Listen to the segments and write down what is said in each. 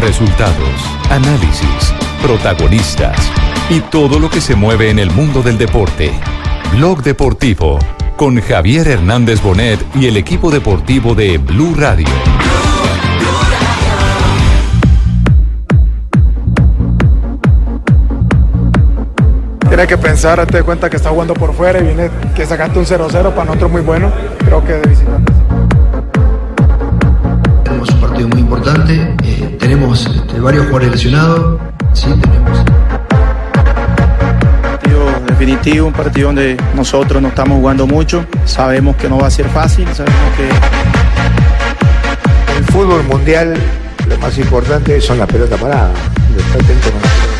Resultados, análisis, protagonistas y todo lo que se mueve en el mundo del deporte. Blog Deportivo con Javier Hernández Bonet y el equipo deportivo de Blue Radio. Tiene que pensar, te cuenta que está jugando por fuera y viene que sacaste un 0-0 para nosotros muy bueno. Creo que de visitante. Tenemos un partido muy importante, eh, tenemos este, varios jugadores lesionados, sí tenemos. partido definitivo, un partido donde nosotros no estamos jugando mucho, sabemos que no va a ser fácil, sabemos que En el fútbol mundial lo más importante son las pelotas paradas. Estar atento con las pelotas.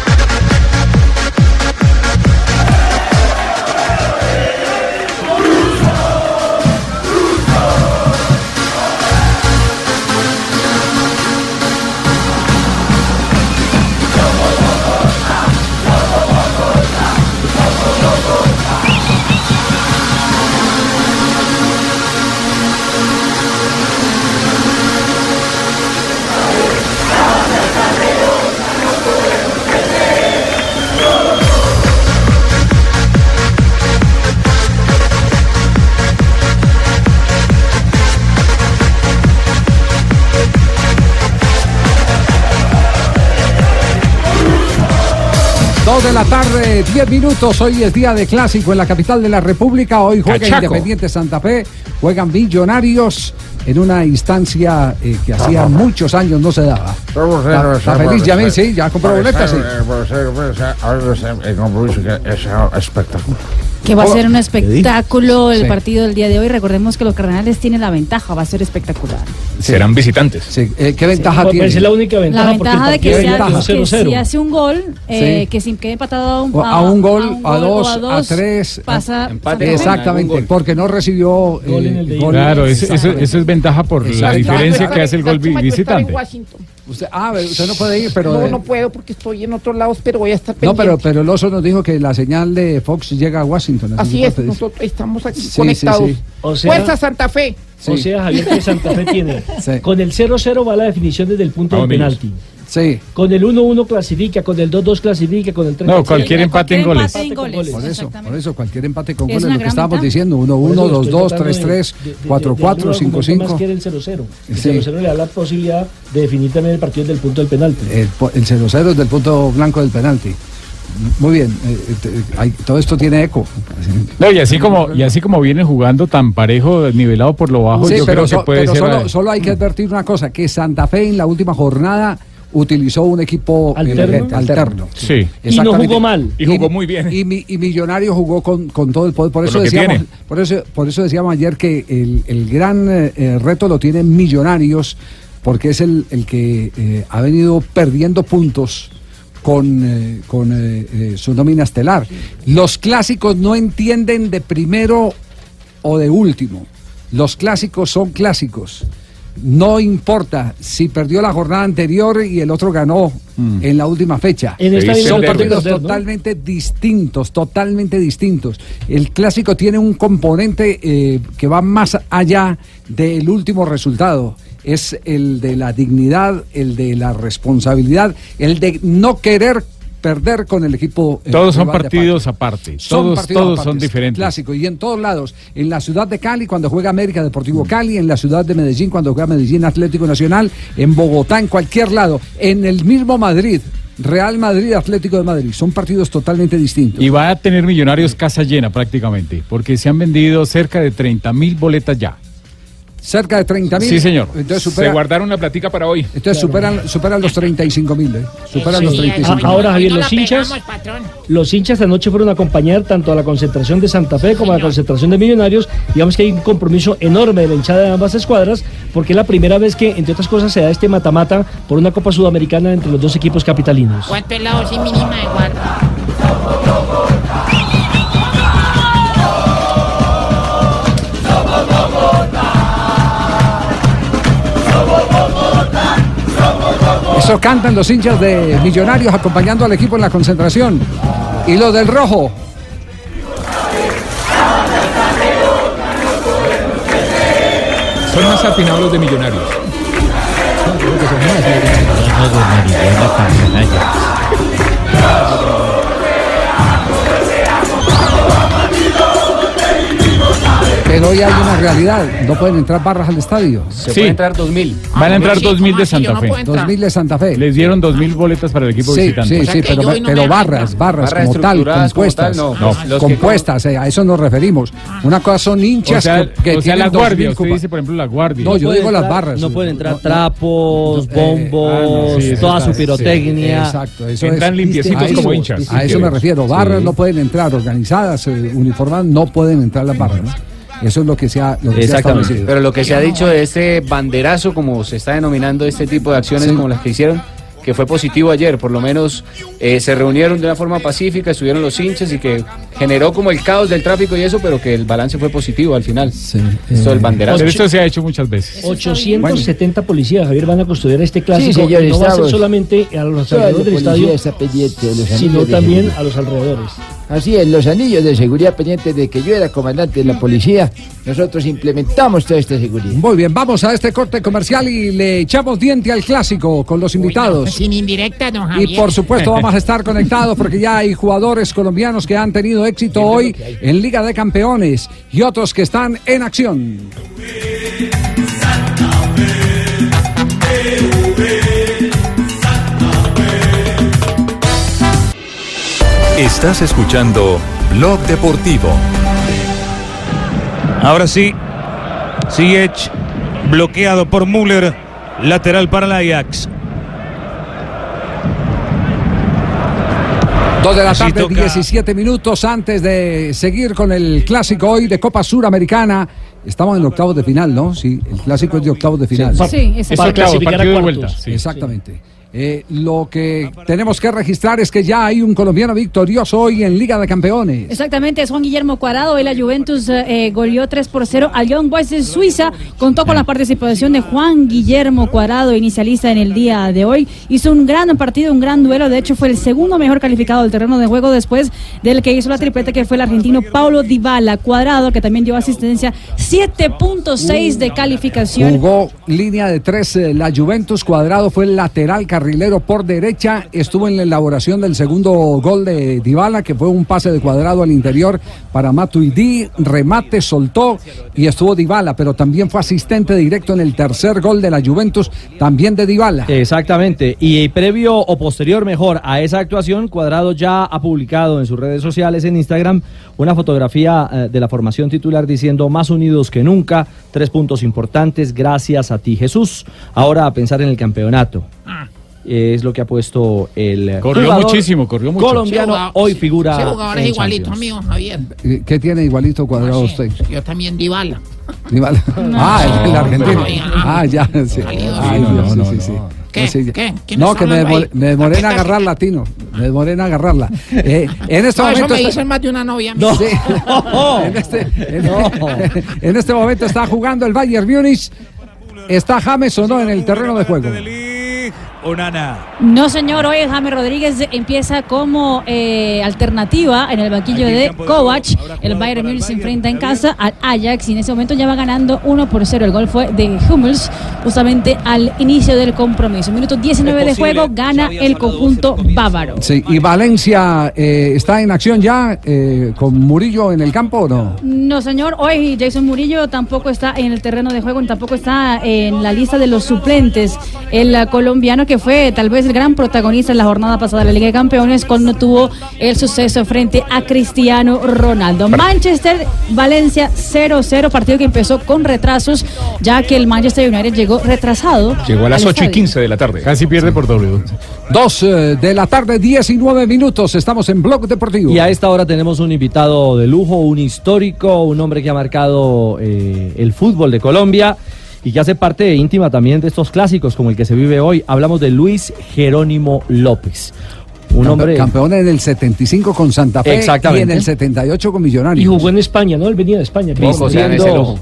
Dos de la tarde, 10 minutos. Hoy es día de clásico en la capital de la República. Hoy juega Cachaco. Independiente Santa Fe, juegan Millonarios en una instancia eh, que hacía muchos años no se daba. ¿Está, está feliz Yamil? Sí, ya compró boletas. Sí. Es espectacular. Que va a ser un ¿Qué espectáculo el Sí. partido del día de hoy. Recordemos que los Cardenales tienen la ventaja, va a ser espectacular. Serán visitantes. Sí, eh, ¿Qué ventaja Pues tiene? es la única La ventaja, el ventaja de que, 0-0. si hace un gol, eh, Sí. que si quede empatado a un, O a un gol, un a, gol dos, o a, dos, tres. pasa a- Fe. Exactamente, porque no recibió Gol en eh, el de gol. Claro, eso, eso- eso es ventaja por la diferencia que hace el gol vi- visitante. Usted, ah, usted no puede ir, pero. No, eh, no puedo porque estoy en otros lados, pero voy a estar no, pendiente. pero, pero el oso nos dijo que la señal de Fox llega a Washington. Así que es, nosotros estamos aquí Sí, sí, conectados. sí. O sea- Fuerza Santa Fe. O sea, Javier, que Santa Fe tiene. Con el 0-0 va la definición desde el punto niños. penalti. Sí. Con el 1-1 clasifica, con el 2-2 clasifica, con el 3 No, cualquier empate en goles. empate en goles, Por eso, por eso, cualquier empate con Es goles, lo que estábamos diciendo, 1-1, 2-2, 3-3, 4-4, 5-5. Más quiere el 0-0. El Sí. 0-0 le da la posibilidad de definir también el partido desde el punto del penalti. El, po- el 0-0 es del punto blanco del penalti. Muy bien, eh, te- hay- todo esto tiene eco. No, y así como y así como vienen jugando tan parejo, nivelado por lo bajo, Sí, yo pero, creo que so- puede pero ser. solo, solo hay que advertir una cosa, que Santa Fe en la última jornada utilizó un equipo eh, Alterno. alterno. Sí. Y no jugó mal. Y jugó muy bien. Y, mi- y Millonario jugó con, con todo el poder. Por eso, que decíamos, por, eso, por eso decíamos ayer que el, el gran eh, eh, reto lo tienen Millonarios, porque es el, el que eh, ha venido perdiendo puntos con, eh, con eh, eh, su nómina estelar. Los clásicos no entienden de primero o de último. Los clásicos son clásicos. No importa si perdió la jornada anterior y el otro ganó en la última fecha. En esta Son partidos perder, ¿no? totalmente distintos, totalmente distintos. El clásico tiene un componente eh, que va más allá del último resultado. Es el de la dignidad, el de la responsabilidad, el de no querer perder con el equipo. eh, Todos son partidos parte. aparte. Son Todos, partidos todos aparte, son diferentes. Clásico. Y en todos lados. En la ciudad de Cali, cuando juega América Deportivo Cali. En la ciudad de Medellín, cuando juega Medellín Atlético Nacional. En Bogotá, en cualquier lado. En el mismo Madrid. Real Madrid, Atlético de Madrid. Son partidos totalmente distintos. Y va a tener Millonarios casa llena prácticamente, porque se han vendido cerca de 30 mil boletas ya. Cerca de 30 mil. Sí, señor. Entonces Se guardaron una platica para hoy. entonces superan, superan los 35 mil. ¿eh? Superan los Sí. 35 A- ahora, Javier, los hinchas, los hinchas anoche fueron a acompañar tanto a la concentración de Santa Fe como a la concentración de Millonarios. Digamos que hay un compromiso enorme de la hinchada de ambas escuadras, porque es la primera vez que, entre otras cosas, se da este mata-mata por una Copa Sudamericana entre los dos equipos capitalinos. ¿Cuánto es la dosis mínima de guarda? Eso cantan los hinchas de Millonarios acompañando al equipo en la concentración. Y los del rojo. Son más afinados los de Millonarios. Pero hoy hay una realidad. No pueden entrar barras al estadio. Se puede entrar 2000. Van a entrar 2000 de Santa Fe. 2000 de Santa Fe. Les dieron 2000 boletas para el equipo Sí, visitante. sí, sí, pero, pero barras, barras, Barras como tal, como compuestas. tal, no. Los compuestas, eh, a eso nos referimos. Una cosa son hinchas O sea, que, o sea, tienen la 2000 guardia. Usted dice, por ejemplo, la guardia. No, yo digo las barras. No pueden entrar No, no. trapos, bombos, Ah, sí, toda está- su pirotecnia. Exacto, eso Entran es, limpiecitos como hinchas. A eso me refiero. Barras no pueden entrar, organizadas, eh, uniformadas, no pueden entrar las barras. Eso es lo que se ha, lo que se ha establecido. Pero lo que se ha dicho de este banderazo, como se está denominando este tipo de acciones Sí. como las que hicieron, que fue positivo ayer, por lo menos eh, se reunieron de una forma pacífica, estuvieron los hinchas y que generó como el caos del tráfico y eso, pero que el balance fue positivo al final. Esto del banderazo. Pero esto se ha hecho muchas veces. 870 policías, Javier, van a custodiar este clásico. Sí, señor, y no va a ser solamente a los alrededores del estadio, de sino también a los alrededores. Así es, los anillos de seguridad pendientes de que yo era comandante de la policía, nosotros implementamos toda esta seguridad. Muy bien, vamos a este corte comercial y le echamos diente al clásico con los invitados. Sin indirecta, don Y por supuesto vamos a estar conectados porque ya hay jugadores colombianos que han tenido éxito hoy en Liga de Campeones y otros que están en acción. Estás escuchando Blog Deportivo. Ahora sí, Ziyech bloqueado por Müller, lateral para el Ajax. Dos de la Así tarde, toca. 17 minutos antes de seguir con el clásico hoy de Copa Suramericana. Estamos en octavos de final, ¿no? Sí, el clásico es de octavos de final. Sí, Sí, exacto. Es octavo, partido de vuelta. sí. Exactamente. Eh, lo que tenemos que registrar es que ya hay un colombiano victorioso hoy en Liga de Campeones. Exactamente, es Juan Guillermo Cuadrado. Hoy la Juventus eh, eh, goleó 3 por 0 al Young Boys de Suiza. Contó con la participación de Juan Guillermo Cuadrado, inicialista en el día de hoy. Hizo un gran partido, un gran duelo. De hecho, fue el segundo mejor calificado del terreno de juego después del que hizo la tripleta, que fue el argentino Paulo Dybala. Cuadrado, que también dio asistencia, 7.6 de calificación. Jugó línea de tres eh, la Juventus. Cuadrado fue el lateral carrilero por derecha. Estuvo en la elaboración del segundo gol de Dybala, que fue un pase de cuadrado al interior para Matuidi. Remate, soltó y estuvo Dybala, pero también fue asistente directo en el tercer gol de la Juventus, también de Dybala. Exactamente. Y previo o posterior, mejor, a esa actuación, Cuadrado ya ha publicado en sus redes sociales, en Instagram, una fotografía eh, de la formación titular diciendo más unidos que nunca, tres puntos importantes, gracias a ti Jesús. Ahora a pensar en el campeonato. Es lo que ha puesto el Corrió jugador muchísimo, corrió mucho. colombiano, jugador- hoy figura Ese jugador es en igualito mío, Javier. Eh, ¿Qué tiene igualito Cuadrado usted? Yo también Dybala. Dybala. Ah, el argentino. Ah, ya, sí. Ay, no, Dios, no, sí, no, sí. no. ¿Qué? sí, ya. ¿Qué? ¿Quién No, que me ahí? me demoré en agarrar latino. Me demoré en agarrarla. Eh, en este No, eso momento. me está- dicen más de una novia. mía. Sí. en, este, en- en este momento está jugando el Bayern Múnich. ¿Está James o no en el terreno de juego? Onana. No, señor, hoy James Rodríguez empieza como eh, alternativa en el banquillo de Kovac. El Bayern Múnich se enfrenta en casa al Ajax y en ese momento ya va ganando 1 por 0. El gol fue de Hummels justamente al inicio del compromiso. Minuto 19 de juego, gana el conjunto bávaro. Sí, y Valencia eh, está en acción ya eh, con Murillo en el campo o no? No, señor, hoy Jason Murillo tampoco está en el terreno de juego, tampoco está en la lista de los suplentes. El eh, colombiano que fue tal vez el gran protagonista en la jornada pasada de la Liga de Campeones cuando tuvo el suceso frente a Cristiano Ronaldo. Manchester, Valencia 0-0, partido que empezó con retrasos, ya que el Manchester United llegó retrasado. Llegó a las al 8 y estadio. 15 de la tarde. Casi pierde por W. Dos eh, de la tarde, 19 minutos. Estamos en Blog Deportivo. Y a esta hora tenemos un invitado de lujo, un histórico, un hombre que ha marcado eh, el fútbol de Colombia y que hace parte íntima también de estos clásicos como el que se vive hoy. Hablamos de Luis Jerónimo López. Un Campe- hombre Campeón en el 75 con Santa Fe Exactamente. y en el 78 con Millonarios. Y jugó en España, ¿no? Él venía de España. Pocos se,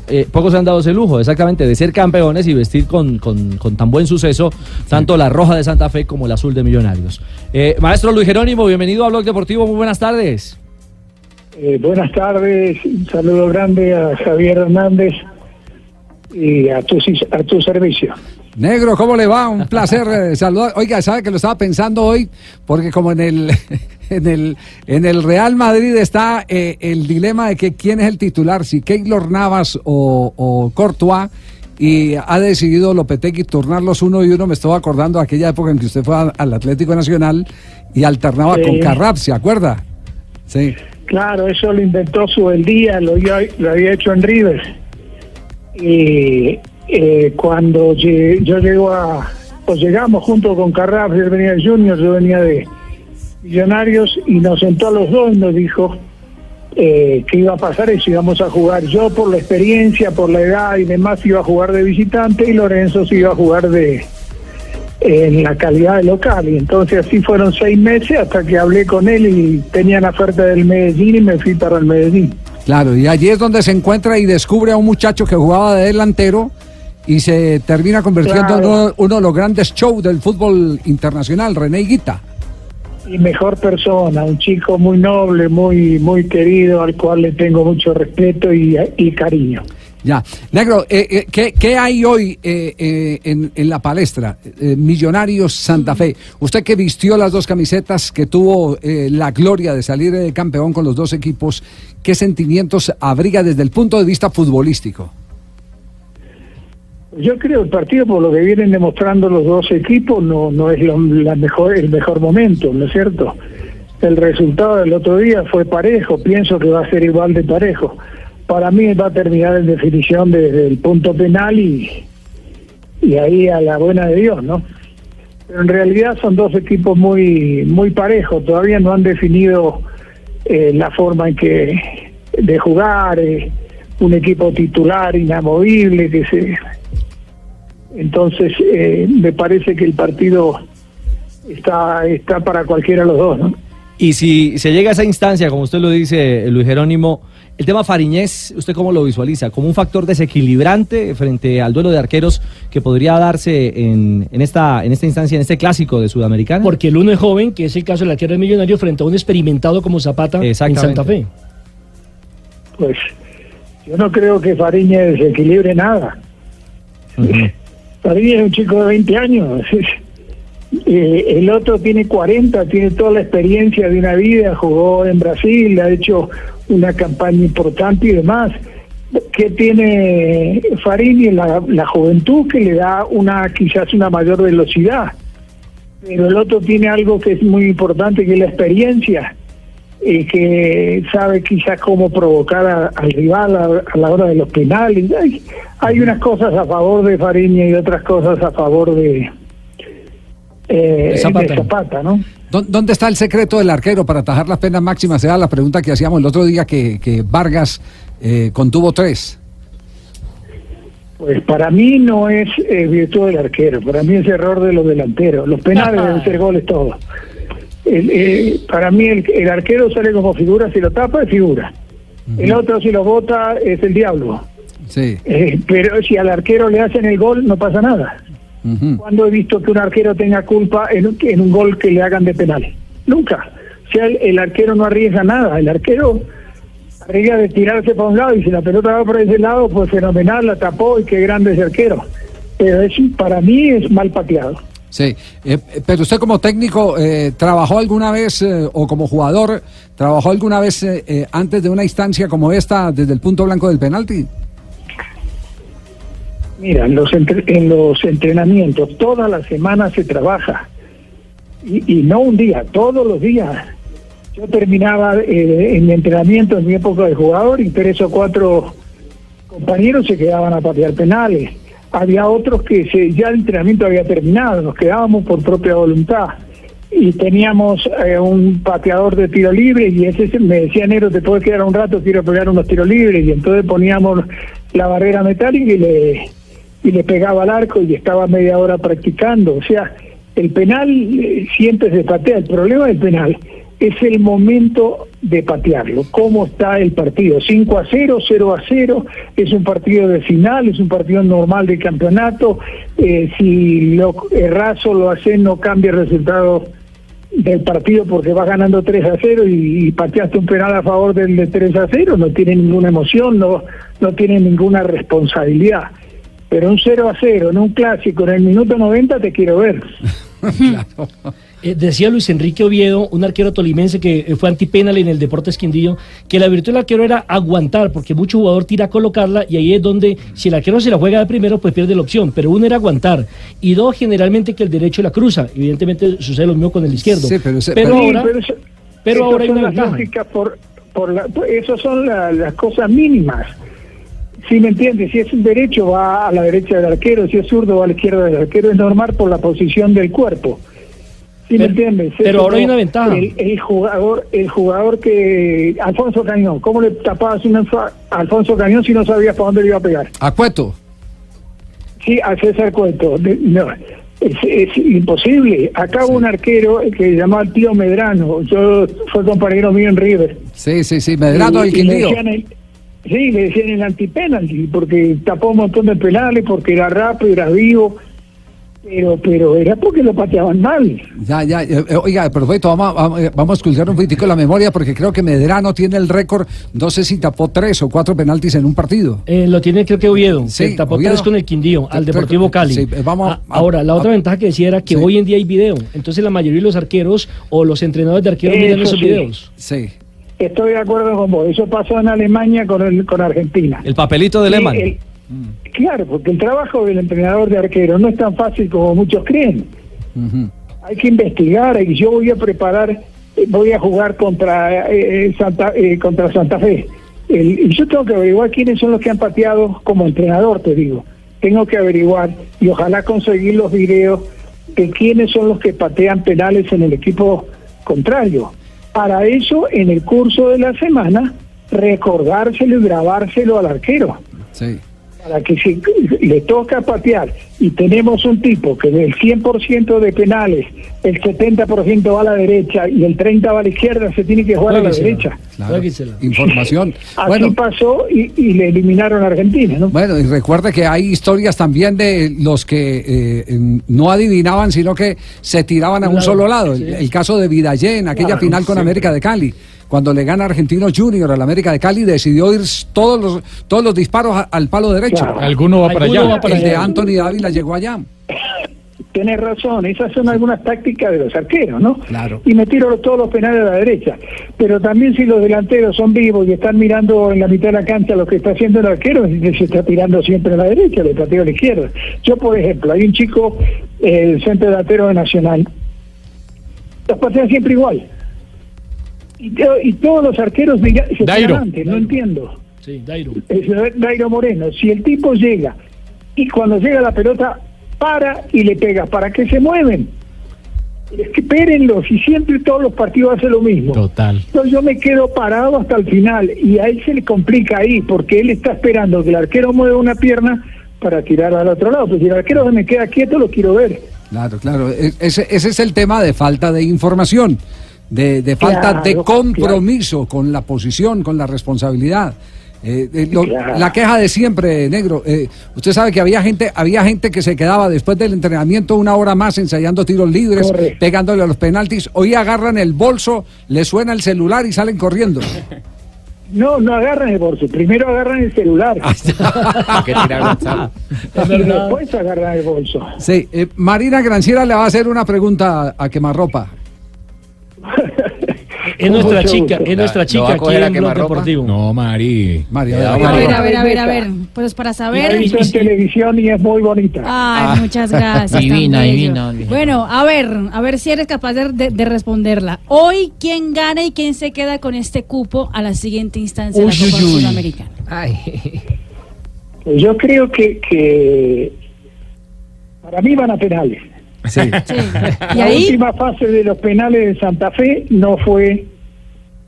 eh, pocos se han dado ese lujo, exactamente, de ser campeones y vestir con, con- con tan buen suceso tanto la roja de Santa Fe como el azul de Millonarios. Eh, maestro Luis Jerónimo, bienvenido a Blog Deportivo, muy buenas tardes. Eh, buenas tardes, un saludo grande a Javier Hernández y a tu, a tu servicio. Negro, ¿cómo le va? Un placer eh, saludar. Oiga, sabe que lo estaba pensando hoy, porque como en el en el en el Real Madrid está eh, el dilema de que quién es el titular, si Keylor Navas o, o Courtois, y ha decidido Lopetegui turnarlos uno y uno. Me estaba acordando de aquella época en que usted fue al Atlético Nacional y alternaba Sí. con Carrap, ¿se acuerda? Sí. Claro, eso lo inventó Subeldía, lo, había- lo había hecho en River. Y eh, cuando yo llego a, pues llegamos junto con Carraf, él venía de Junior, yo venía de Millonarios, y nos sentó a los dos y nos dijo eh, que iba a pasar si íbamos a jugar yo por la experiencia, por la edad y demás, iba a jugar de visitante y Lorenzo se iba a jugar de en la calidad de local. Y entonces así fueron seis meses hasta que hablé con él y tenían oferta del Medellín y me fui para el Medellín. Claro, y allí es donde se encuentra y descubre a un muchacho que jugaba de delantero y se termina convirtiendo en uno, uno de los grandes shows del fútbol internacional, René Higuita. y mejor persona, un chico muy noble, muy muy querido, al cual le tengo mucho respeto y, y cariño. Ya, Negro, eh, eh, ¿qué, qué hay hoy eh, eh, en, en la palestra? Eh, Millonarios Santa Fe. Usted que vistió las dos camisetas, que tuvo eh, la gloria de salir campeón con los dos equipos, ¿qué sentimientos abriga desde el punto de vista futbolístico? Yo creo el partido por lo que vienen demostrando los dos equipos no no es lo- mejor el mejor momento, ¿no es cierto? El resultado del otro día fue parejo, pienso que va a ser igual de parejo. Para mí va a terminar en definición desde el punto penal y y ahí a la buena de Dios, ¿no? Pero en realidad son dos equipos muy muy parejos, todavía no han definido eh, la forma en que de jugar, eh, un equipo titular inamovible que se entonces eh, me parece que el partido está está para cualquiera de los dos, ¿no? Y si se llega a esa instancia, como usted lo dice, Luis Jerónimo, el tema Fariñez, ¿usted cómo lo visualiza? ¿Como un factor desequilibrante frente al duelo de arqueros que podría darse en, en esta, en esta instancia, en este clásico de Sudamericana? Porque el uno es joven, que es el caso del arquero del millonario, frente a un experimentado como Zapata en. Santa Fe. Pues yo no creo que Fariña desequilibre nada. Fariña es un chico de 20 años. Eh, el otro tiene 40, tiene toda la experiencia de una vida, jugó en Brasil, ha hecho una campaña importante y demás. ¿Qué tiene Farini? La, la juventud que le da una quizás una mayor velocidad. Pero el otro tiene algo que es muy importante, que es la experiencia y que sabe quizás cómo provocar a- al rival a, a la hora de los penales. Hay, hay unas cosas a favor de Fariña y otras cosas a favor de, eh, De Zapata. de Zapata, ¿no? ¿Dó- ¿Dónde está el secreto del arquero para atajar las penas máximas? Era la pregunta que hacíamos el otro día que, que Vargas eh, contuvo tres. Pues para mí no es eh, virtud del arquero, para mí es error de los delanteros. Los penales deben ser goles todos. El, eh, para mí el, el arquero sale como figura, si lo tapa es figura. El otro si lo bota es el diablo. Sí. Eh, pero si al arquero le hacen el gol no pasa nada. Cuando he visto que un arquero tenga culpa en, un- en un gol que le hagan de penal? Nunca. O sea, el, el arquero no arriesga nada. El arquero arriesga de tirarse para un lado y si la pelota va por ese lado, pues fenomenal, la tapó y qué grande es el arquero. Pero es, para mí es mal pateado. Sí, eh, pero usted como técnico, eh, ¿trabajó alguna vez eh, o como jugador, trabajó alguna vez eh, eh, antes de una instancia como esta desde el punto blanco del penalti? Mira, en los, entre- en los entrenamientos, toda la semana se trabaja. Y, y no un día, todos los días. Yo terminaba eh, en mi entrenamiento en mi época de jugador y tres o cuatro compañeros se quedaban a patear penales. Había otros que se, ya el entrenamiento había terminado, nos quedábamos por propia voluntad. Y teníamos eh, un pateador de tiro libre y ese se- me decía, Nero, te puedes quedar un rato, quiero pegar unos tiros libres. Y entonces poníamos la barrera metálica y le, y le pegaba al arco y estaba media hora practicando. O sea, el penal eh, siempre se patea. El problema del penal es el momento de patearlo. ¿Cómo está el partido? 5 a 0, 0 a 0, es un partido de final, es un partido normal de campeonato. Eh, si lo erras o lo haces, no cambia el resultado del partido porque vas ganando 3 a 0 y, y pateaste un penal a favor del de 3 a 0, no tiene ninguna emoción, no, no tiene ninguna responsabilidad. Pero un 0 a 0 en un clásico en el minuto 90 te quiero ver. Eh, decía Luis Enrique Oviedo, un arquero tolimense que eh, fue antipenal en el Deportes Quindío, que la virtud del arquero era aguantar, porque mucho jugador tira a colocarla y ahí es donde, si el arquero se la juega de primero, pues pierde la opción. Pero uno era aguantar. Y dos, generalmente que el derecho la cruza. Evidentemente sucede lo mismo con el izquierdo. Sí, pero ese- pero pero- ahora, pero eso- pero ahora hay una ventaja. por, por la, pues, esas son la- las cosas mínimas. Si me entiendes, si es un derecho va a la derecha del arquero, si es zurdo va a la izquierda del arquero, es normal por la posición del cuerpo. ¿Sí me entiendes? pero ahora hay una ventaja. El, el jugador, el jugador que Alfonso Cañón, ¿cómo le tapabas un enfa- a Alfonso Cañón si no sabías para dónde le iba a pegar? A Cueto. Sí, a César Cueto. De- no, es, es imposible. Acá hubo un arquero que se llamaba el tío Medrano. Yo fue compañero mío en River. Sí, sí, sí, Medrano del Quindío. Sí, le decían el antipenalti, porque tapó un montón de penales, porque era rápido, era vivo. Pero, pero era porque lo pateaban mal. Ya, ya, eh, eh, oiga, propósito, vamos, a- vamos, eh, vamos a esculcar un poquitico la memoria porque creo que Medrano tiene el récord, no sé si tapó tres o cuatro penaltis en un partido. Eh, lo tiene creo que Oviedo, Sí, que tapó Oviedo. tres con el Quindío, al Deportivo Cali. sí, vamos Ah, a- ahora, la otra a- ventaja que decía era que Sí. hoy en día hay video. Entonces la mayoría de los arqueros o los entrenadores de arqueros miran Eso esos sí. videos. Sí. Estoy de acuerdo con vos. Eso pasó en Alemania con, el, con Argentina. El papelito de Lehmann. el- Claro, porque el trabajo del entrenador de arquero no es tan fácil como muchos creen. Hay que investigar y yo voy a preparar, eh, voy a jugar contra eh, Santa eh, contra Santa Fe. El- y yo tengo que averiguar quiénes son los que han pateado como entrenador, te digo. Tengo que averiguar y ojalá conseguir los videos de quiénes son los que patean penales en el equipo contrario. Para eso, en el curso de la semana, recordárselo y grabárselo al arquero Sí. Para que si le toca patear y tenemos un tipo que del 100% de penales, el 70% va a la derecha y el 30% va a la izquierda, se tiene que jugar a la derecha. Claro. Información. Así Bueno, pasó y, y le eliminaron a Argentina, ¿no? Bueno, y recuerde que hay historias también de los que eh, no adivinaban, sino que se tiraban a un solo lado. El, caso de Vidallé en aquella Claro, final con sí. América de Cali. Cuando le gana Argentino Junior al América de Cali, decidió ir todos los, todos los disparos al palo derecho. Claro. Alguno va para Alguno allá. va para El de. Anthony Dávila llegó allá. Tienes razón, esas son algunas tácticas de los arqueros, ¿no? Claro. Y me tiro todos los penales a la derecha. Pero también si los delanteros son vivos y están mirando en la mitad de la cancha lo que está haciendo el arquero, se está tirando siempre a la derecha, le pateo a la izquierda. Yo, por ejemplo, hay un chico, el centro delantero de Nacional, los patea siempre igual. Y, to- y todos los arqueros mira- se antes, no entiendo. Sí, Dairo. Es Dairo Moreno, si el tipo llega y cuando llega la pelota para y le pega, ¿para qué se mueven? Es que espérenlo, si siempre todos los partidos hacen lo mismo. Total. Entonces yo me quedo parado hasta el final y a él se le complica ahí porque él está esperando que el arquero mueva una pierna para tirar al otro lado. Pues si el arquero se me queda quieto, lo quiero ver. Claro, claro. E- Ese, ese es el tema de falta de información, de, de falta de Claro, compromiso con la posición, con la responsabilidad. Eh, eh, lo- La queja de siempre, negro. eh, usted sabe que había gente, había gente que se quedaba después del entrenamiento una hora más ensayando tiros libres, pegándole a los penaltis. Hoy agarran el bolso, le suena el celular y salen corriendo. No, no agarran el bolso, primero agarran el celular. después agarran el bolso. Sí, eh, Marina Granciera le va a hacer una pregunta a Quemarropa. es nuestra chica, es nuestra chica aquí en Blog Deportivo. No, Mari. Mari, A ver, a ver, a ver, a ver. Pues para saber. he visto en televisión y es muy bonita. Ay, muchas gracias. Divina, divina. Bueno, a ver, a ver si eres capaz de, de- de responderla. Hoy, ¿quién gana y quién se queda con este cupo a la siguiente instancia de la Copa. Sudamericana? Pues Yo creo que, que para mí van a penales. Sí. ¿Y La ahí? última fase de los penales de Santa Fe no fue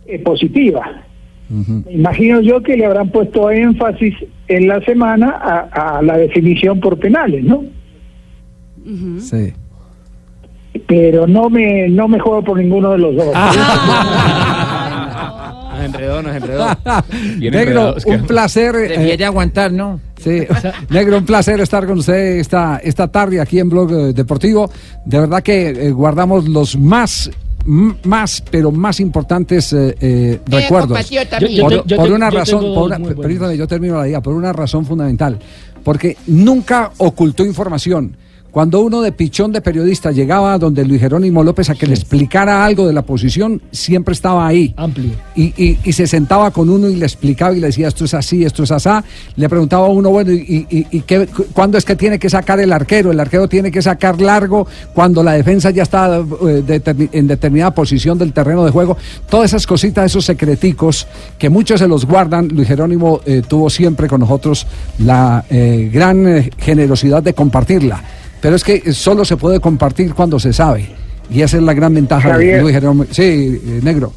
eh, positiva. Me Imagino yo que le habrán puesto énfasis en la semana a, a la definición por penales, ¿no? Sí. Pero no me no me juego por ninguno de los dos. Nos enredó, nos enredó. Negro, un placer. eh, Prefiere aguantar, ¿no? Sí, Negro, un placer estar con usted esta, esta tarde aquí en Blog eh, Deportivo. De verdad que eh, guardamos los más, más, pero más importantes eh, eh, recuerdos. Yo- por, yo una razón, por una- permítame, yo termino la idea, por una razón fundamental, porque nunca ocultó información. Cuando uno de pichón de periodista llegaba donde Luis Jerónimo López a que le explicara algo de la posición, siempre estaba ahí. Amplio. Y, y- y se sentaba con uno y le explicaba y le decía esto es así, esto es asá. Le preguntaba a uno, bueno, ¿y, y, qué- cu- cuándo es que tiene que sacar el arquero? El arquero tiene que sacar largo cuando la defensa ya está eh, en determinada posición del terreno de juego. Todas esas cositas, esos secreticos que muchos se los guardan. Luis Jerónimo eh, tuvo siempre con nosotros la eh, gran generosidad de compartirla. Pero es que solo se puede compartir cuando se sabe. Y esa es la gran ventaja de Javier. Luis Jerónimo. Sí, eh, negro.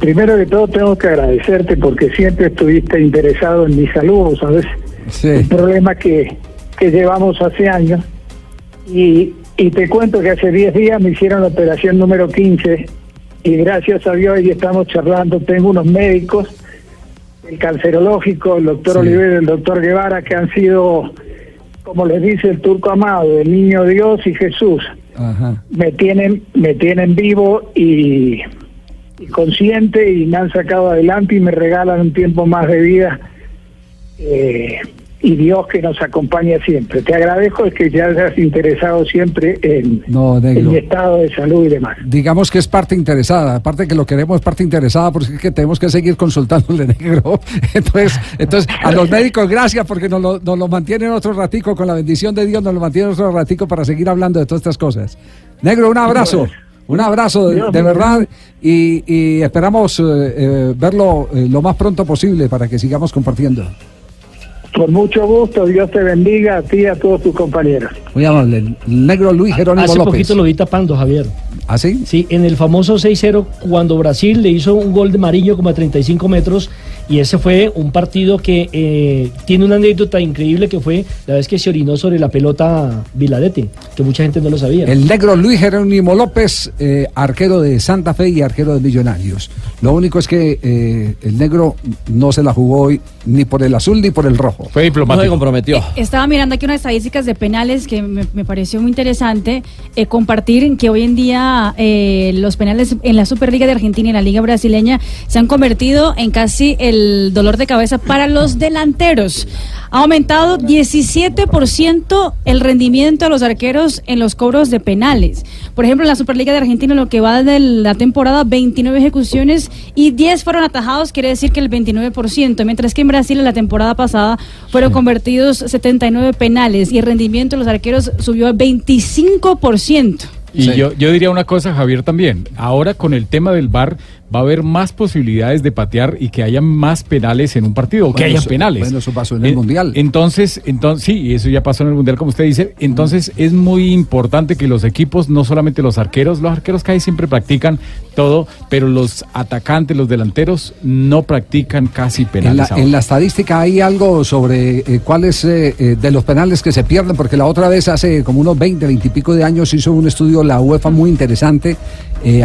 Primero que todo tengo que agradecerte porque siempre estuviste interesado en mi salud, ¿sabes? Sí. El problema que, que llevamos hace años. Y, y te cuento que hace 10 días me hicieron la operación número 15 y gracias a Dios hoy estamos charlando. Tengo unos médicos, el cancerológico, el doctor Sí. Oliver y el doctor Guevara, que han sido, como les dice el turco amado, el niño Dios y Jesús. Ajá. Me tienen, me tienen vivo y, y consciente y me han sacado adelante y me regalan un tiempo más de vida. Eh, y Dios que nos acompaña siempre. Te agradezco el que ya hayas interesado siempre en, No, en negro. mi estado de salud y demás. digamos que es parte interesada, aparte que lo queremos es parte interesada porque es que tenemos que seguir consultándole negro. Entonces, entonces a los médicos gracias porque nos lo, nos lo mantienen otro ratico, con la bendición de Dios nos lo mantienen otro ratico para seguir hablando de todas estas cosas. Negro, un abrazo. Un abrazo de, Dios de mío. verdad y, y esperamos eh, eh, verlo eh, lo más pronto posible para que sigamos compartiendo. Con mucho gusto, Dios te bendiga a ti y a todos tus compañeros. Muy amable. El negro Luis Jerónimo Hace López. poquito lo vi tapando, Javier. ¿Ah, sí? Sí, en el famoso 6-0, cuando Brasil le hizo un gol de Marillo como a 35 metros, y ese fue un partido que eh, tiene una anécdota increíble que fue la vez que se orinó sobre la pelota Viladete, que mucha gente no lo sabía. El negro Luis Jerónimo López, eh, arquero de Santa Fe y arquero de Millonarios. Lo único es que eh, el negro no se la jugó hoy ni por el azul ni por el rojo. Fue diplomático. No se comprometió. Estaba mirando aquí unas estadísticas de penales que me, me pareció muy interesante eh, compartir que hoy en día eh, los penales en la Superliga de Argentina y en la Liga Brasileña se han convertido en casi el dolor de cabeza para los delanteros. Ha aumentado 17% el rendimiento de los arqueros en los cobros de penales. Por ejemplo, en la Superliga de Argentina, lo que va de la temporada, 29 ejecuciones y 10 fueron atajados, quiere decir que el 29%, mientras que en Brasil en la temporada pasada fueron convertidos 79 penales y el rendimiento de los arqueros subió al 25%. Y yo, yo diría una cosa, Javier, también. Ahora con el tema del VAR va a haber más posibilidades de patear y que haya más penales en un partido, o que haya penales. bueno, eso pasó en el Mundial. Entonces, entonces, sí, eso ya pasó en el Mundial, como usted dice. Entonces, es muy importante que los equipos, no solamente los arqueros, los arqueros que ahí siempre practican todo, pero los atacantes, los delanteros, no practican casi En penales. la, ahora. en la estadística hay algo sobre eh, cuáles eh, eh, de los penales que se pierden, porque la otra vez hace como unos 20, 20 y pico de años hizo un estudio la UEFA muy interesante,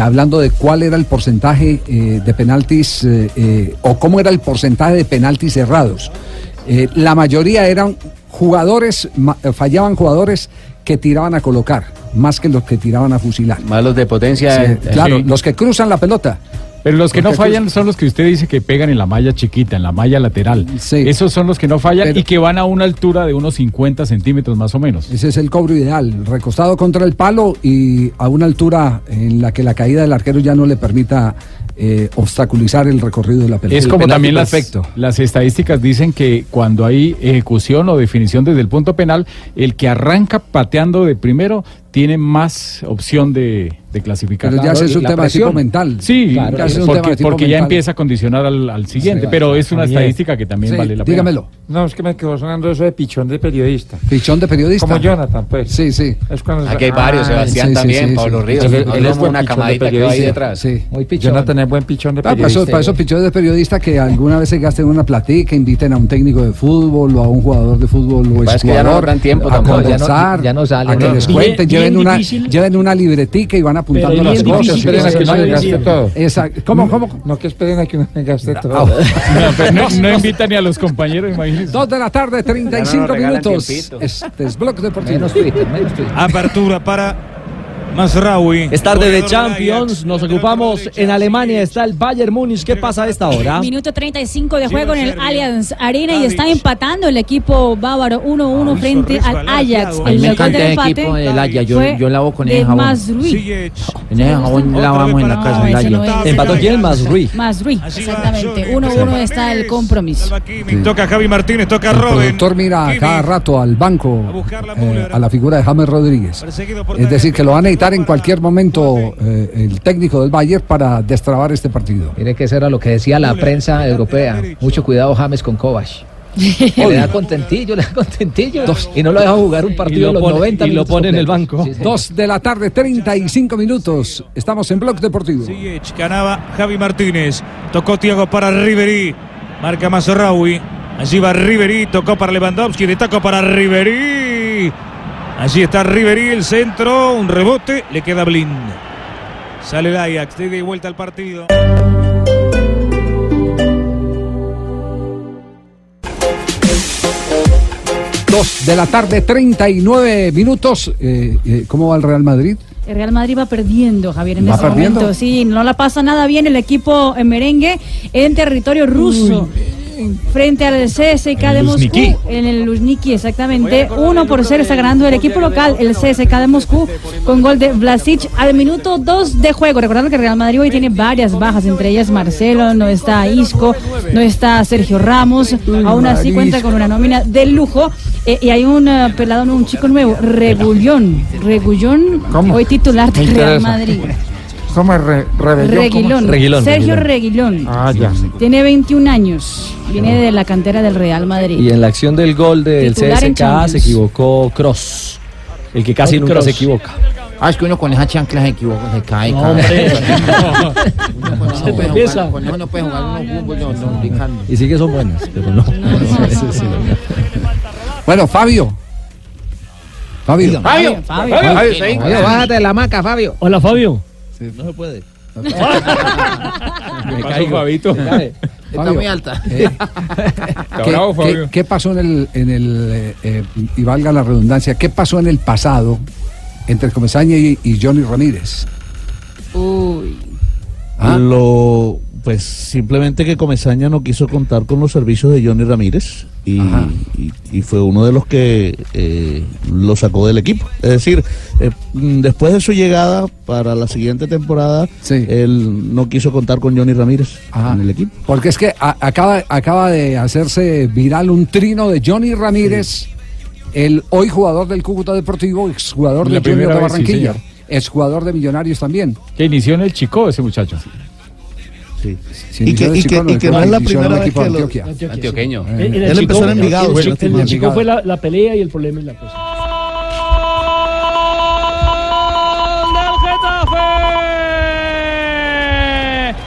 hablando de cuál era el porcentaje eh, de penaltis eh, eh, o cómo era el porcentaje de penaltis cerrados. Eh, la mayoría eran jugadores, fallaban jugadores que tiraban a colocar, más que los que tiraban a fusilar. Más los de potencia. Sí, claro, sí. los que cruzan la pelota. Pero los que no fallan son los que usted dice que pegan en la malla chiquita, en la malla lateral. Esos son los que no fallan Pero- y que van a una altura de unos 50 centímetros más o menos. Ese es el cobro ideal, recostado contra el palo y a una altura en la que la caída del arquero ya no le permita eh, obstaculizar el recorrido de la pelota. Es como también las, perfecto. las estadísticas dicen que cuando hay ejecución o definición desde el punto penal, el que arranca pateando de primero tiene más opción de, de clasificar. Pero ya es un tema tipo mental. Sí, Claro, porque, ese es un tema de tipo porque ya mental. empieza a condicionar al, al siguiente, Sí, pero es una estadística que también Sí, vale la pena. dígamelo. No, es que me quedó sonando eso de pichón de periodista. Pichón de periodista. Como Jonathan, pues. Sí, sí. Es cuando Aquí hay varios, Sebastián también, Pablo Ríos. Él, Él es una pichón de camadita que va ahí detrás. Sí. Muy pichón. Jonathan es buen pichón de Ah, para, periodista. eso, para esos pichones de periodista que alguna vez se gasten una platica, inviten a un técnico de fútbol o a un jugador de fútbol o es que ya no tiempo a tampoco, ya no- ya salen, a que ¿no? les cuenten, bien lleven, una, difícil. lleven una libretica y van apuntando las cosas. difícil, Esperen a que uno se gaste todo. Exacto. ¿Cómo, cómo? No que esperen a que uno me gaste todo. No, pero no, no invita ni a los compañeros, imagínense. Dos de la tarde, 35 Ya no nos regalan minutos. Este es Blog Deportivo. Menos Twitter, menos Apertura para Masraoui. Es tarde de Champions, nos ocupamos en Alemania, está el Bayern Múnich, ¿qué pasa a esta hora? Minuto 35 de juego en el Allianz Arena y está empatando el equipo bávaro 1-1 frente al Ajax. El me encanta del el equipo del Haya, yo, fue yo lavo con ese jabón. Mazrui. En ese jabón lavamos en la casa del es. ¿Empató quién? Mazrui. Mazrui, exactamente. 1-1 está el compromiso. Toca Javi Martínez, toca El Robin. productor mira a cada rato al banco, eh, a la figura de James Rodríguez. Es decir, que lo va a necesitar en cualquier momento eh, el técnico del Bayern para destrabar este partido. Mire que eso era lo que decía la prensa europea. Mucho cuidado James con Kovac. Le da contentillo, le da contentillo. Y no lo deja jugar un partido Y lo de los pone- 90 y lo pone en el banco. Sí, sí. Dos de la tarde, 35 minutos. Estamos en Blog Deportivo. Ganaba Javi Martínez. Tocó Tiago para Riverí. Marca Mazraoui. Allí va Riverí. Tocó para Lewandowski. De taco para Riverí. Allí está Riverí. El centro. Un rebote. Le queda Blind. Sale el Ajax. De vuelta al partido. Dos de la tarde, 39 minutos. Eh, eh, ¿Cómo va el Real Madrid? El Real Madrid va perdiendo, Javier, en ¿Va este perdiendo? momento. Sí, no la pasa nada bien el equipo en merengue en territorio ruso. Frente al CSK de Moscú, en el Luzhniki, exactamente. 1 por 0 está ganando el equipo local, el CSK de Moscú, con gol de Vlasic al minuto 2 de juego. Recordando que el Real Madrid hoy tiene varias bajas, entre ellas Marcelo, no está Isco, no está Sergio Ramos. Aún así cuenta con una nómina de lujo. Eh, y hay un eh, pelado, un chico nuevo, Regulón. Regulón, ¿Cómo? hoy titular del Real. Madrid. ¿Cómo es re? Reguilón. Sergio Reguilón. Ah, ya. Tiene 21 años. Viene de la cantera del Real Madrid. Y en la acción del gol del Titular en CSK Champions. se equivocó Cross, el que casi nunca Kroos. se equivoca. Ah, es que uno con esa chancla se equivoca, se cae. No, cae. hombre. Uno cuando Se no puede tropieza. jugar- Cuando uno puede jugar uno fútbol, no, no, Ricardo. Y sí que son buenas, pero no. Sí, sí. Bueno, Fabio. Fabio. Fabio, Fabio, Fabio, sí. Fabio, bájate de la hamaca, Fabio. Hola, Fabio. No se puede. Me pasó, Fabito? Está muy alta. Eh, ¿Qué, bravo, qué- Fabio. qué pasó en el, en el eh, eh, y valga la redundancia, qué pasó en el pasado entre Comesaña y, y Johnny Ramírez? Uy. ¿Ah? Lo, pues simplemente que Comesaña no quiso contar con los servicios de Johnny Ramírez y, y- y fue uno de los que eh, lo sacó del equipo. Es decir, eh, mm, después de su llegada para la siguiente temporada, él no quiso contar con Johnny Ramírez en el equipo. Porque es que a- acaba, acaba de hacerse viral un trino de Johnny Ramírez, el hoy jugador del Cúcuta Deportivo, exjugador de Junior de vez, sí, Barranquilla, señor. exjugador de Millonarios también. Que inició en el Chico ese muchacho. Sí. Y que- y que- y que no es la primera vez que lo-. Antioqueño. Eh, el Él empezó en Envigado, el fue Chico- fue la, la pelea y el problema y la cosa.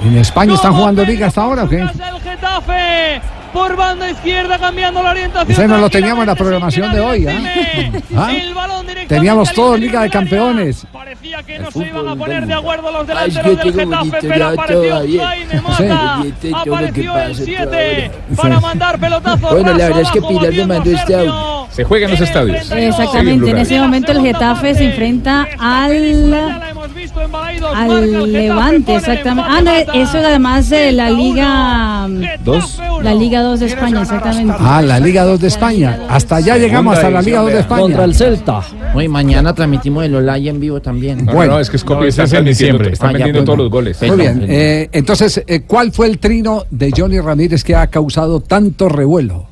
¿En España están jugando liga hasta ahora o qué? El Getafe por banda izquierda cambiando la orientación. Ese no lo teníamos en la programación de hoy. ¿ah? ¿Ah? Teníamos todo en Liga de Campeones. Parecía que no se iban a poner de acuerdo los Ay, delanteros que del Getafe, pero apareció. Jaime Mata. Sí. Apareció el pasa 7 Sí. para mandar pelotazo Bueno, la verdad es que Pilar me mandó este audio. Se juega en los estadios. Exactamente, en ese momento el Getafe se enfrenta al al Levante, exactamente. Ah, no, eso es además de la Liga ¿Dos? La Liga 2 de España, exactamente. Ah, la Liga 2 de España. Hasta allá llegamos, hasta la Liga 2 de España. Contra el Celta. Hoy mañana transmitimos el Olaya en vivo también. No, Bueno. no, es que No, está en diciembre. están Ah, ya, vendiendo pues, todos los goles. Muy bien. eh, entonces, eh, ¿cuál fue el trino de Johnny Ramírez que ha causado tanto revuelo?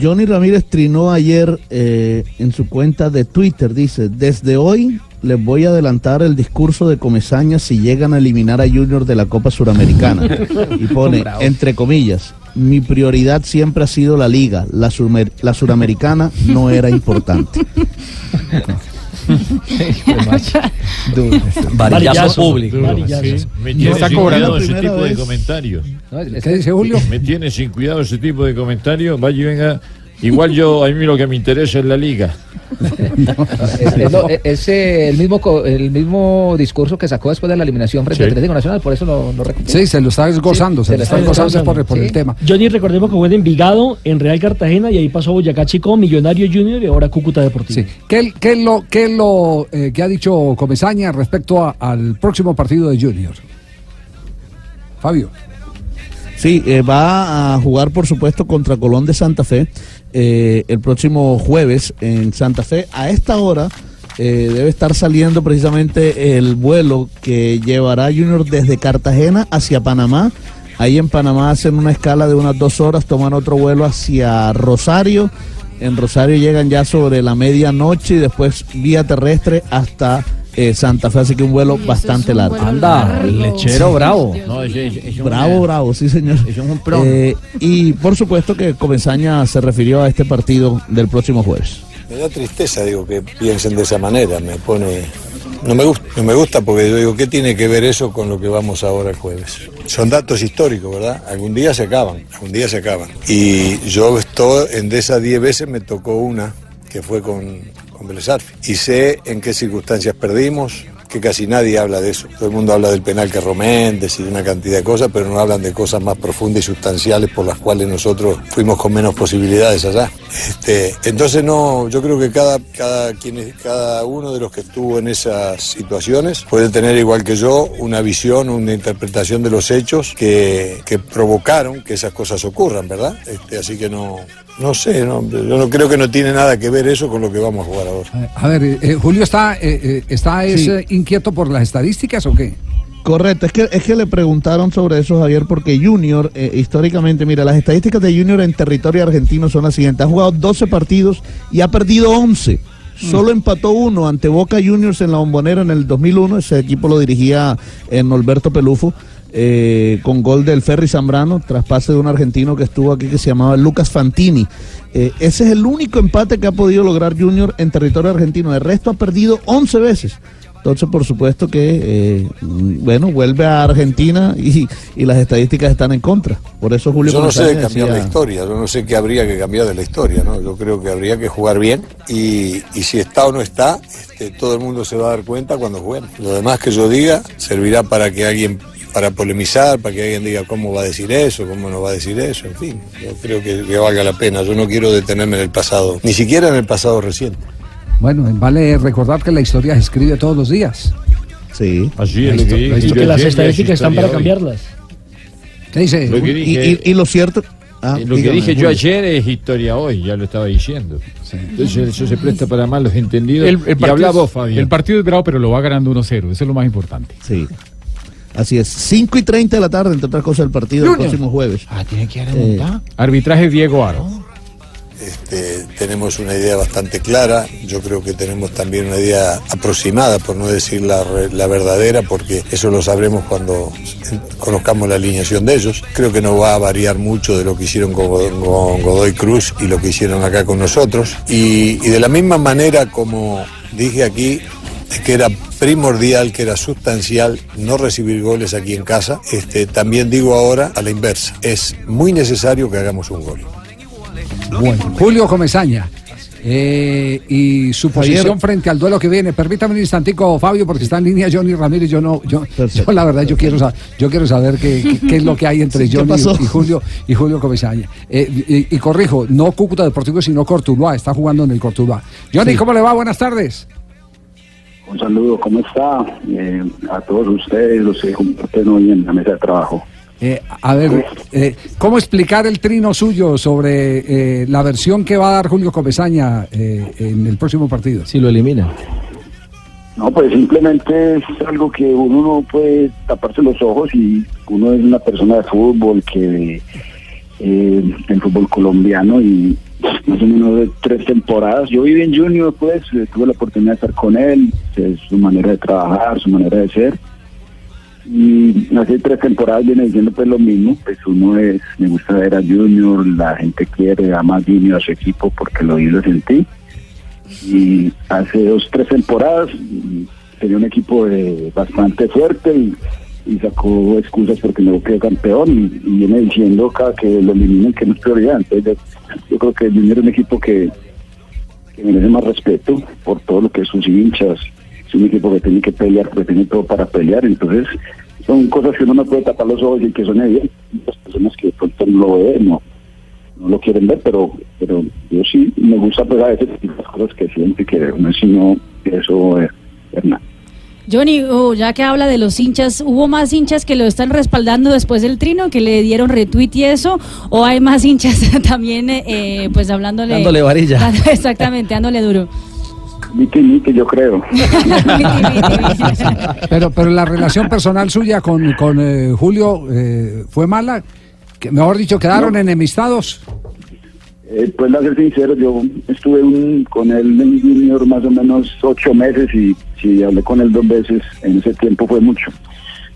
Johnny Ramírez trinó ayer eh, en su cuenta de Twitter, dice, desde hoy les voy a adelantar el discurso de Comesaña si llegan a eliminar a Junior de la Copa Suramericana. Y pone, Bravo. entre comillas, mi prioridad siempre ha sido la liga, la, surmer- la suramericana no era importante. Varillazo público. Me tiene está sin cobrando cuidado ese tipo de comentarios. ¿Qué dice Julio? Me tiene sin cuidado ese tipo de comentarios. Vaya y venga. Igual yo, a mí lo que me interesa es la liga. Es, es eh, el, mismo, co- el mismo discurso que sacó después de la eliminación frente Sí. al Atlético Nacional, por eso lo, lo. Sí, se lo está gozando, se lo está gozando por, por el tema. Johnny, recordemos que fue en Envigado, en Real Cartagena, y ahí pasó Boyacá Chico, Millonario Junior y ahora Cúcuta Deportivo. ¿Qué, qué es lo, qué es lo eh, que ha dicho Comesaña respecto a- al próximo partido de Junior? Fabio. Sí, eh, va a jugar por supuesto contra Colón de Santa Fe eh, el próximo jueves en Santa Fe. A esta hora eh, debe estar saliendo precisamente el vuelo que llevará Junior desde Cartagena hacia Panamá. Ahí en Panamá hacen una escala de unas dos horas, toman otro vuelo hacia Rosario. En Rosario llegan ya sobre la medianoche y después vía terrestre hasta eh, Santa Fe, así que un vuelo bastante largo. Anda, lechero bravo. No, es Bravo, bravo, sí señor. Eso es un pro. Eh, y por supuesto que Comesaña se refirió a este partido del próximo jueves. Me da tristeza, digo, que piensen de esa manera, me pone... No me, gusta, no me gusta porque yo digo, ¿qué tiene que ver eso con lo que vamos ahora el jueves? Son datos históricos, ¿verdad? Algún día se acaban, algún día se acaban. Y yo estoy, en de esas 10 veces me tocó una, que fue con, con Vélez Arfield. Y sé en qué circunstancias perdimos, que casi nadie habla de eso. Todo el mundo habla del penal que Roméndez y de una cantidad de cosas, pero no hablan de cosas más profundas y sustanciales por las cuales nosotros fuimos con menos posibilidades allá. Este, entonces no, yo creo que cada, cada, quien, cada uno de los que estuvo en esas situaciones puede tener igual que yo una visión, una interpretación de los hechos que, que provocaron que esas cosas ocurran, ¿verdad? Este, así que no, no sé, no, yo no creo que no tiene nada que ver eso con lo que vamos a jugar ahora. A ver, eh, Julio está, eh, eh, está es, Sí. eh, inquieto por las estadísticas o qué? Correcto, es que, es que le preguntaron sobre eso, Javier, porque Junior, eh, históricamente, mira, las estadísticas de Junior en territorio argentino son las siguientes. Ha jugado 12 partidos y ha perdido 11. Solo empató uno ante Boca Juniors en la Bombonera en el 2001. Ese equipo lo dirigía en Norberto Pelufo. Eh, con gol del Ferry Zambrano, traspase de un argentino que estuvo aquí que se llamaba Lucas Fantini. Eh, ese es el único empate que ha podido lograr Junior en territorio argentino. El resto ha perdido 11 veces. Entonces, por supuesto que, eh, bueno, vuelve a Argentina y, y las estadísticas están en contra. Por eso Julio Yo no sé de cambiar la historia, yo no sé qué habría que cambiar de la historia, ¿no? Yo creo que habría que jugar bien y, y si está o no está, este, todo el mundo se va a dar cuenta cuando jueguen. Lo demás que yo diga servirá para que alguien, para polemizar, para que alguien diga cómo va a decir eso, cómo no va a decir eso, en fin. Yo creo que, que valga la pena, yo no quiero detenerme en el pasado, ni siquiera en el pasado reciente. Bueno, vale recordar que la historia se escribe todos los días. Sí. Así es lo que dije yo que las estadísticas están para historia hoy. cambiarlas. ¿Qué dice? Lo que dije- y, y lo cierto. Ah, Eh, lo que dije yo ayer es historia hoy, ya lo estaba diciendo. Entonces eso se presta para malos entendidos. El, el y partido, habla es- vos, Fabián. el partido es bravo, pero lo va ganando 1-0. Eso es lo más importante. Sí. Así es. 5 y 30 de la tarde, entre otras cosas, el partido del Junior. próximo jueves. Ah, tiene que remontar. Arbitraje Diego Aro. Este, tenemos una idea bastante clara, yo creo que tenemos también una idea aproximada, por no decir la, la verdadera, porque eso lo sabremos cuando conozcamos la alineación de ellos. Creo que no va a variar mucho de lo que hicieron con, Godoy- con Godoy Cruz y lo que hicieron acá con nosotros. Y, y de la misma manera como dije aquí, que era primordial, que era sustancial no recibir goles aquí en casa, este, también digo ahora a la inversa, es muy necesario que hagamos un gol. Bueno, Julio Comesaña. eh, y su Javier. posición frente al duelo que viene. Permítame un instantico, Fabio, porque está en línea Johnny Ramírez. Yo no, yo, yo la verdad, yo quiero saber, yo quiero saber qué, qué- qué es lo que hay entre Sí, ¿qué Johnny y, y Julio y Julio Comesaña. Eh, y, y corrijo, no Cúcuta Deportivo, sino Cortuluá. Está jugando en el Cortuluá. Johnny, Sí. ¿cómo le va? Buenas tardes. Un saludo, ¿cómo está? Eh, a todos ustedes, los que comparten hoy en la mesa de trabajo. Eh, a ver, eh, ¿cómo explicar el trino suyo sobre eh, la versión que va a dar Julio Comesaña eh, en el próximo partido? Si lo elimina. No, pues simplemente es algo que uno no puede taparse los ojos y uno es una persona de fútbol que eh, en fútbol colombiano y más o menos de tres temporadas. Yo viví en Junior, pues eh, tuve la oportunidad de estar con él, su manera de trabajar, su manera de ser. Y hace tres temporadas viene diciendo pues lo mismo, pues uno es, me gusta ver a Junior, la gente quiere, ama a Junior, a su equipo porque lo vi lo sentí. Y hace dos, tres temporadas mm, tenía un equipo eh, bastante fuerte y, y sacó excusas porque no quedó campeón y, viene diciendo cada que lo eliminen que no es prioridad. Entonces yo, creo que Junior es un equipo que, merece más respeto por todo lo que es sus hinchas. Es un equipo que tiene que pelear, que tiene todo para pelear. Entonces son cosas que uno no puede tapar los ojos y que son evidentes. Las personas que de pronto no lo ven, no, no lo quieren ver, pero pero yo sí me gusta pues a veces las cosas que siento y que uno si no, eso es Hernán. Johnny, oh, ya que habla de los hinchas, ¿hubo más hinchas que lo están respaldando después del trino, que le dieron retweet y eso? ¿O hay más hinchas también, eh, pues hablándole... Dándole varilla. exactamente, dándole duro. Miki, Miki, yo creo. Pero, pero la relación personal suya con, con eh, Julio eh, fue mala. Que, mejor dicho, quedaron enemistados. Eh, pues, a ser sincero, yo estuve un- con él en Junior más o menos ocho meses y si hablé con él dos veces en ese tiempo fue mucho.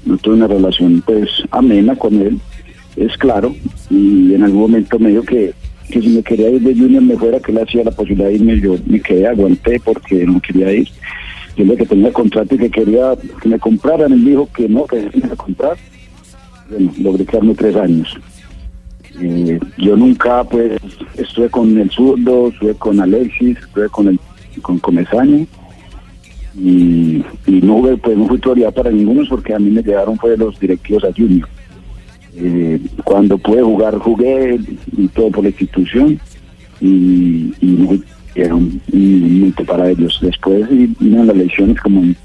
No tuve una relación pues amena con él, es claro, y en algún momento me dijo que, que si me quería ir de Junior me fuera, que él hacía la posibilidad de irme, yo me quedé, aguanté porque no quería ir. Yo le que tenía contrato y que quería que me compraran, él dijo que no, que me iba a comprar. Bueno, logré quedarme tres años. Eh, yo nunca pues estuve con el zurdo, estuve con Alexis, estuve con el con Comesaña y, y no hubo, pues no fui prioridad para ninguno porque a mí me llegaron fue los directivos a Junior. Eh, cuando pude jugar jugué y todo por la institución y, y no era un, momento para ellos. Después vino las elecciones como en,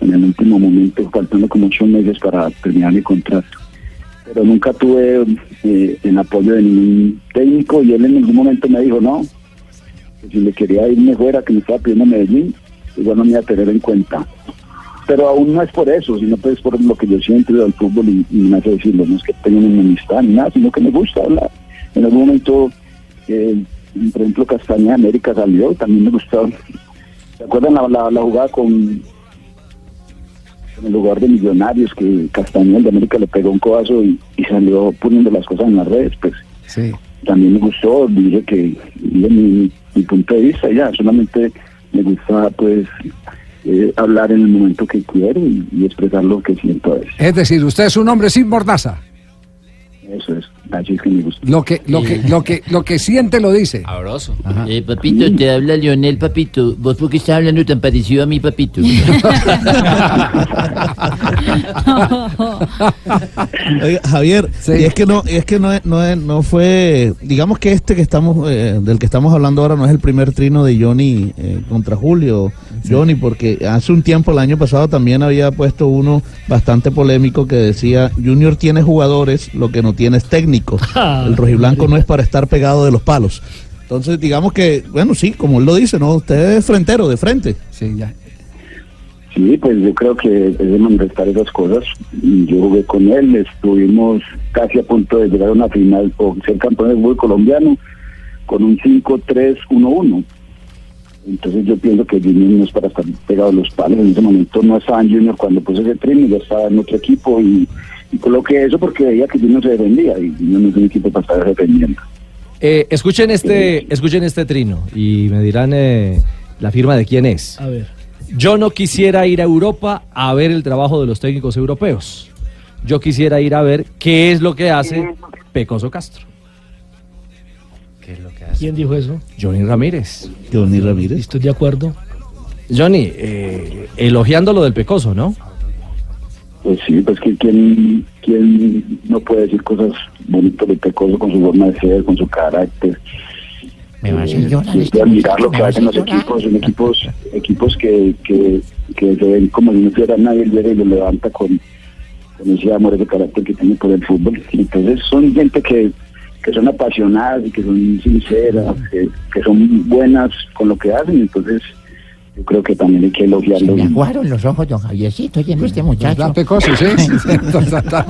en el último momento, faltando como ocho meses para terminar mi contrato pero nunca tuve eh, el apoyo de ningún técnico y él en ningún momento me dijo no, que si le quería irme fuera, que me estaba pidiendo Medellín, igual no me iba a tener en cuenta. Pero aún no es por eso, sino pues por lo que yo siento del fútbol y, y me hace decirlo, no es que tenga una enemistad ni nada, sino que me gusta hablar. En algún momento, eh, por ejemplo, Castaña de América salió, también me gustó. ¿Se acuerdan la, la, la jugada con, en lugar de Millonarios que Castañeda de América le pegó un codazo y, y salió poniendo las cosas en las redes, pues Sí. también me gustó, dije que dije mi, mi punto de vista ya, solamente me gusta pues eh, hablar en el momento que quiero y, y expresar lo que siento a veces. Es decir, usted es un hombre sin mordaza. Eso es, así es que me gusta. Lo que, lo que, lo que, lo que siente lo dice. Sabroso. Eh, papito, te habla Leonel, papito. ¿Vos por qué estás hablando tan parecido a mi papito? Oiga, Javier, y es que no, y es que no, es- no, es- no fue, digamos que este que estamos, eh, del que estamos hablando ahora no es el primer trino de Johnny eh, contra Julio, Johnny, porque hace un tiempo, el año pasado también había puesto uno bastante polémico que decía, Junior tiene jugadores, lo que no tiene es técnico, el rojiblanco no es para estar pegado de los palos. Entonces, digamos que, bueno, sí, como él lo dice, ¿no? Usted es frentero, de frente. Sí, ya. Sí, pues yo creo que es de manifestar esas cosas. Yo jugué con él, estuvimos casi a punto de llegar a una final o ser campeón del fútbol colombiano con un 5-3-1-1. Entonces yo pienso que Junior no es para estar pegado a los palos. En ese momento no estaba en Junior cuando puse ese trino, ya estaba en otro equipo y, y coloqué eso porque veía que Junior se defendía y Junior no es un equipo para estar defendiendo. Eh, escuchen este, escuchen este trino y me dirán eh, la firma de quién es. A ver. Yo no quisiera ir a Europa a ver el trabajo de los técnicos europeos. Yo quisiera ir a ver qué es lo que hace Pecoso Castro. ¿Quién dijo eso? Johnny Ramírez. Johnny Ramírez. Estoy de acuerdo. Johnny, eh, elogiando lo del Pecoso, ¿no? Pues sí, pues que quién, quién no puede decir cosas bonitas de Pecoso con su forma de ser, con su carácter. Me va a hacer Eh, llorar y este admirar lo que hacen los llorar. equipos, son equipos, equipos que, que, que se ven como si no tuviera nadie el llega y lo levanta con, con ese amor, ese carácter que tiene por el fútbol. Entonces son gente que, que son apasionadas y que son sinceras, que, que son buenas con lo que hacen, entonces yo creo que también hay que elogiarlos. Me aguaron los ojos, don Javiercito, oye, este muchacho. ¿Verdad, Pecoso? Sí.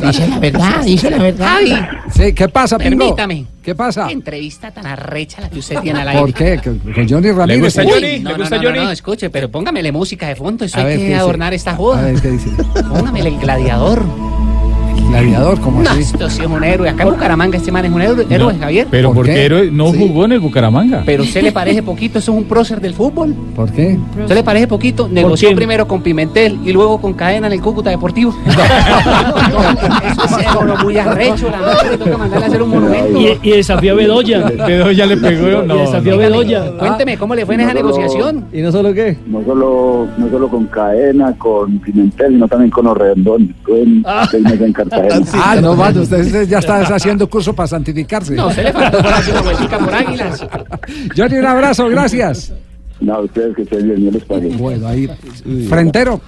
Dice la verdad, dice la verdad. Javi. Sí, ¿qué pasa, Pingo? Permítame. ¿Qué pasa? Qué entrevista tan arrecha la que usted tiene al aire. ¿Por qué? ¿Con Johnny Ramírez? gusta Uy, Johnny? No, no, no, no, no, escuche, pero póngamele música de fondo, eso A hay ver, ¿qué que dice? adornar esta A joda. ver, ¿qué dice? Póngamele el gladiador. Gladiador, ¿cómo No, así? esto sí es un héroe. Acá en Bucaramanga este man es un héroe, héroe, Javier. Pero ¿Por porque qué? héroe no jugó en el Bucaramanga. Pero usted le parece poquito, eso es un prócer del fútbol. ¿Por qué? ¿Usted le parece poquito? Negoció primero con Pimentel y luego con Cadena en el Cúcuta Deportivo. eso es uno muy arrecho, la madre, le toca mandarle a hacer un monumento. Y, y desafió a Bedoya. Bedoya le pegó, Y desafió a Bedoya. Cuénteme, ¿cómo le fue en esa negociación? ¿Y no solo qué? No solo, no solo con Cadena, con Pimentel, sino también con los redondones. Estuve en seis meses en. Ah, no, mano, usted ya está haciendo curso para santificarse. No, se le faltó por una vueltica por Águilas. Johnny, un abrazo, gracias. No, ustedes que estén bien, yo les pague. Bueno, ahí. Frentero.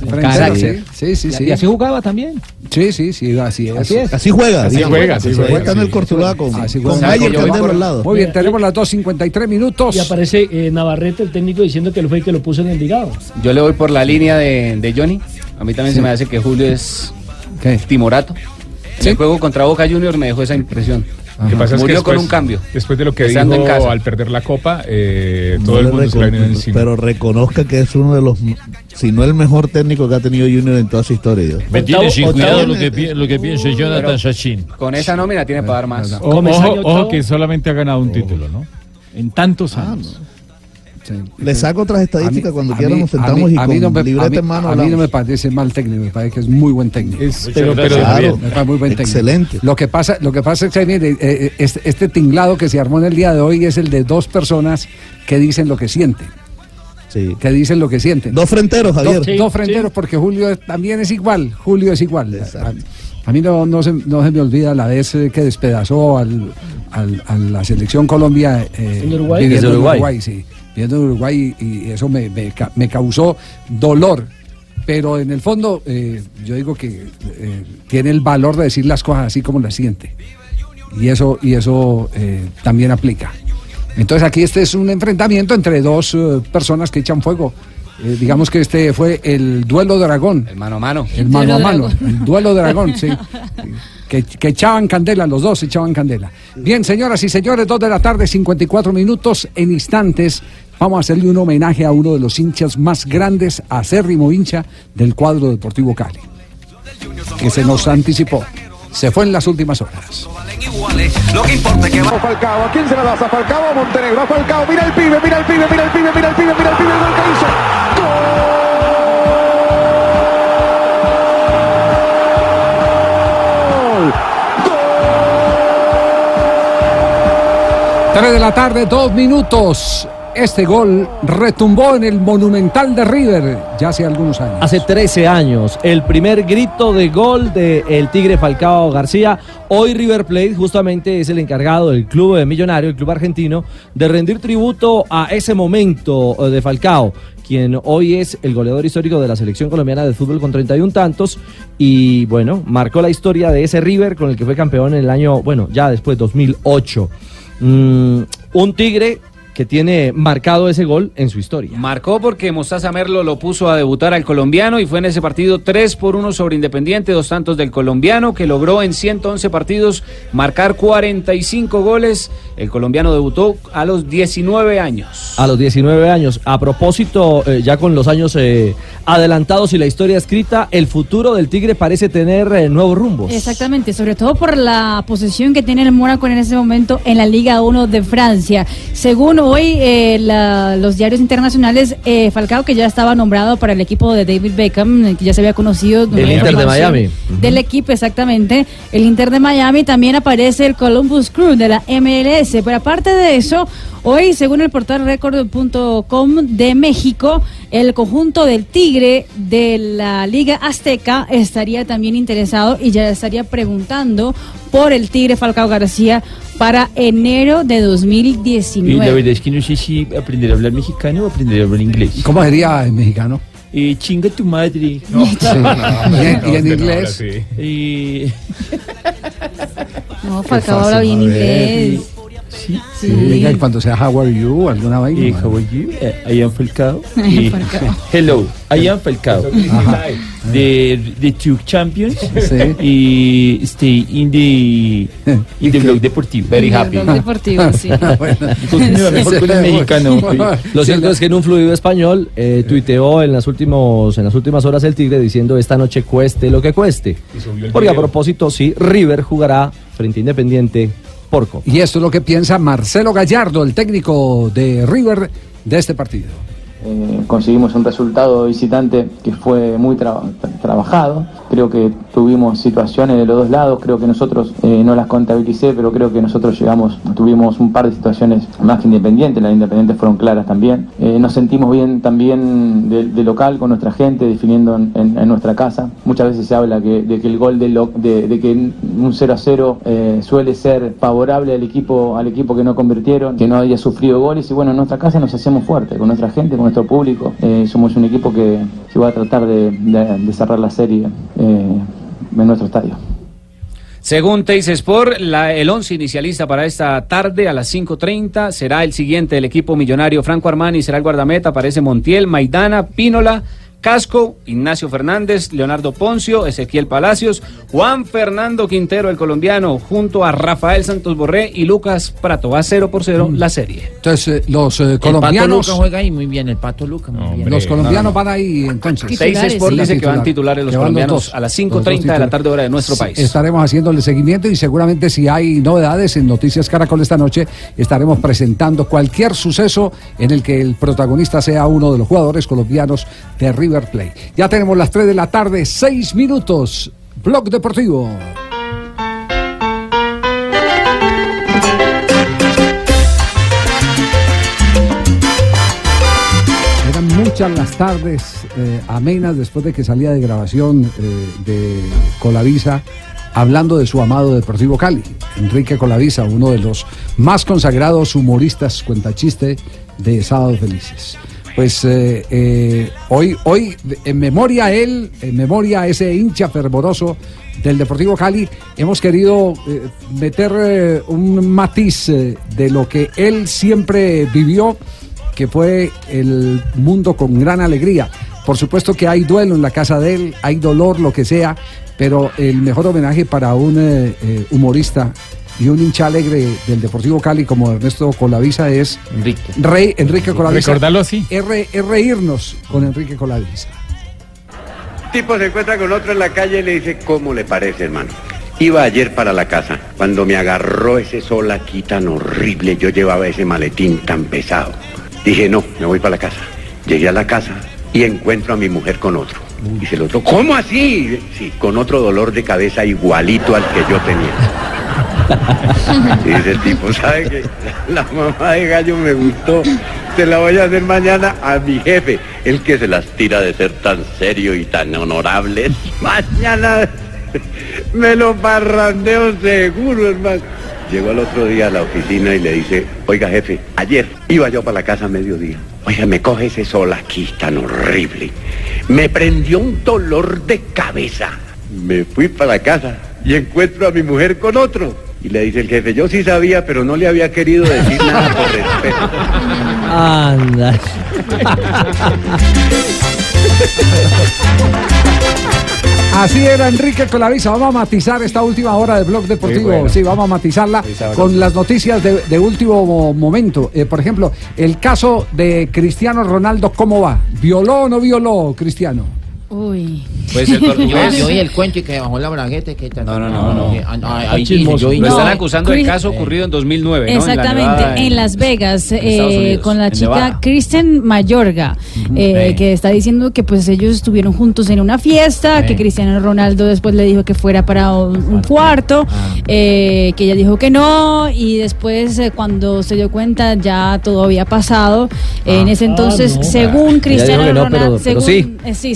Frentero, Caray. sí. Sí, sí, sí. ¿Y así jugaba también? Sí, sí, sí, así es. Así es. Así juega. Así digamos. juega, así juega, sí. el Cortuluá con, Así con. Mayer por- al lado. Muy bien, tenemos las 2.53 minutos. Y aparece eh, Navarrete, el técnico, diciendo que él fue el que lo puso en el Envigado. Yo le voy por la línea de, de Johnny. A mí también se me hace que Julio es timorato. El juego contra Boca Juniors me dejó esa impresión. Que pasa es que Murió con un cambio. Después de lo que Estando dijo en casa. al perder la copa, eh, No todo el mundo se encima. pero reconozca que es uno de los, si no el mejor técnico que ha tenido Junior en toda su historia. Me tiene sin cuidado octavo- lo que, pi- lo que piense Jonathan Sachin. Con esa nómina tiene para dar más. Ojo, ojo, ojo que solamente ha ganado un título, ¿no? En tantos años. Le saco otras estadísticas cuando A quieran mí- nos a sentamos mí- y con no me- libreta a mí- en mano A mí no me parece mal técnico, me parece que es muy buen técnico. pero- pero- Claro. me parece muy buen técnico. Excelente. Lo que pasa, lo que pasa es que mire, eh, este, este tinglado que se armó en el día de hoy es el de dos personas que dicen lo que sienten. Que dicen lo que sienten. Dos frenteros, Javier. Dos, Sí, dos frenteros, porque Julio también es igual. Julio es igual. A, a mí no, no, se, no se me olvida la vez eh, que despedazó al, al- a la selección Colombia. Eh, ¿En Uruguay? en Uruguay. sí. Viviendo en Uruguay y, y eso me, me ca- me causó dolor. Pero en el fondo, eh, yo digo que eh, tiene el valor de decir las cosas así como las siente. Y eso, y eso eh, también aplica. Entonces aquí este es un enfrentamiento entre dos eh, personas que echan fuego. Eh, digamos que este fue el duelo de Aragón. El mano a mano. El mano a mano. El duelo de Aragón, sí. Que, que echaban candela, los dos echaban candela. Bien, señoras y señores, dos de la tarde, 54 minutos. En instantes vamos a hacerle un homenaje a uno de los hinchas más grandes, acérrimo hincha del cuadro Deportivo Cali. Que se nos anticipó. Se fue en las últimas horas. Lo que importa es que va Falcao. ¿A quién se la das? A Falcao o a Montenegro. A Falcao. Mira el pibe, mira el pibe, mira el pibe, mira el pibe, mira el pibe. El gol que hizo. ¡Gol! 3 de la tarde, dos minutos. Este gol retumbó en el Monumental de River ya hace algunos años. Hace 13 años, el primer grito de gol del el Tigre Falcao García. Hoy River Plate justamente es el encargado del club de Millonario, el club argentino, de rendir tributo a ese momento eh, de Falcao, quien hoy es el goleador histórico de la selección colombiana de fútbol con 31 tantos y bueno, marcó la historia de ese River con el que fue campeón en el año, bueno, ya después 2008. Mm, un Tigre que tiene marcado ese gol en su historia. Marcó porque Mostaza Merlo lo puso a debutar al colombiano y fue en ese partido 3 por 1 sobre Independiente, dos tantos del colombiano que logró en 111 partidos marcar 45 goles. El colombiano debutó a los 19 años. A los 19 años. A propósito, eh, ya con los años eh, adelantados y la historia escrita, el futuro del Tigre parece tener eh, nuevos rumbos. Exactamente, sobre todo por la posición que tiene el Mónaco en ese momento en la Liga 1 de Francia. Según hoy eh, la- los diarios internacionales, eh, Falcao, que ya estaba nombrado para el equipo de David Beckham, eh, que ya se había conocido. Del Inter de Miami. Del equipo, exactamente. El Inter de Miami también aparece el Columbus Crew de la MLS. Pero aparte de eso, hoy, según el portal record.com de México, el conjunto del Tigre de la Liga Azteca estaría también interesado y ya estaría preguntando por el Tigre Falcao García para enero de Y la 2019. verdad es que no sé si aprender a hablar mexicano o aprender a hablar inglés. ¿Cómo sería en mexicano? Eh, chinga tu madre. No. Sí. ¿Y en- y en inglés? Eh, No, Falcao habla bien inglés. Sí, Sí. Diga, y cuando sea How are you, alguna vaina. Eh, how are you? I am Falcao. Falcao. hello, I am Falcao. Ajá. The, the two champions. Sí. Y stay in the, in the blog deportivo. Very happy. En el blog deportivo, sí. Continúa mejor con el mexicano. Lo cierto es que en un fluido español eh, tuiteó en las, últimos, en las últimas horas el Tigre diciendo esta noche cueste lo que cueste. Porque a propósito, sí, River jugará frente a Independiente por Copa. Y esto es lo que piensa Marcelo Gallardo, el técnico de River de este partido. Eh, conseguimos un resultado visitante que fue muy traba- tra- trabajado. Creo que tuvimos situaciones de los dos lados, creo que nosotros eh, no las contabilicé, pero creo que nosotros llegamos, tuvimos un par de situaciones más que independientes, las independientes fueron claras también. Eh, nos sentimos bien también de, local con nuestra gente, definiendo en, en- nuestra casa. Muchas veces se habla que, de que el gol de, lo- de, que un 0 a 0 eh, suele ser favorable al equipo, al equipo que no convirtieron, que no había sufrido goles y bueno, en nuestra casa nos hacemos fuertes con nuestra gente, con nuestro público. Eh, somos un equipo que, que va a tratar de, cerrar la serie en nuestro estadio. Según Teis Sport, el once inicialista para esta tarde a las 5.30 será el siguiente del equipo millonario. Franco Armani será el guardameta, aparece Montiel, Maidana, Pínola, Casco, Ignacio Fernández, Leonardo Poncio, Ezequiel Palacios, Juan Fernando Quintero, el colombiano, junto a Rafael Santos Borré y Lucas Prato. Va 0 por 0 la serie. Entonces, eh, los eh, El Pato colombianos. Luca juega ahí muy bien, el Pato Luca muy bien. Los colombianos van ahí entonces. Teis Sport dice que van titulares los colombianos dos. a las Los dos 5.30 de la tarde hora de nuestro Sí, país. Estaremos haciéndole seguimiento y seguramente si hay novedades en Noticias Caracol esta noche, estaremos presentando cualquier suceso en el que el protagonista sea uno de los jugadores colombianos de River Ya tenemos las 3 de la tarde, 6 minutos. Blog Deportivo. Eran muchas las tardes eh, amenas después de que salía de grabación eh, de Colavisa hablando de su amado Deportivo Cali. Enrique Colavisa, uno de los más consagrados humoristas cuentachiste de Sábados Felices. Pues eh, eh, hoy, hoy, en memoria a él, en memoria a ese hincha fervoroso del Deportivo Cali, hemos querido eh, meter un matiz de lo que él siempre vivió que fue el mundo con gran alegría. Por supuesto que hay duelo en la casa de él, hay dolor, lo que sea, pero el mejor homenaje para un humorista y un hincha alegre del Deportivo Cali como Ernesto Colavisa es Enrique. Rey Enrique Colavisa. Recordarlo así. Es, re- es reírnos con Enrique Colavisa. tipo se encuentra con otro en la calle y le dice, ¿cómo le parece, hermano? Iba ayer para la casa, cuando me agarró ese sol aquí tan horrible, yo llevaba ese maletín tan pesado. Dije, no, me voy para la casa. Llegué a la casa y encuentro a mi mujer con otro. Dice el otro, ¿cómo así? Sí, con otro dolor de cabeza igualito al que yo tenía. El tipo, ¿sabe qué? La mamá de gallo me gustó. Se la voy a hacer mañana a mi jefe, el que se las tira de ser tan serio y tan honorable. Mañana me lo parrandeo seguro, hermano. Llegó al otro día a la oficina y le dice, oiga jefe, ayer iba yo para la casa a mediodía. Oiga, me coge ese sol aquí tan horrible. Me prendió un dolor de cabeza. Me fui para la casa y encuentro a mi mujer con otro. Y le dice el jefe, yo sí sabía, pero no le había querido decir nada por respeto. Anda. Así era Enrique Colavisa. Vamos a matizar esta última hora del blog deportivo. Sí, bueno. Sí, vamos a matizarla con las noticias de, de último mo- momento. Eh, por ejemplo, el caso de Cristiano Ronaldo, ¿cómo va? ¿Violó o no violó Cristiano? Uy. Pues el Yo, portugués. yo oí el cuento y que bajó la bragueta y que. No, no, no, no. Ah, ah, ahí Lo están acusando del caso ocurrido en 2009, ¿no? En la Exactamente, Nevada, en, Las Vegas, eh, con la chica. Kristen Mayorga, eh, Sí. que está diciendo que pues ellos estuvieron juntos en una fiesta, Sí. que Cristiano Ronaldo después le dijo que fuera para un, un cuarto, Ah. eh, que ella dijo que no, y después eh, cuando se dio cuenta ya todo había pasado. en ese entonces, no. según Cristiano Ronaldo, según, sí. eh, sí,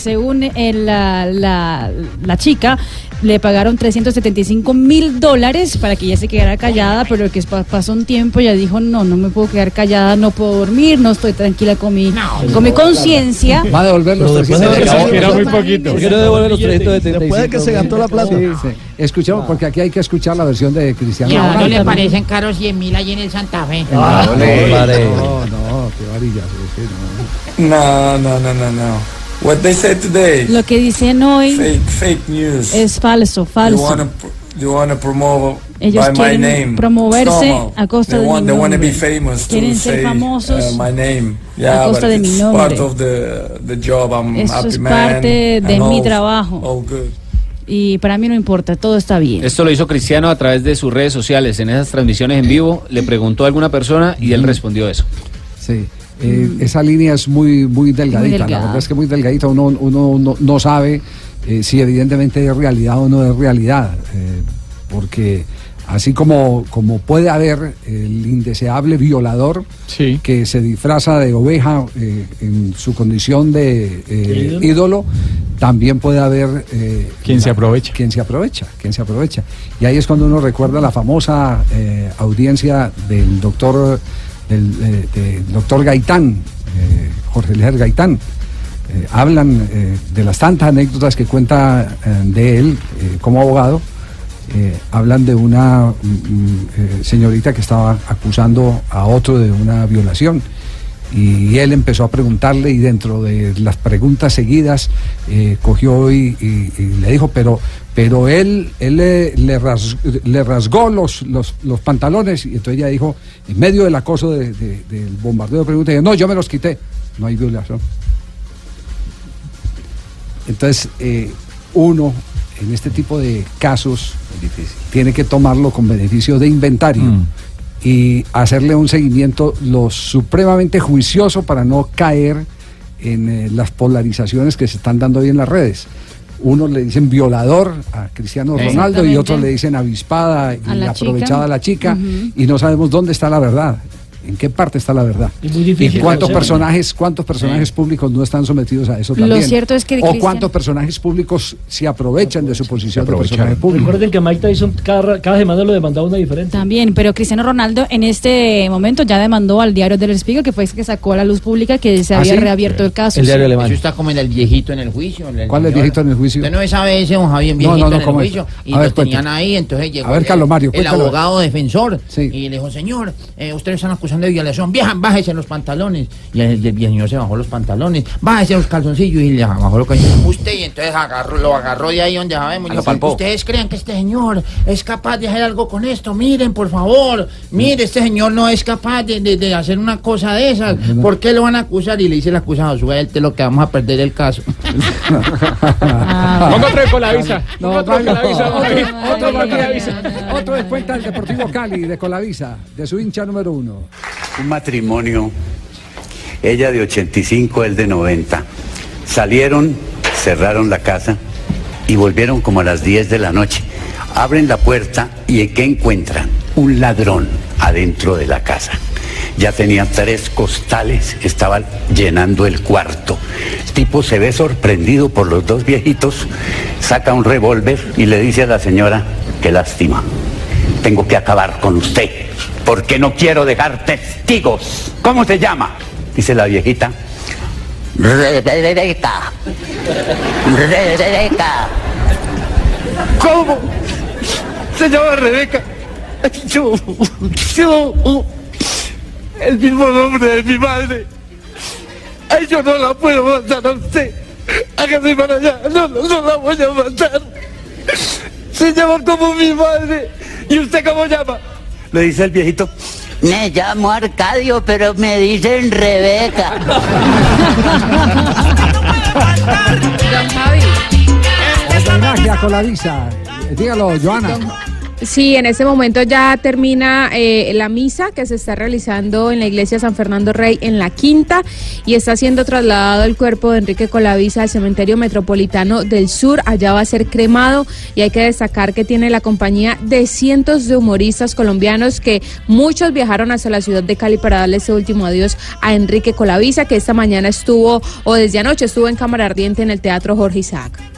según eh, la, la, la chica, le pagaron 375 mil dólares para que ella se quedara callada, pero que pa- pasó un tiempo ella dijo, no, no me puedo quedar callada, no puedo dormir, no estoy tranquila con mi, con mi conciencia. Va a devolver los Pero después 375. de- Era muy poquito. ¿Por qué no devuelve los 375? Después de que se gastó la plata. Sí, sí. Escuchemos, porque aquí hay que escuchar la versión de Cristiano ¿Y a uno Ronaldo. le parecen caros 100 mil allí en el Santa Fe? Ah, No, no, no, no, qué varilla. sí, sí, no. No, no, no, no, no. What they said today, Lo que dicen hoy fake, fake news. es falso, They falso. wanna, pr- they wanna promote Ellos by my quieren name. promoverse Somehow. a costa they de want, mi They wanna be nombre. famous Quieren to ser say famosos uh, my name. Yeah, costa but de mi it's nombre. part of the, the job. I'm Eso happy es man. parte de and mi all- trabajo. all good. Y para mí no importa, todo está bien. Esto lo hizo Cristiano a través de sus redes sociales. En esas transmisiones en vivo le preguntó a alguna persona y él respondió eso. Sí. Eh, esa línea es muy muy delgadita, la verdad es que muy delgadita, uno, uno no, no sabe eh, si evidentemente es realidad o no es realidad, eh, porque así como, como puede haber el indeseable violador que se disfraza de oveja eh, en su condición de eh, ¿Ídolo? ídolo, también puede haber eh, Quien se aprovecha. Quien se aprovecha, quien se aprovecha. Y ahí es cuando uno recuerda la famosa eh, audiencia del doctor del, eh, doctor Gaitán, eh, Jorge Lejer Gaitán. Eh, hablan de las tantas anécdotas que cuenta de él como abogado. Hablan de una mm, mm, señorita que estaba acusando a otro de una violación y él empezó a preguntarle y dentro de las preguntas seguidas cogió y le dijo, pero, pero él, él le, le ras- le rasgó los, los, los pantalones y entonces ella dijo, en medio del acoso de- de- del bombardeo de no, yo me los quité, no hay violación. Entonces, eh, uno en este tipo de casos tiene que tomarlo con beneficio de inventario y hacerle un seguimiento lo supremamente juicioso para no caer en eh, las polarizaciones que se están dando hoy en las redes. Unos le dicen violador a Cristiano. Ronaldo y otros le dicen avispada y la aprovechada chica. a la chica y no sabemos dónde está la verdad. ¿En qué parte está la verdad? Es muy difícil ¿Y cuántos personajes, cuántos personajes públicos no están sometidos a eso Lo también? cierto es que o cuántos personajes públicos se aprovechan de su posición de personaje público. Recuerden que Mike Tyson cada, cada semana lo demandaba una diferente. También, pero Cristiano Ronaldo en este momento ya demandó al diario del Spiegel, que fue el que sacó a la luz pública que se ¿Ah, había sí? reabierto el caso. El sí. diario alemán. Eso está como en el viejito en el juicio. en el ¿Cuál es el viejito en el juicio? Usted no sabe ese don Javier No, viejito no, no, en el ¿cómo es? juicio. Y A ver, lo tenían cuéntame. ahí, entonces llegó A ver, el- Carlos Mario, el cuéntalo. abogado defensor y le dijo, señor, eh, ustedes están acusando de violación, vieja, bájese los pantalones. Y el, el señor se bajó los pantalones, bájese los calzoncillos y le bajó los calzoncillos. Usted, y entonces agarró, lo agarró de ahí donde sabemos. Ustedes creen que este señor es capaz de hacer algo con esto, miren, por favor, mire, este señor no es capaz de, de- de hacer una cosa de esas. ¿Por qué lo van a acusar? Y le dice el acusado, suelte lo que vamos a perder el caso. Ponga otro de Colavisa. No, otro de vaya. Colavisa. Otro- más bien. Colavisa. Otro de cuenta del Deportivo Cali, de Colavisa, de su hincha número uno. Un matrimonio, ella de 85, él de 90. Salieron, cerraron la casa y volvieron como a las 10 de la noche. Abren la puerta y ¿qué encuentran? Un ladrón adentro de la casa. Ya tenía tres costales, estaba llenando el cuarto. El tipo se ve sorprendido por los dos viejitos, saca un revólver y le dice a la señora, qué lástima, tengo que acabar con usted, porque no quiero dejar testigos. ¿Cómo se llama? Dice la viejita. Rebeca. Rebeca. ¿Cómo? Se llama Rebeca. Yo, yo, el mismo nombre de mi madre. Ay, yo no la puedo matar a usted. Hágase para allá. No, no, no la voy a matar. Se llama como mi madre. ¿Y usted cómo llama? Le dice el viejito. Me llamo Arcadio, pero me dicen Rebeca. Homenaje a Colavisa. Dígalo, Joana. Sí, en este momento ya termina eh, la misa que se está realizando en la iglesia San Fernando Rey en la Quinta y está siendo trasladado el cuerpo de Enrique Colavisa al cementerio metropolitano del sur. Allá va a ser cremado y hay que destacar que tiene la compañía de cientos de humoristas colombianos que muchos viajaron hasta la ciudad de Cali para darle ese último adiós a Enrique Colavisa que esta mañana estuvo o desde anoche estuvo en cámara ardiente en el Teatro Jorge Isaac.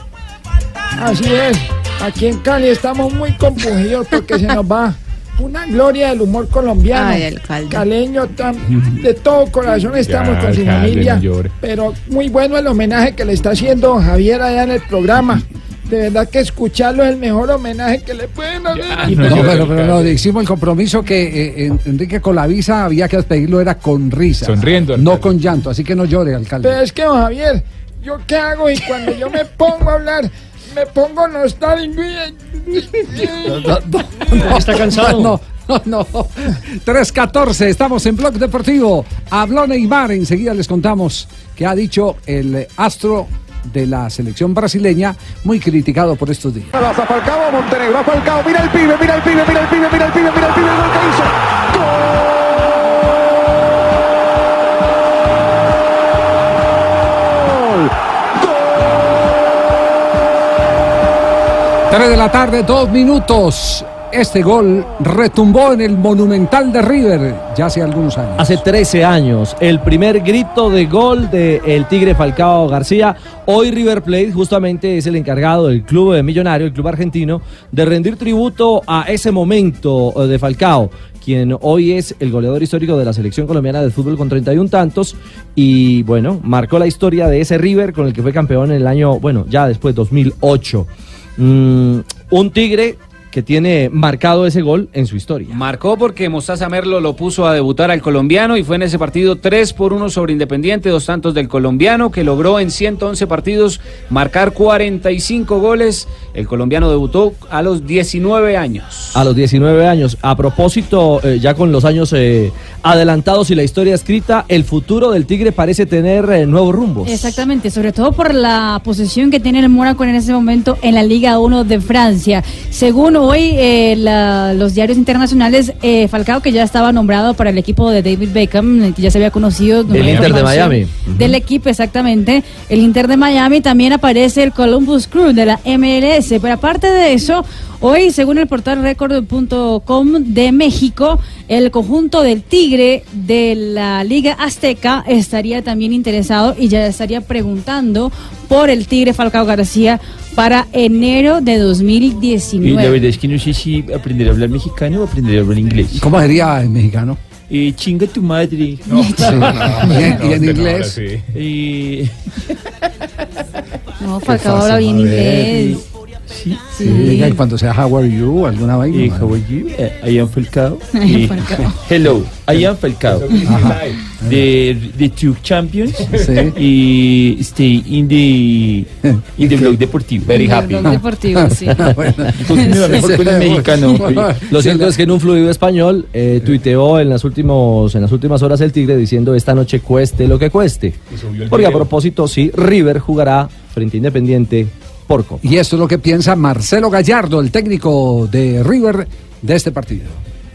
Así es. Aquí en Cali estamos muy compungidos porque se nos va una gloria del humor colombiano. Ay, alcalde. Caleño, tan- de todo corazón estamos Ya, con su alcalde, familia. no. Pero muy bueno el homenaje que le está haciendo don Javier allá en el programa. De verdad que escucharlo es el mejor homenaje que le pueden hacer. No, pero, pero no, hicimos el compromiso que eh, en- Enrique Colavisa había que despedirlo era con risa. Sonriendo, No con llanto, así que no llore, alcalde. Pero es que, don Javier, ¿yo qué hago? Y cuando yo me pongo a hablar, me pongo nostálgico. Está cansado. No, no, no. 3.14, estamos en Blog Deportivo. Habló Neymar, enseguida les contamos que ha dicho el astro de la selección brasileña, muy criticado por estos días. A Falcao, Montenegro, a Falcao, mira el pibe, mira el pibe, mira el pibe, mira el pibe, mira el pibe, el gol que hizo. ¡Gol! 3 de la tarde, dos minutos. Este gol retumbó en el Monumental de River ya hace algunos años. Hace 13 años, el primer grito de gol del Tigre Falcao García. Hoy River Plate justamente es el encargado del club de Millonario, el club argentino, de rendir tributo a ese momento eh, de Falcao, quien hoy es el goleador histórico de la selección colombiana de fútbol con 31 tantos y bueno, marcó la historia de ese River con el que fue campeón en el año, bueno, ya después 2008. Mm, un Tigre que tiene marcado ese gol en su historia. Marcó porque Mostaza Merlo lo puso a debutar al colombiano y fue en ese partido 3 por 1 sobre Independiente, dos tantos del colombiano que logró en 111 partidos marcar 45 goles. El colombiano debutó a los 19 años. A los 19 años. A propósito, eh, ya con los años eh, adelantados y la historia escrita, el futuro del Tigre parece tener eh, nuevos rumbos. Exactamente, sobre todo por la posición que tiene el Mónaco en ese momento en la Liga 1 de Francia. Según hoy eh, la- los diarios internacionales, eh, Falcao, que ya estaba nombrado para el equipo de David Beckham, que ya se había conocido. El Inter de Miami. Del equipo, exactamente. El Inter de Miami también aparece el Columbus Crew de la MLS. Pero aparte de eso, hoy, según el portal record.com de México, el conjunto del Tigre de la Liga Azteca estaría también interesado y ya estaría preguntando por el Tigre Falcao García para enero de Y la 2019. verdad es que no sé si aprender a hablar mexicano o aprender a hablar inglés. ¿Cómo sería en mexicano? Eh, chinga tu madre. No, Sí. no, no, ¿Y en- y en no, inglés? Eh, No, Falcao habla bien inglés. Sí, Sí, y cuando sea How are you, alguna vaina. Eh, madre. how are you? Eh, I am Falcao. Eh. Hello, I am Falcao. Ajá. The, the two champions. Sí. Y stay in the, in the blog deportivo. Very happy. Blog deportivo, sí. Continúa mejor con el mexicano. Lo cierto es que en un fluido español eh, tuiteó en las, últimos, en las últimas horas el Tigre diciendo esta noche cueste lo que cueste. Porque a propósito, sí, River jugará frente a Independiente por Copa. Y esto es lo que piensa Marcelo Gallardo, el técnico de River, de este partido.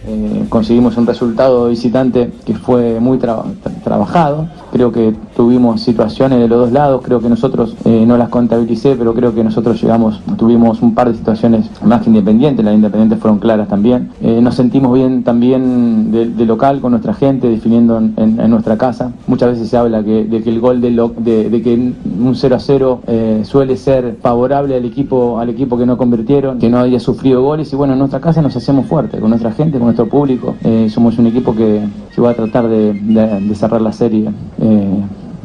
Eh, conseguimos un resultado visitante que fue muy traba- tra- trabajado. Creo que tuvimos situaciones de los dos lados, creo que nosotros eh, no las contabilicé, pero creo que nosotros llegamos, tuvimos un par de situaciones más que independientes, las independientes fueron claras también. Eh, nos sentimos bien también de, local con nuestra gente, definiendo en, en- nuestra casa. Muchas veces se habla que, de que el gol de, lo- de, que un 0 a 0 eh, suele ser favorable al equipo, al equipo que no convirtieron, que no había sufrido goles y bueno, en nuestra casa nos hacemos fuertes con nuestra gente, con nuestro público. Somos un equipo que, que va a tratar de cerrar la serie eh,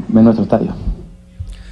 nuestro estadio.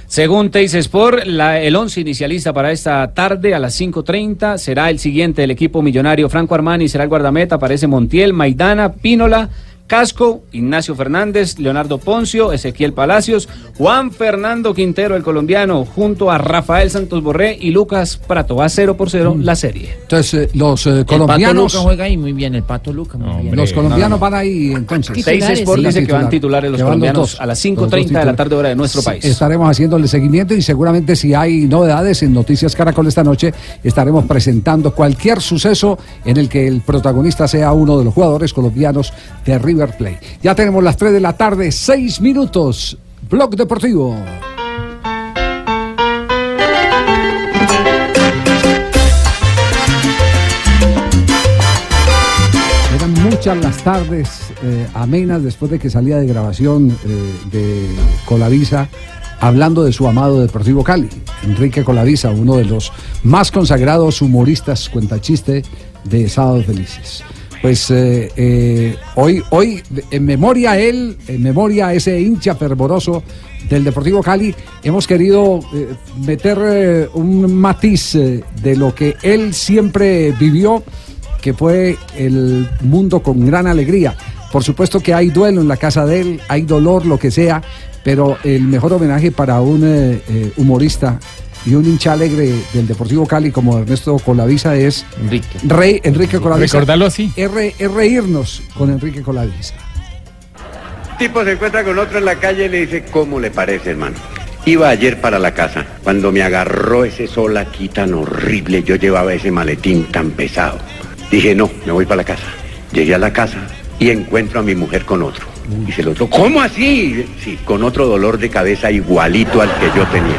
Según Teis Sport, el once inicialista para esta tarde a las 5.30 será el siguiente del equipo millonario. Franco Armani será el guardameta, aparece Montiel, Maidana, Pínola, Casco, Ignacio Fernández, Leonardo Poncio, Ezequiel Palacios, Juan Fernando Quintero, el colombiano, junto a Rafael Santos Borré y Lucas Prato. Va 0 por 0 la serie. Entonces, eh, los eh, El Pato colombianos. Luca juega ahí muy bien, el Pato Luca muy bien. Los colombianos van ahí entonces. Teis Sport dice que van titulares los colombianos dos. a las Los dos 5.30 de la tarde hora de nuestro Sí, país. Estaremos haciéndole seguimiento y seguramente si hay novedades en Noticias Caracol esta noche, estaremos presentando cualquier suceso en el que el protagonista sea uno de los jugadores colombianos de River Ya tenemos las 3 de la tarde, 6 minutos. Blog Deportivo. Eran muchas las tardes eh, amenas después de que salía de grabación eh, de Colavisa hablando de su amado Deportivo Cali, Enrique Colavisa, uno de los más consagrados humoristas cuentachiste de Sábados Felices. Pues eh, eh, hoy, hoy, en memoria a él, en memoria a ese hincha fervoroso del Deportivo Cali, hemos querido eh, meter un matiz de lo que él siempre vivió, que fue el mundo con gran alegría. Por supuesto que hay duelo en la casa de él, hay dolor, lo que sea, pero el mejor homenaje para un humorista y un hincha alegre del Deportivo Cali como Ernesto Colavisa es Enrique. Rey Enrique Colavisa. Recordarlo así. Es, re- es reírnos con Enrique Colavisa. tipo se encuentra con otro en la calle y le dice, ¿cómo le parece, hermano? Iba ayer para la casa, cuando me agarró ese sol aquí tan horrible, yo llevaba ese maletín tan pesado. Dije, no, me voy para la casa. Llegué a la casa y encuentro a mi mujer con otro. Dice el otro, ¿cómo así? Sí, con otro dolor de cabeza igualito al que yo tenía.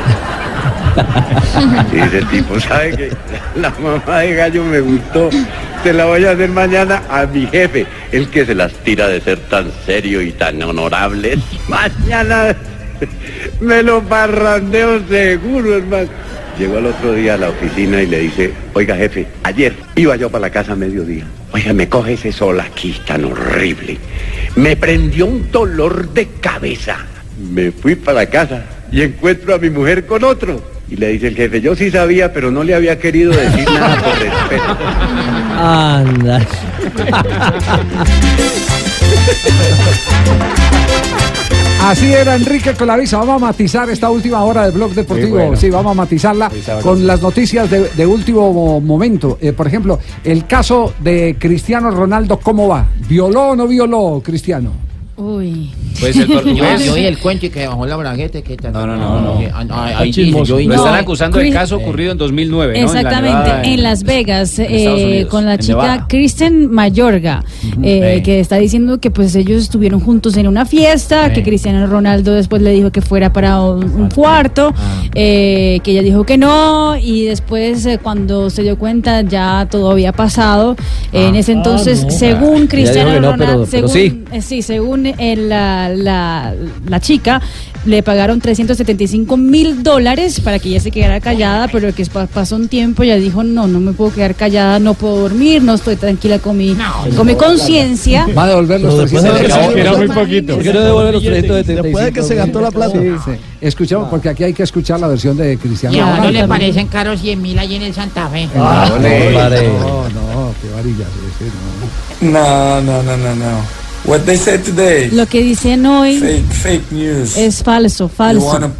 Y el tipo, ¿sabe que La mamá de gallo me gustó. Se la voy a hacer mañana a mi jefe, el que se las tira de ser tan serio y tan honorable. Mañana me lo parrandeo seguro, hermano. Llegó al otro día a la oficina y le dice, oiga jefe, ayer iba yo para la casa a mediodía. Oiga, me coge ese sol aquí tan horrible. Me prendió un dolor de cabeza. Me fui para la casa y encuentro a mi mujer con otro. Y le dice el jefe, yo sí sabía, pero no le había querido decir nada por respeto. Anda. Así era Enrique Colavisa. Vamos a matizar esta última hora del blog deportivo. Sí, bueno. Sí, vamos a matizarla con las noticias de, de último mo- momento. Eh, por ejemplo, el caso de Cristiano Ronaldo, ¿cómo va? ¿Violó o no violó Cristiano? Uy. Pues el portugués. Yo oí el cuento y que bajó la bragueta. Que no, no, no, no. Ahí dice, yo oí- Lo No, están acusando del caso ocurrido en 2009, ¿no? En la Exactamente, Nevada, en, Las Vegas, en eh, con la chica. Kristen Mayorga, eh, que está diciendo que pues ellos estuvieron juntos en una fiesta, que Cristiano Ronaldo después le dijo que fuera para un, un cuarto, eh, que ella dijo que no, y después eh, cuando se dio cuenta ya todo había pasado. en ese entonces, no. según Cristiano no, Ronaldo, pero según, sí. eh, sí, según eh, la, la, la chica, le pagaron 375 mil dólares para que ella se quedara callada, pero que pa- pasó un tiempo, ella dijo, no, no me puedo quedar callada, no puedo dormir, no estoy tranquila con mi, con mi conciencia. Va a devolver los Pero después 300. de que era muy poquito. ¿Por qué no devuelve los 375? Después de que se gastó la plata. Sí, sí. Escuchamos, porque aquí hay que escuchar la versión de Cristiano Y a uno Ronaldo. le parecen caros 100 mil ahí en el Santa Fe. Ah, No, no, vale. no, no, qué varilla. no. No, no, no, no, no. What they said today. Lo que dicen hoy Fake, fake news. es falso, You falso. wanna,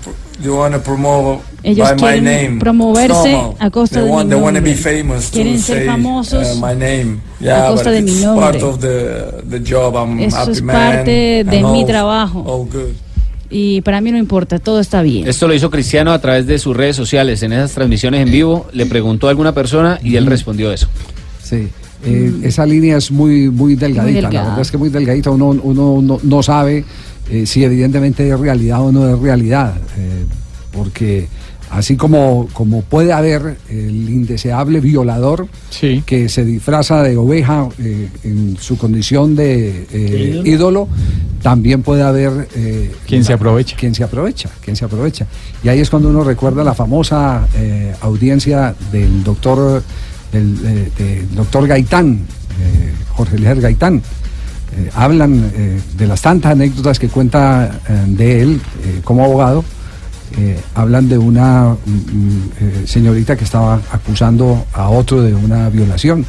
wanna promote Ellos by my quieren name. promoverse a costa they de want, mi They wanna be nombre. famous Quieren to ser say famosos uh, my name. Yeah, costa but de mi it's nombre. part of the, the job. I'm Eso happy es man. parte de mi all- trabajo. all good. Y para mí no importa, todo está bien. Esto lo hizo Cristiano a través de sus redes sociales. En esas transmisiones en vivo le preguntó a alguna persona y él respondió eso. Sí. Eh, Esa línea es muy, muy delgadita. Muy La delgada. verdad es que muy delgadita. Uno, uno no, no sabe eh, si evidentemente es realidad o no es realidad. eh, porque así como, como puede haber el indeseable violador que se disfraza de oveja eh, en su condición de eh, ídolo? ídolo, también puede haber eh, Quien se aprovecha. Quien se aprovecha, quien se aprovecha. Y ahí es cuando uno recuerda la famosa eh, audiencia del doctor del, eh, del doctor Gaitán, eh, Jorge Lejer Gaitán. Eh, hablan de las tantas anécdotas que cuenta de él como abogado. Hablan de una mm, mm, señorita que estaba acusando a otro de una violación.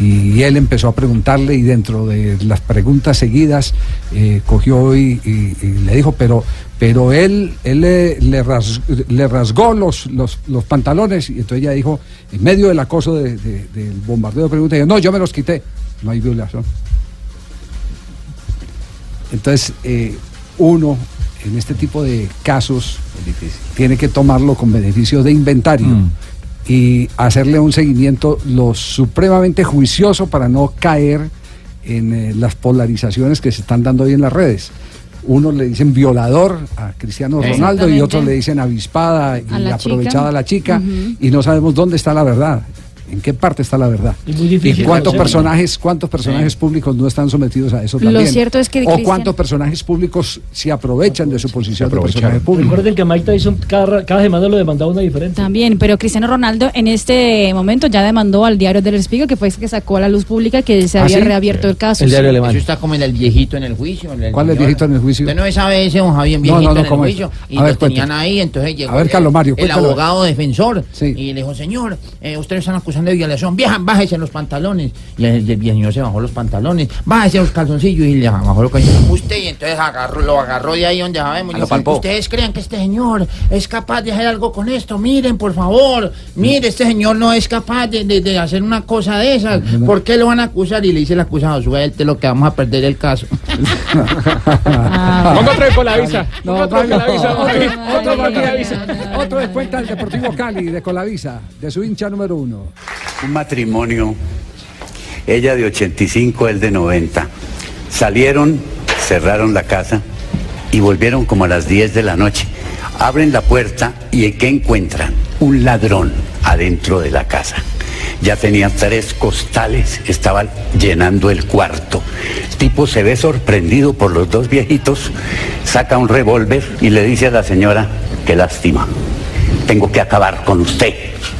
Y él empezó a preguntarle y dentro de las preguntas seguidas eh, cogió y, y- y le dijo, pero, pero él, él le, le ras- le rasgó los, los, los pantalones y entonces ella dijo, en medio del acoso de- de- del bombardeo de preguntas, no, yo me los quité, no hay violación. Entonces, eh, uno en este tipo de casos tiene que tomarlo con beneficio de inventario y hacerle un seguimiento lo supremamente juicioso para no caer en eh, las polarizaciones que se están dando hoy en las redes. Unos le dicen violador a Cristiano. Ronaldo y otros le dicen avispada y A aprovechada chica. a la chica y no sabemos dónde está la verdad. ¿En qué parte está la verdad? Es muy difícil ¿Y cuántos personajes, cuántos personajes públicos no están sometidos a eso Lo también? cierto es que o Cristian- cuántos personajes públicos se aprovechan de su posición de personaje público. Recuerden que Mike Tyson cada, cada semana lo demandaba una diferente. También, pero Cristiano Ronaldo en este momento ya demandó al diario del Spiegel, que fue el que sacó a la luz pública que se ¿Ah, había sí? reabierto el caso. El diario alemán. Eso está como en el viejito en el juicio. en ¿Cuál es el viejito en el juicio? Usted no sabe ese don Javier No, viejito no, no, en el ¿cómo es? juicio. Y A ver, lo tenían cuente. ahí, entonces llegó A ver, el- Carlos Mario, el abogado defensor. Y le dijo, señor, eh, ustedes están de violación. Vieja, bájese los pantalones. Y el, el señor se bajó los pantalones. Bájese los calzoncillos y le bajó los calzoncillos. Usted, y entonces agarró, lo agarró de ahí donde sabemos. Ustedes creen que este señor es capaz de hacer algo con esto. Miren, por favor. Mire, este señor no es capaz de, de- de hacer una cosa de esas. ¿Por qué lo van a acusar? Y le dice el acusado, suelte lo que vamos a perder el caso. Ponga otro de Colavisa. No, Ponga otro de vaya, Colavisa. otro, otro de Colavisa. Otro de cuenta del Deportivo Cali, de Colavisa, de su hincha número uno. Un matrimonio, ella de 85, él de 90. Salieron, cerraron la casa y volvieron como a las 10 de la noche. Abren la puerta y ¿qué encuentran? Un ladrón adentro de la casa. Ya tenía tres costales, estaba llenando el cuarto. El tipo se ve sorprendido por los dos viejitos, saca un revólver y le dice a la señora, qué lástima, tengo que acabar con usted,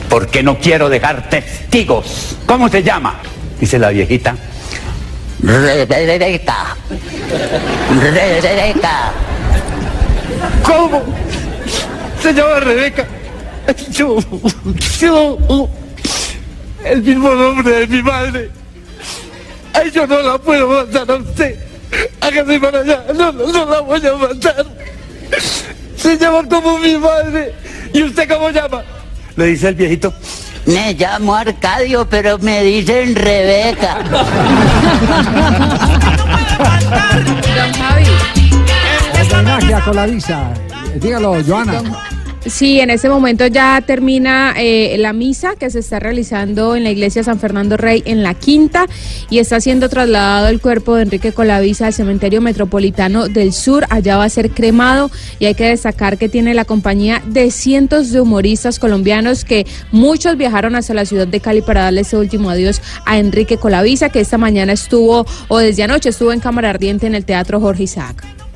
porque no quiero dejar testigos. ¿Cómo se llama? Dice la viejita. Rebeca. Rebeca. ¿Cómo? Se llama Rebeca. Yo, yo, el mismo nombre de mi madre. Ay, yo no la puedo matar a usted. Hágase para allá. No, no, no la voy a matar. Se llama como mi madre. ¿Y usted cómo llama? Le dice el viejito. Me llamo Arcadio, pero me dicen Rebeca. Homenaje a Colavisa. Dígalo, Joana. Sí, en este momento ya termina eh, la misa que se está realizando en la iglesia San Fernando Rey en la Quinta y está siendo trasladado el cuerpo de Enrique Colavisa al cementerio metropolitano del sur. Allá va a ser cremado y hay que destacar que tiene la compañía de cientos de humoristas colombianos que muchos viajaron hasta la ciudad de Cali para darle ese último adiós a Enrique Colavisa que esta mañana estuvo o desde anoche estuvo en cámara ardiente en el Teatro Jorge Isaac.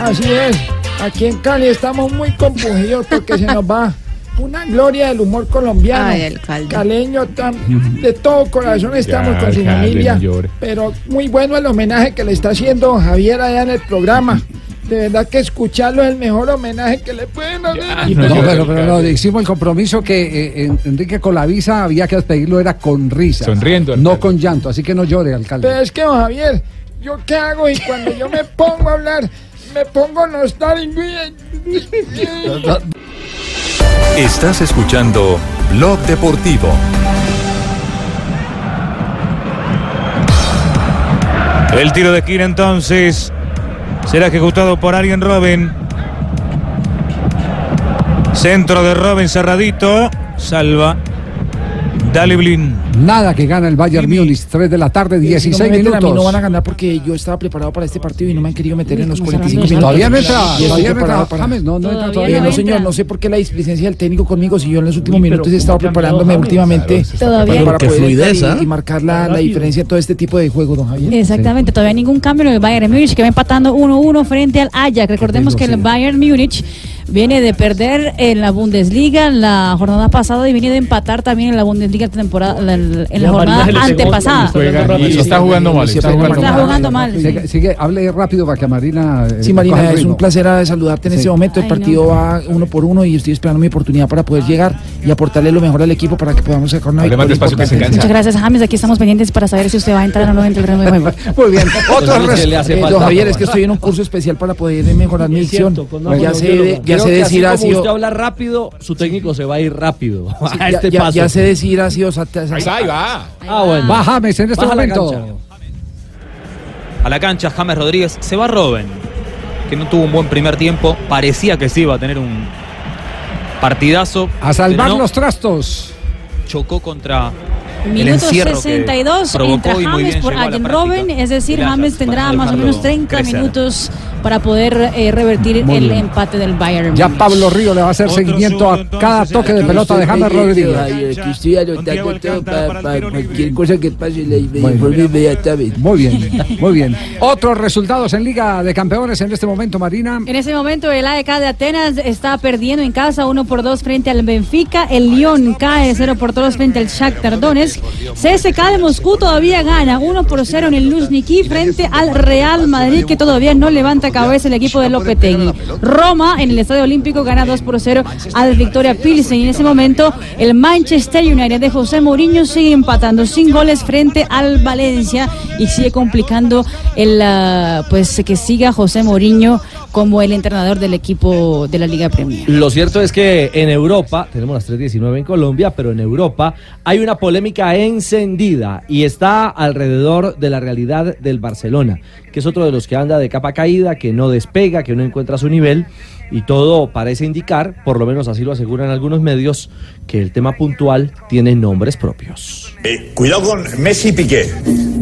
Así es. Aquí en Cali estamos muy compungidos porque se nos va una gloria del humor colombiano. Ay, alcalde. Caleño, tan- de todo corazón estamos Ya, con su alcalde, familia. no llore. Pero muy bueno el homenaje que le está haciendo Javier allá en el programa. De verdad que escucharlo es el mejor homenaje que le pueden hacer. No, pero, pero no, hicimos el compromiso que eh, en- Enrique Colavisa había que despedirlo era con risa. Sonriendo, No con llanto, así que no llore, alcalde. Pero es que, don Javier, ¿yo qué hago? Y cuando yo me pongo a hablar, me pongo nostálgico. y- Estás escuchando Blog Deportivo. El tiro de esquina entonces será ejecutado por Arjen Robin. Centro de Robin cerradito. Salva. Dale Blin. Nada que gana el Bayern Múnich, 3 de la tarde, 16 Si no minutos. A mí no van a ganar porque yo estaba preparado para este partido y no me han querido meter en los 45 minutos. Todavía no entra, todavía no entra. para- James, no, no entra todavía. no, señor, no sé por qué la displicencia del técnico conmigo si yo en los últimos minutos he estado ¿cómo ha preparándome últimamente para, poder fluidez, entrar y, ¿ah? y marcar la, la diferencia en todo este tipo de juego, don Javier. Exactamente, todavía ningún cambio en el Bayern Múnich que va empatando 1-1 frente al Ajax. Recordemos que el Bayern Múnich viene de perder en la Bundesliga la jornada pasada y viene de empatar también en la Bundesliga temporada, en la, en jornada antepasada. Juega y está jugando mal. Está jugando Está mal. jugando mal. Sigue, sigue, hable rápido para que Marina. eh, Sí, Marina, el es un placer eh, saludarte en Sí. este momento. El Ay, partido no. va uno por uno y estoy esperando mi oportunidad para poder llegar y aportarle lo mejor al equipo para que podamos sacar una victoria. Muchas gracias, James. Aquí estamos pendientes para saber si usted va a entrar o no dentro del terreno de juego. Muy bien. Otro Pues, ¿qué le hace Eh, falta? don Javier, es que estoy en un curso especial para poder mejorar mi dicción. Ya sé. Ya sé decir así como ácido. usted habla rápido, su técnico se va a ir rápido. Sí, a este ya- paso. ya sé decir ácido. sat- Ahí va, ahí va. Ah, bueno. Va James en este Baja momento. cancha. A la cancha James Rodríguez. Se va Robben, que no tuvo un buen primer tiempo. Parecía que sí iba a tener un partidazo. A salvar no, los trastos. Chocó contra Minuto encierro que 62 provocó entra James por Allen. Robben, es decir, Gracias James tendrá para más o menos 30 crecer. minutos para poder eh, revertir Muy el bien. empate del Bayern. Ya Pablo Río le va a hacer seguimiento a cada toque de pelota de James Rodríguez. Aquí estoy anotando todo para cualquier cosa que pase le me Muy informe inmediatamente. Muy bien, muy bien. Otros resultados en Liga de Campeones en este momento, Marina. En ese momento el AEK de Atenas está perdiendo en casa 1 por 2 frente al Benfica. El Lyon cae 0 por 2 frente al Shakhtar Donetsk. CSK de Moscú todavía gana 1 por 0 en el Luzhniki frente al Real Madrid que todavía no levanta cabeza el equipo de Lopetegui. Roma en el Estadio Olímpico gana 2 por 0 al Victoria Pilsen y en ese momento el Manchester United de José Mourinho sigue empatando sin goles frente al Valencia y sigue complicando el ah, pues que siga José Mourinho como el entrenador del equipo de la Liga Premier. Lo cierto es que en Europa, tenemos las 3.19 en Colombia, pero en Europa hay una polémica encendida y está alrededor de la realidad del Barcelona, que es otro de los que anda de capa caída, que no despega, que no encuentra su nivel y todo parece indicar, por lo menos así lo aseguran algunos medios, que el tema puntual tiene nombres propios. Eh, cuidado con Messi y Piqué.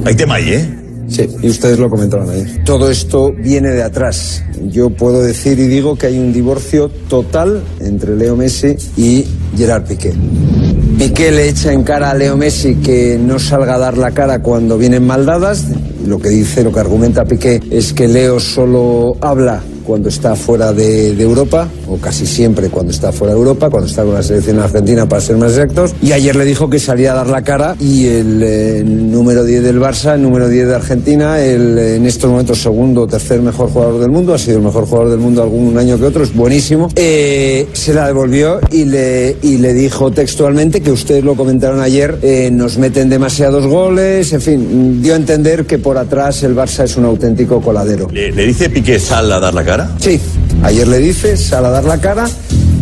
Hay tema ahí, ¿eh? Sí, y ustedes lo comentaron ayer. Todo esto viene de atrás. Yo puedo decir y digo que hay un divorcio total entre Leo Messi y Gerard Piqué. Piqué le echa en cara a Leo Messi que no salga a dar la cara cuando vienen mal dadas. Lo que dice, lo que argumenta Piqué es que Leo solo habla cuando está fuera de, de Europa, o casi siempre cuando está fuera de Europa, cuando está con la selección argentina para ser más exactos. Y ayer le dijo que salía a dar la cara y el eh, número 10 del Barça, el número 10 de Argentina, el eh, en estos momentos segundo o tercer mejor jugador del mundo, ha sido el mejor jugador del mundo algún año que otro, es buenísimo. Eh, se la devolvió y le, y le dijo textualmente que ustedes lo comentaron ayer, eh, nos meten demasiados goles, en fin, dio a entender que por atrás el Barça es un auténtico coladero. ¿Le, le dice Piqué sal a dar la cara? Sí, ayer le dice, sal a dar la cara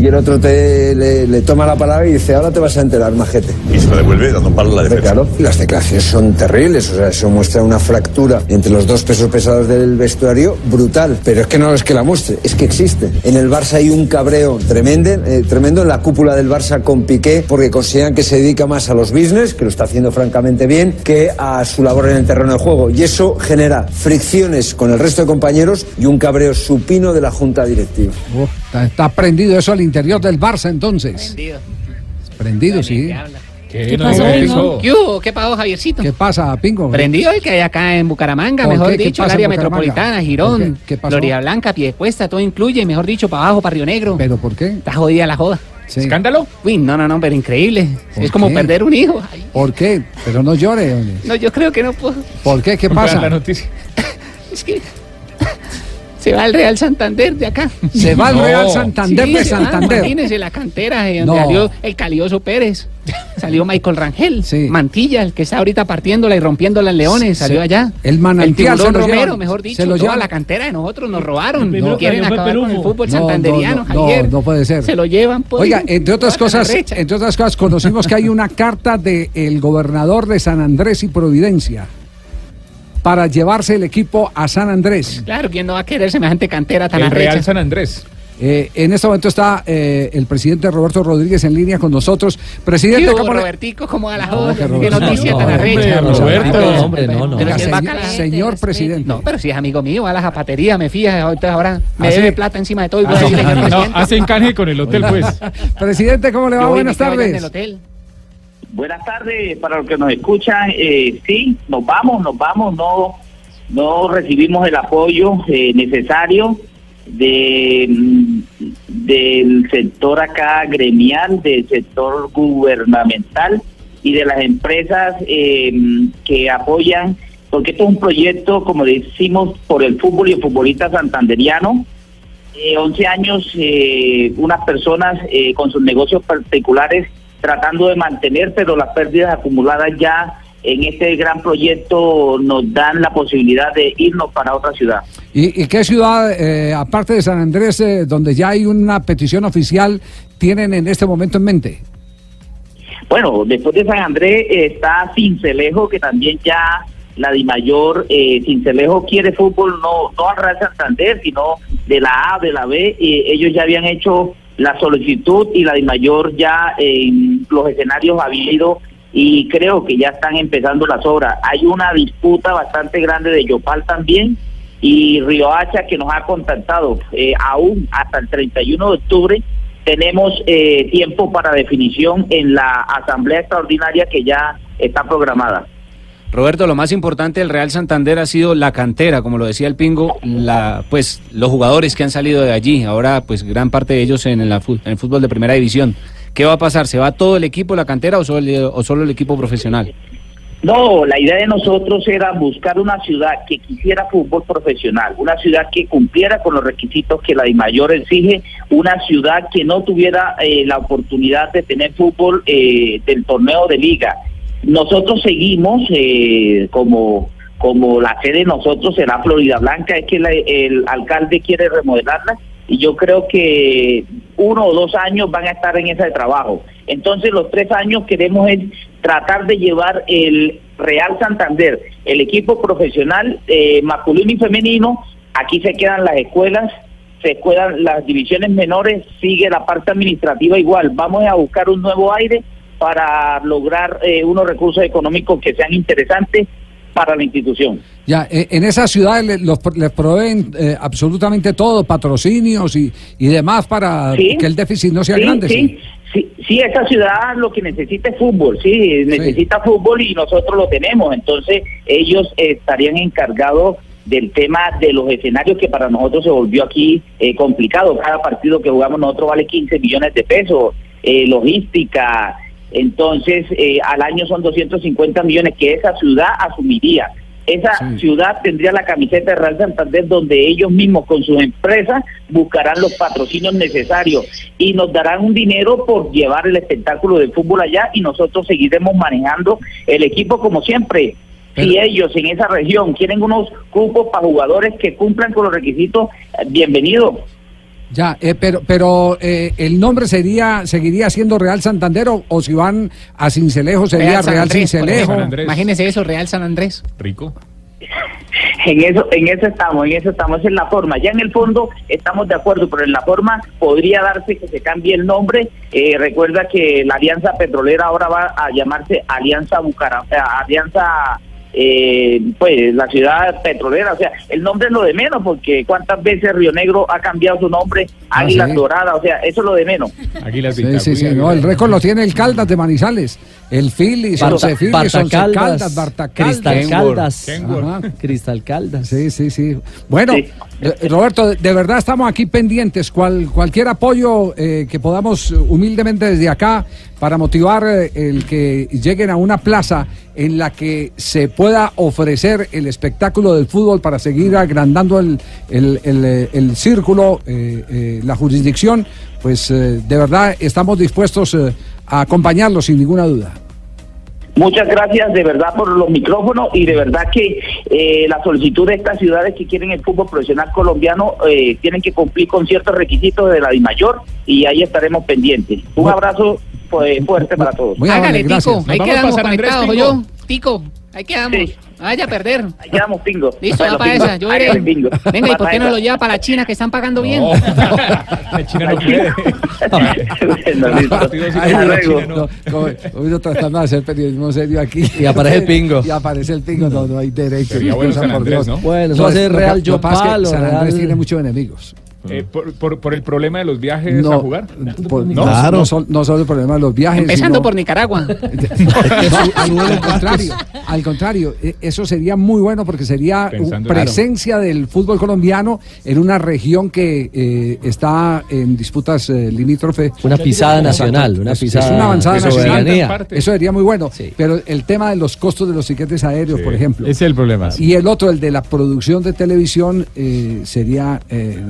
y el otro te, le, le toma la palabra y dice, ahora te vas a enterar, majete. Y se lo devuelve dando un palo a la defensa. Claro, las declaraciones son terribles, o sea, eso muestra una fractura entre los dos pesos pesados del vestuario brutal. Pero es que no es que la muestre, es que existe. En el Barça hay un cabreo tremendo, eh, tremendo en la cúpula del Barça con Piqué, porque consideran que se dedica más a los business, que lo está haciendo francamente bien, que a su labor en el terreno de juego. Y eso genera fricciones con el resto de compañeros y un cabreo supino de la junta directiva. Oh, está, está prendido eso al interior del Barça entonces. Prendido, sí. ¿Qué no pasó, Pingo? ¿Qué hubo? ¿Qué pasó, Javiercito? ¿Qué pasa, Pingo? Prendido el que hay acá en Bucaramanga, ¿Por mejor qué? ¿Qué dicho, el pasa área metropolitana, ¿Por Girón, qué? ¿Qué pasó? Florida Blanca, Piedecuesta, todo incluye, mejor dicho, para abajo, para Río Negro. ¿Pero por qué? Está jodida la joda. ¿Escándalo? Uy, no, no, no, pero increíble. ¿Por Es como qué? perder un hijo. Ay, ¿Por qué? Pero no llore. hombre. No, yo creo que no puedo. ¿Por qué? ¿Qué pasa? La noticia. Es que se va el Real Santander de acá. Se va el Real Santander de va, Santander. Imagínese la cantera de donde No. salió el Calioso Pérez. Salió Michael Rangel, Mantilla, el que está ahorita partiéndola y rompiéndola en Leones, Sí, salió sí. allá. El manantial lo Romero, llevan. mejor dicho, Se lo toda llevan. la cantera de nosotros nos robaron. No quieren acabar con el fútbol No, no, santanderiano, no, no, Javier. no puede ser. Se lo llevan, pues. Oiga, entre otras cosas, entre otras cosas, conocimos que hay una carta del gobernador de San Andrés y Providencia para llevarse el equipo a San Andrés. Claro, ¿quién no va a querer semejante cantera tan El Real arrecha? San Andrés. Eh, en este momento está eh, el presidente Roberto Rodríguez en línea con nosotros. Presidente, ¿Qué hubo, ¿cómo le- Robertico? ¿Cómo va la que ¿Qué noticia no, tan hombre, arrecha? Roberto, hombre, no, no. Pero si a señor- señor presidente. No, pero si es amigo mío, va a la zapatería, me fija, ahorita ahora me ¿Ah, sí? debe plata encima de todo y voy a Ah, decirle, señor no, presidente. hacen canje con el hotel, pues. Presidente, ¿cómo le va? Buenas allá en el tardes. hotel. Buenas tardes para los que nos escuchan. Eh, sí, nos vamos, nos vamos. No, no recibimos el apoyo eh, necesario de mm, del sector acá gremial, del sector gubernamental y de las empresas eh, que apoyan, porque esto es un proyecto, como decimos, por el fútbol y el futbolista santanderiano. Eh, 11 años, eh, unas personas eh, con sus negocios particulares tratando de mantener, pero las pérdidas acumuladas ya en este gran proyecto nos dan la posibilidad de irnos para otra ciudad. ¿Y, y qué ciudad, eh, aparte de San Andrés, eh, donde ya hay una petición oficial, tienen en este momento en mente? Bueno, después de San Andrés eh, está Cincelejo, que también ya la Dimayor, eh, Cincelejo quiere fútbol no, no al Real Santander, sino de la A, de la B. y ellos ya habían hecho la solicitud y la Dimayor ya en los escenarios había ido y creo que ya están empezando las obras. Hay una disputa bastante grande de Yopal también y Riohacha que nos ha contactado. Eh, aún hasta el 31 de octubre tenemos eh, tiempo para definición en la asamblea extraordinaria que ya está programada. Roberto, lo más importante del Real Santander ha sido la cantera, como lo decía el Pingo, la, pues los jugadores que han salido de allí, ahora pues gran parte de ellos en, en el fútbol de primera división. ¿Qué va a pasar? ¿Se va todo el equipo, la cantera o solo, o solo el equipo profesional? No, la idea de nosotros era buscar una ciudad que quisiera fútbol profesional, una ciudad que cumpliera con los requisitos que la DIMAYOR exige, una ciudad que no tuviera eh, la oportunidad de tener fútbol eh, del torneo de liga. Nosotros seguimos eh, como como la sede de nosotros será Florida Blanca, es que la- el alcalde quiere remodelarla y yo creo que uno o dos años van a estar en ese trabajo. Entonces los tres años queremos es tratar de llevar el Real Santander, el equipo profesional eh, masculino y femenino, aquí se quedan las escuelas, se quedan las divisiones menores, sigue la parte administrativa igual. Vamos a buscar un nuevo aire para lograr eh, unos recursos económicos que sean interesantes para la institución. Ya, eh, en esa ciudad le- los, les proveen eh, absolutamente todo, patrocinios y, y demás para Sí. que el déficit no sea sí, grande. Sí, sí, sí, esa ciudad lo que necesita es fútbol, sí, necesita fútbol y nosotros lo tenemos. Entonces, ellos estarían encargados del tema de los escenarios que para nosotros se volvió aquí eh, complicado. Cada partido que jugamos nosotros vale 15 millones de pesos, eh, logística. Entonces, eh, al año son 250 millones que esa ciudad asumiría. Esa ciudad tendría la camiseta de Real Santander donde ellos mismos con sus empresas buscarán los patrocinios necesarios y nos darán un dinero por llevar el espectáculo de fútbol allá y nosotros seguiremos manejando el equipo como siempre. Si ellos en esa región quieren unos cupos para jugadores que cumplan con los requisitos, eh, bienvenido. Ya, eh, pero pero eh, el nombre sería seguiría siendo Real Santander o, o si van a Cincelejo sería San Real Andrés, Cincelejo. Imagínese eso, Real San Andrés. Rico. En eso, en eso estamos, en eso estamos, esa es la forma. Ya en el fondo estamos de acuerdo, pero en la forma podría darse que se cambie el nombre. Eh, recuerda que la Alianza Petrolera ahora va a llamarse Alianza Bucaramanga, Alianza, eh, pues la ciudad petrolera. O sea, el nombre es lo de menos, porque cuántas veces Río Negro ha cambiado su nombre, Águila sí. Dorada, o sea, eso es lo de menos. Águilas Sí, sí, sí, no, el récord lo tiene el Caldas de Manizales, el Phillies, Barta- Once Phillies, Barta Once Caldas, Caldas, Barta Caldas. Cristal Caldas. Cristal Caldas. Sí, sí, sí. Bueno, eh, Roberto, de- de verdad estamos aquí pendientes. Cual, cualquier apoyo eh, que podamos humildemente desde acá para motivar eh, el que lleguen a una plaza en la que se pueda ofrecer el espectáculo del fútbol para seguir agrandando el, el, el, el círculo, eh, eh, la jurisdicción, pues eh, de verdad estamos dispuestos a acompañarlos sin ninguna duda. Muchas gracias de verdad por los micrófonos y de verdad que eh, la solicitud de estas ciudades que quieren el fútbol profesional colombiano eh, tienen que cumplir con ciertos requisitos de la DIMAYOR y ahí estaremos pendientes. Un abrazo pues, fuerte para todos. Hágale, Tico. Ahí quedamos conectados. Tico, ahí quedamos. Vaya a perder. Quedamos, pingo. Listo, va para esa. Yo veré. Venga, ¿y por qué para no lo lleva para la China que están pagando bien? La China no hacer periodismo serio aquí. Y aparece el pingo. Y aparece el pingo, no, no hay derecho. Bueno eso va a es- ser Real Yopal San Andrés tiene muchos enemigos. Eh, por, por, por el problema de los viajes No, a jugar. por- ¿No? no, no no solo el problema de los viajes. Empezando sino- por Nicaragua. No, al, al contrario, al contrario, eh, eso sería muy bueno porque sería Pensando presencia del fútbol colombiano en una región que eh, está en disputas eh, limítrofe. Una pisada nacional, una Es- pisada es una avanzada de nacional. soberanía. Eso sería muy bueno. Pero el tema de los costos de los tiquetes aéreos, por ejemplo. Ese es el problema. Y el otro, el de la producción de televisión, eh, sería eh,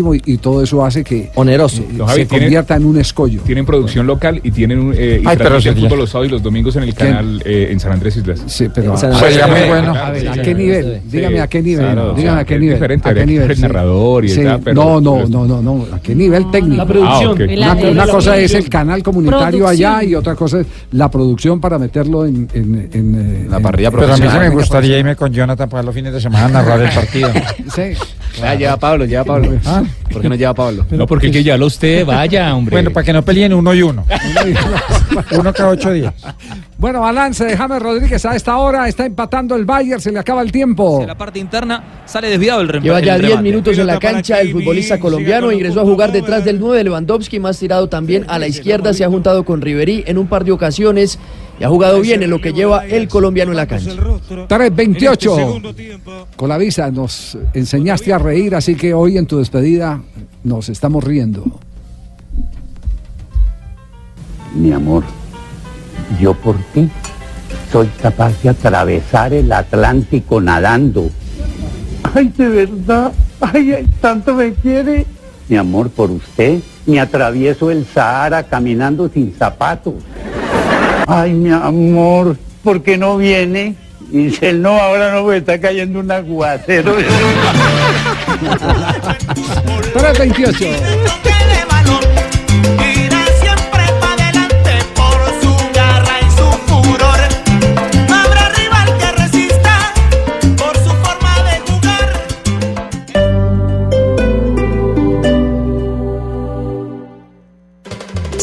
grandísimo y, y todo eso hace que Oneroso. eh, Javi, se tiene- convierta en un escollo. Tienen producción local y tienen un, eh, y Ay, pero sería- fútbol los sábados y los domingos en el ¿Quién? canal eh, en San Andrés Islas. Sí, pero San a- Andrés sería muy Islas. bueno. Ah, ¿A sí, qué sí. nivel? Dígame a qué nivel. Claro, Dígame o a qué nivel. es diferente, ¿A qué nivel? narrador y Sí, tal, pero- No, no, no, no, no. ¿A qué nivel técnico? La producción. Ah, ok. Una, una cosa es el canal comunitario allá Producción. y otra cosa es la producción para meterlo en, en, en, eh, La parrilla en- Pero a mí sí me gustaría irme con Jonathan para los fines de semana a narrar el partido. Sí. Ah, lleva a Pablo, lleva a Pablo. Ah. ¿Por qué no lleva a Pablo? No, porque que ya lo usted vaya, hombre. Bueno, para que no peleen uno y uno. uno cada ocho días. Bueno, balance de James Rodríguez a esta hora. Está empatando el Bayern, se le acaba el tiempo. En la parte interna sale desviado el rem- Lleva ya el 10 remate. minutos en la cancha el futbolista colombiano, ingresó a jugar detrás del 9 Lewandowski, más tirado también a la izquierda, se ha juntado con Riverí en un par de ocasiones y ha jugado bien en lo que lleva el colombiano en la cancha. 3.28. Colavisa, nos enseñaste a reír, así que hoy en tu despedida nos estamos riendo. Mi amor, yo por ti soy capaz de atravesar el Atlántico nadando. Ay, de verdad, ay, ay, tanto me quiere. Mi amor, por usted me atravieso el Sahara caminando sin zapatos ay mi amor, ¿por qué no viene? Y dice, no, ahora no, porque está cayendo un aguacero. Para 28.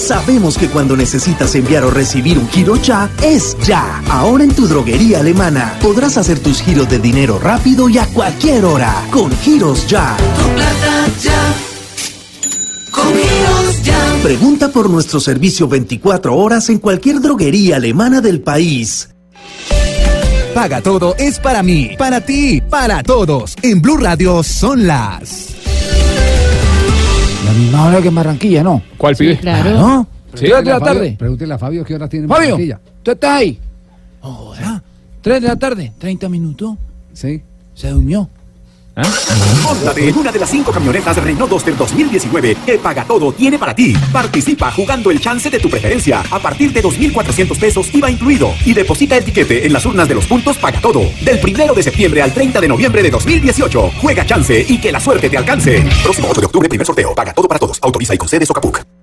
Sabemos que cuando necesitas enviar o recibir un giro ya, es ya. Ahora en tu droguería alemana podrás hacer tus giros de dinero rápido y a cualquier hora. Con giros ya. Tu plata ya. Con giros ya. Pregunta por nuestro servicio 24 horas en cualquier droguería alemana del país. Paga todo es para mí, para ti, para todos. En Blue Radio son las. La misma hora que en Barranquilla, ¿no? ¿Cuál pibe? claro. ¿No? Sí, ¿Tres de la Fabio, tarde? Pregúntele a Fabio qué hora tiene en Fabio, Barranquilla. ¿tú estás ahí? Hola. ¿Tres de la tarde? ¿30 minutos? Sí. ¿Se durmió? Móntate en una de las cinco camionetas Renault Duster 2019 que Paga Todo tiene para ti. Participa jugando el chance de tu preferencia a partir de 2.400 pesos IVA incluido y deposita el tiquete en las urnas de los puntos Paga Todo. Del primero de septiembre al 30 de noviembre de 2018. Juega chance y que la suerte te alcance. Próximo 8 de octubre, primer sorteo. Paga Todo para todos. Autoriza y concede Socapuc.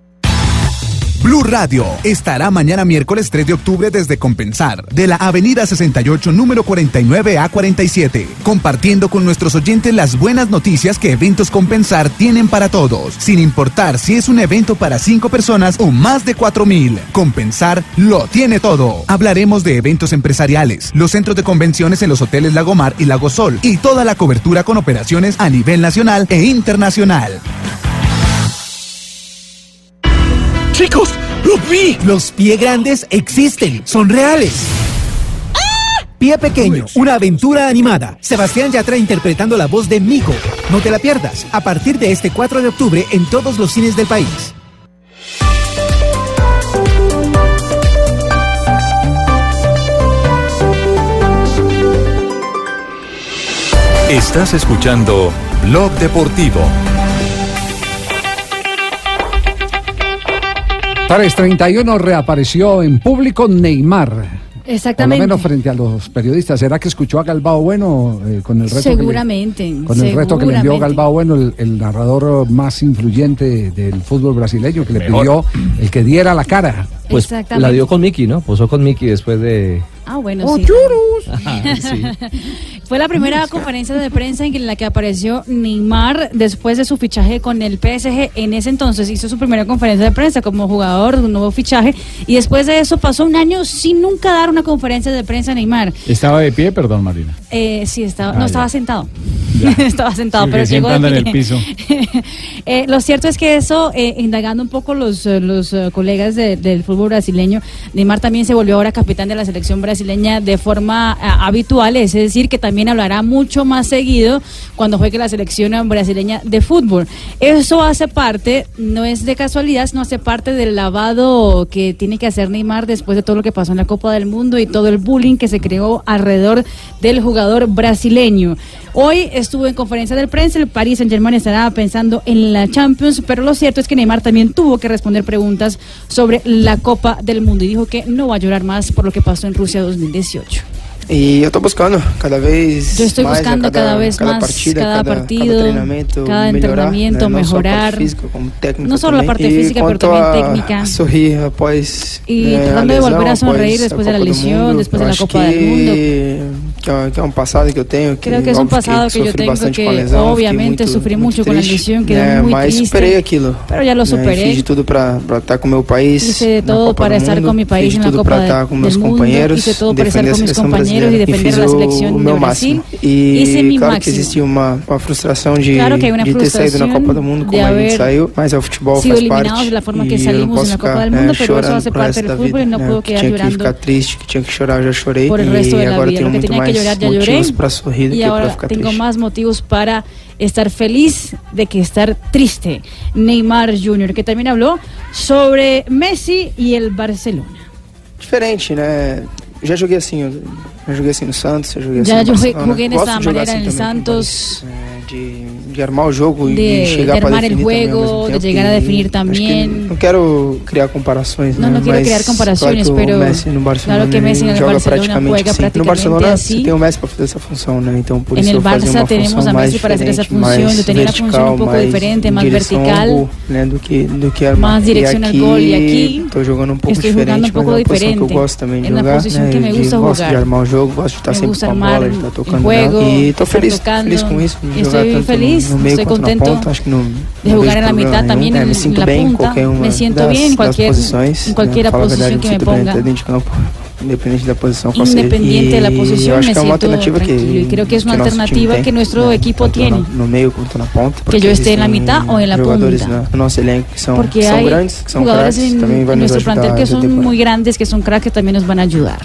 Blue Radio estará mañana miércoles 3 de octubre desde Compensar, de la Avenida 68, número 49 a 47, compartiendo con nuestros oyentes las buenas noticias que Eventos Compensar tienen para todos, sin importar si es un evento para 5 personas o más de 4 mil. Compensar lo tiene todo. Hablaremos de eventos empresariales, los centros de convenciones en los hoteles Lagomar y Lago Sol y toda la cobertura con operaciones a nivel nacional e internacional. Chicos, lo vi. Los pie grandes existen, son reales. Pie Pequeño, una aventura animada. Sebastián Yatra interpretando la voz de Mico. No te la pierdas, a partir de este 4 de octubre en todos los cines del país. Estás escuchando Blog Deportivo. 3.31 reapareció en público Neymar. Exactamente. Por lo menos frente a los periodistas. ¿Será que escuchó a Galbao Bueno eh, con el reto? que le- Seguramente. con el reto que le envió seguramente. Galbao Bueno, el, el narrador más influyente del fútbol brasileño, que le Mejor. pidió el que diera la cara. Pues Exactamente. la dio con Mickey, ¿no? Posó con Mickey después de... Ah, bueno, ¡Oh, sí. Ajá, sí. Fue la primera conferencia de prensa en la que apareció Neymar después de su fichaje con el PSG. En ese entonces hizo su primera conferencia de prensa como jugador de un nuevo fichaje y después de eso pasó un año sin nunca dar una conferencia de prensa Neymar. Estaba de pie, perdón, Marina. Eh, sí, estaba, Ah, no ya. estaba sentado. Estaba sentado, Sí, pero llegó de en el pie. piso. Eh, lo cierto es que eso, eh, indagando un poco los, eh, los colegas de- del fútbol brasileño, Neymar también se volvió ahora capitán de la selección brasileña de forma ah, habitual, es decir, que también hablará mucho más seguido cuando juegue la selección brasileña de fútbol. Eso hace parte, no es de casualidad, no hace parte del lavado que tiene que hacer Neymar después de todo lo que pasó en la Copa del Mundo y todo el bullying que se creó alrededor del jugador brasileño. Hoy estuvo en conferencia de prensa, el Paris Saint Germain estará pensando en la Champions, pero lo cierto es que Neymar también tuvo que responder preguntas sobre la Copa del Mundo y dijo que no va a llorar más por lo que pasó en Rusia 2018. E eu tô buscando cada vez Yo estoy buscando cada, vez más partida, cada, cada, partido, cada treinamento, cada entrenamiento, mejorar. técnica No solo la parte física, pero también a- técnica. a sorrir após Y a tratando de volver a sonreír após después de la Copa lesión, Mundo, después de É que é um passado que eu tenho que, Creo que es un pasado que, que tenho bastante que lesão, obviamente muito, muito mucho triste, con la lesión, quedé né? Mas triste, superei aquilo, lo. Né? Fiz de tudo para estar tá com meu país, fiz de tudo tá para estar com meu país en la Copa estar com meus companheiros defender a seleção para estar con o, compañeros y defender la. E claro que existia uma, uma frustração de, claro que de ter saído na Copa do Mundo como a gente saiu, mas é o futebol faz parte. E forma que salimos. É, né. Tinha que ficar triste, que tinha que chorar, eu já chorei. Por el resto de la vida, llorar, ya lloré. Para y ahora para tengo triste. más motivos para estar feliz de que estar triste. Neymar Jr., que también habló sobre Messi y el Barcelona. Diferente, ¿no? Já joguei assim, já joguei assim no Santos, já joguei assim Já no joguei, joguei Santos. de, de armar o jogo de, y llegar de armar para el de llegar a definir también. Né? No quiero crear comparaciones. não no, quiero criar comparações, claro pero claro que Messi en el Barcelona prácticamente juega praticamente no Barcelona así. tem o Messi para fazer essa função, né? Então por en isso el Barça tenemos a Messi para hacer essa função. Eu tenía uma função um pouco diferente, mais vertical, gol, né? do que do que armar. Más dirección al gol e aqui estou jogando um pouco diferente, um pouco mas é uma posição que eu gosto também de jogar, né? Que me gusta gosto de armar o jogo, gosto de estar sempre com a bola, de estar tocando. E estou feliz com isso. estoy feliz, no, no estoy contento ponta, acho que no, de jugar en la mitad nenhum, también, en, la punta. Me siento bien en cualquier, en cualquier posición que me ponga. Independiente de la posición, Independiente de la posición, me siento alternativa tranquilo. y creo que es una alternativa que nuestro equipo tiene. que yo esté en la mitad o en la punta. porque hay jugadores en, nuestro plantel que son muy grandes, que son cracks, que también nos van a ayudar.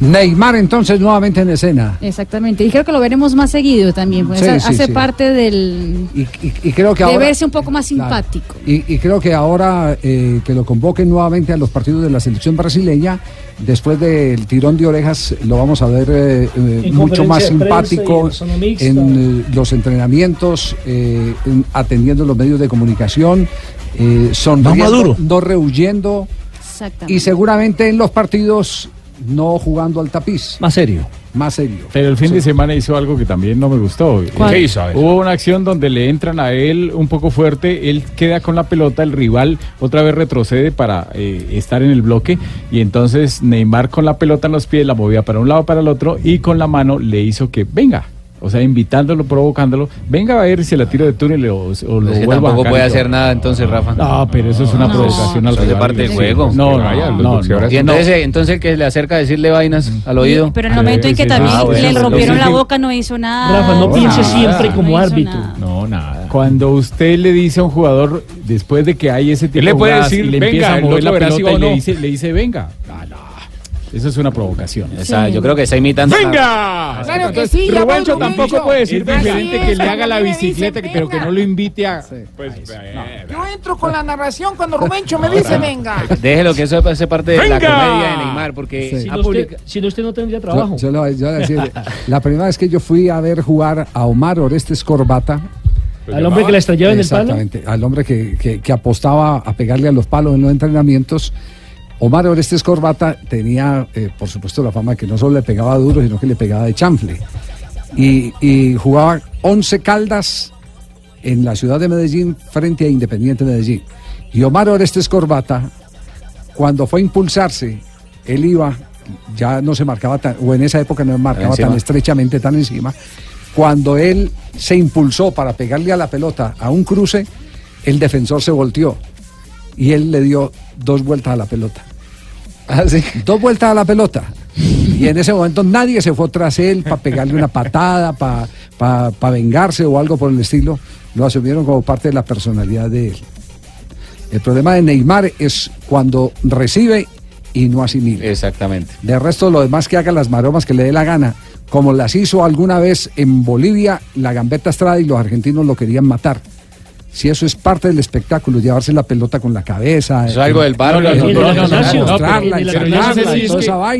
Neymar entonces nuevamente en escena. Exactamente, y creo que lo veremos más seguido también, pues hace parte del... Y, creo que de ahora, verse un poco más simpático. Y, creo que ahora eh, que lo convoquen nuevamente a los partidos de la selección brasileña, después del tirón de orejas lo vamos a ver eh, eh mucho más simpático en eh, los entrenamientos, atendiendo los medios de comunicación, sonriendo, no, no rehuyendo. Y seguramente en los partidos no jugando al tapiz. Más serio. Más serio. Pero el fin de semana hizo algo que también no me gustó. Eh, ¿Qué hizo? Hubo una acción donde le entran a él un poco fuerte, él queda con la pelota, el rival otra vez retrocede para eh, estar en el bloque y entonces Neymar con la pelota en los pies la movía para un lado, para el otro y con la mano le hizo que venga. O sea, invitándolo, provocándolo. Venga a ver si la tira de túnel o, o lo es que Tampoco puede hacer nada entonces, Rafa. No, pero eso es una provocación al rival. parte del juego. No, no, no. Y entonces, entonces que le acerca a decirle vainas mm. al oído. Pero en el momento en que también ah, le rompieron la boca no hizo nada. Rafa, no piense siempre como árbitro. No, nada. Cuando usted le dice a un jugador, después de que hay ese tipo de jugadas, le puede decir, le empieza a mover la pelota y le dice, le dice, venga. Eso es una provocación. Esa, Yo creo que está imitando. ¡Venga! Claro que sí, Rubencho tampoco puede decir diferente que le haga la dice, bicicleta, que- pero que no lo invite a. Pues, Yo entro con la narración cuando Rubencho me dice, venga. Déjelo que eso hace parte de la comedia de Neymar, porque Si no, usted, si no, usted no tendría trabajo. Yo, yo yo la primera vez que yo fui a ver jugar a Omar Orestes Corbata, pues Al hombre que la estrellaba en el palo. exactamente, al hombre que, que- que apostaba a pegarle a los palos en los entrenamientos, Omar Orestes Corbata tenía, eh, por supuesto, la fama de que no solo le pegaba duro, sino que le pegaba de chanfle. Y, jugaba 11 caldas en la ciudad de Medellín frente a Independiente Medellín. Y Omar Orestes Corbata, cuando fue a impulsarse, él iba, ya no se marcaba tan, o en esa época no se marcaba tan estrechamente, tan encima. Cuando él se impulsó para pegarle a la pelota a un cruce, el defensor se volteó y él le dio dos vueltas a la pelota. Ah, Dos vueltas a la pelota. Y en ese momento nadie se fue tras él para pegarle una patada, para vengarse o algo por el estilo. Lo asumieron como parte de la personalidad de él. El problema de Neymar es cuando recibe y no asimila. Exactamente. De resto, lo demás que haga las maromas que le dé la gana, como las hizo alguna vez en Bolivia, la gambeta Estrada y los argentinos lo querían matar. Si eso es parte del espectáculo, llevarse la pelota con la cabeza. Eso es eh, algo del bar.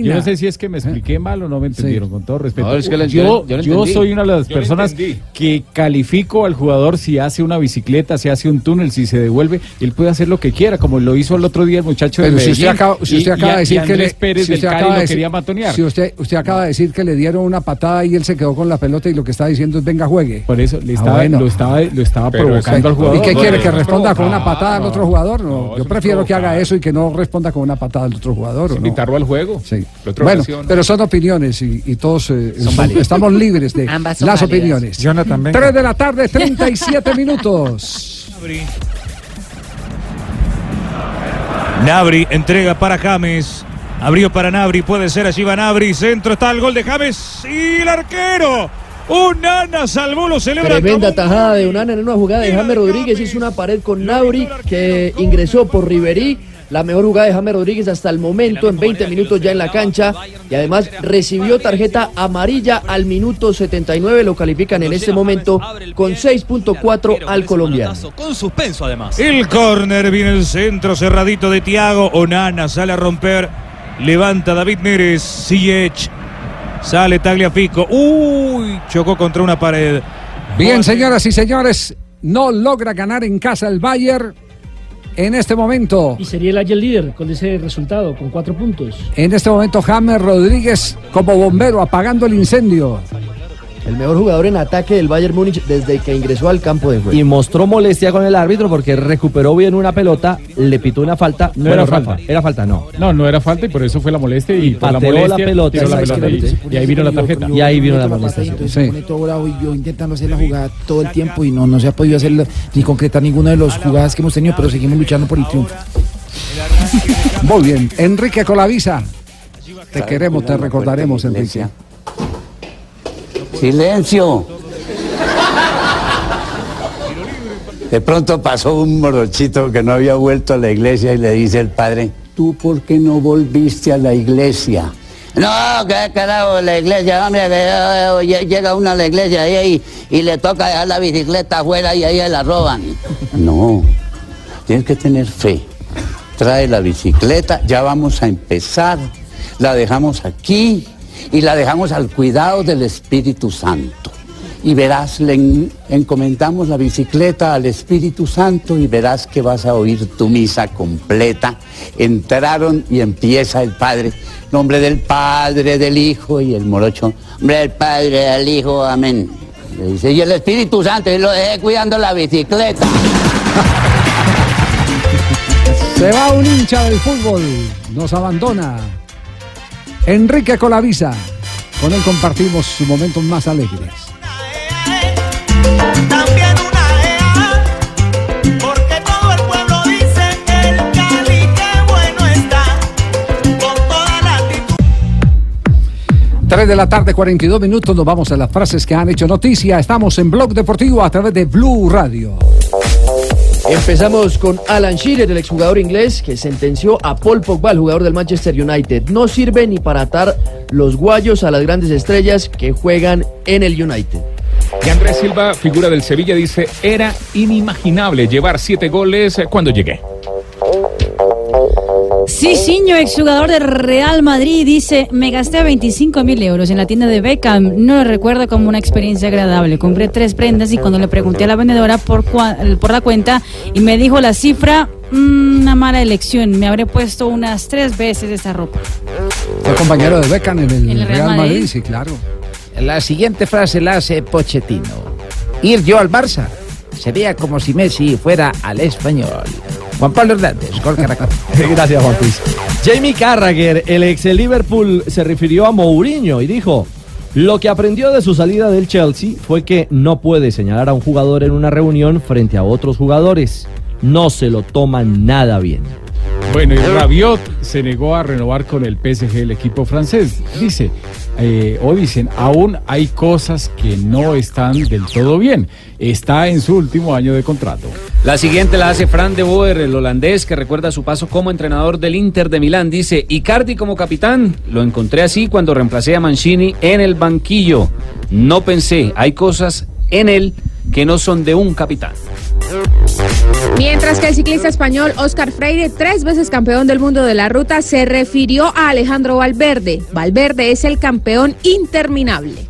Yo no sé si es que me expliqué mal o no me entendieron, con todo respeto. yo, soy una de las personas que califico al jugador si hace una bicicleta, si hace un túnel, si se devuelve. Él puede hacer lo que quiera, como lo hizo el otro día el muchacho de Medellín. Si usted acaba de decir que le... Pérez lo quería matonear. Si usted acaba de decir que le dieron una patada y él se quedó con la pelota y lo que está diciendo es venga, juegue. Por eso, le ah, estaba, lo estaba provocando al jugador. ¿Y qué quiere? ¿Que responda con una no, patada al otro jugador? No, yo prefiero que haga eso y que no responda con una patada al otro jugador. ¿o no? Invitarlo al juego. Sí. Bueno, pero son opiniones y, y todos eh, son- estamos libres de Ambas son las válidas. opiniones. Jonathan, venga. 3 de la tarde, 37 minutos. Nabri entrega para James. Abrió para Nabri, puede ser allí va Nabri. Centro está el gol de James y el arquero. Unana salvó, lo celebra. Tremenda tajada de Unana en una jugada de James Rodríguez. Hizo una pared con Nauri que ingresó por Riverí. La mejor jugada de James Rodríguez hasta el momento, en 20 minutos ya en la cancha. Y además recibió tarjeta amarilla al minuto 79. Lo califican en este momento con 6.4 al colombiano. Con suspenso además. El córner viene el centro cerradito de Tiago. Onana sale a romper. Levanta David Neres. Ziyech. Sale Tagliafico. Uy, chocó contra una pared. Bien, señoras y señores, no logra ganar en casa el Bayern en este momento. Y sería el Ayer líder con ese resultado, con cuatro puntos. En este momento, James Rodríguez como bombero apagando el incendio. El mejor jugador en ataque del Bayern Múnich desde que ingresó al campo de juego. Y mostró molestia con el árbitro porque recuperó bien una pelota, le pitó una falta. No Bueno, era Rafa, falta. Era falta, no. No, no era falta y por eso fue la molestia y, por la pelota, tiró la exacto. pelota y, y ahí vino la tarjeta. Y ahí vino la molestia. y se pone todo bravo y yo intentando hacer la jugada todo el tiempo y no, no se ha podido hacer ni concretar ninguna de las jugadas que hemos tenido, pero seguimos luchando por el triunfo. Muy bien, Enrique Colavisa. Te queremos, te recordaremos, Enrique. Silencio. De pronto pasó un morochito que no había vuelto a la iglesia y le dice el padre, ¿tú por qué no volviste a la iglesia? No, qué carajo, la iglesia, hombre, eh, llega uno a la iglesia ahí y, y le toca dejar la bicicleta afuera y ahí la roban. No, tienes que tener fe. Trae la bicicleta, ya vamos a empezar. La dejamos aquí y la dejamos al cuidado del Espíritu Santo. Y verás, le en- encomendamos la bicicleta al Espíritu Santo y verás que vas a oír tu misa completa. Entraron y empieza el Padre. Nombre del Padre, del Hijo y el morocho. Nombre del Padre, del Hijo, amén. Le dice, y el Espíritu Santo, y lo dejé cuidando la bicicleta. Se va un hincha del fútbol, nos abandona. Enrique Colavisa. Con él compartimos sus momentos más alegres. También una EA, porque todo el pueblo dice que el Cali qué bueno está, con toda la actitud. 3 de la tarde, 42 minutos. Nos vamos a las frases que han hecho noticia. Estamos en Blog Deportivo a través de Blue Radio. Empezamos con Alan Shearer, el exjugador inglés que sentenció a Paul Pogba, el jugador del Manchester United. No sirve ni para atar los guayos a las grandes estrellas que juegan en el United. Y Andrés Silva, figura del Sevilla, dice, era inimaginable llevar siete goles eh, cuando llegué. Cicinho, exjugador de Real Madrid, dice, me gasté 25 mil euros en la tienda de Beckham. No lo recuerdo como una experiencia agradable. Compré tres prendas y cuando le pregunté a la vendedora por, por la cuenta y me dijo la cifra, "Mm, una mala elección. Me habré puesto unas tres veces esa ropa. Fue compañero de Beckham en el, ¿En el Real Real Madrid? Madrid, sí, claro. La siguiente frase la hace Pochettino. Ir yo al Barça sería como si Messi fuera al español. Juan Pablo Hernández, Gol Caracol. Gracias, Juan Luis. Jamie Carragher, el ex Liverpool, se refirió a Mourinho y dijo: Lo que aprendió de su salida del Chelsea fue que no puede señalar a un jugador en una reunión frente a otros jugadores. No se lo toman nada bien. Bueno, y Rabiot se negó a renovar con el PSG, el equipo francés. Dice, eh, o dicen, aún hay cosas que no están del todo bien. Está en su último año de contrato. La siguiente la hace Fran de Boer, el holandés que recuerda su paso como entrenador del Inter de Milán. Dice, Icardi como capitán, lo encontré así cuando reemplacé a Mancini en el banquillo. No pensé, hay cosas en él que no son de un capitán. Mientras que el ciclista español Oscar Freire, tres veces campeón del mundo de la ruta, se refirió a Alejandro Valverde. Valverde es el campeón interminable.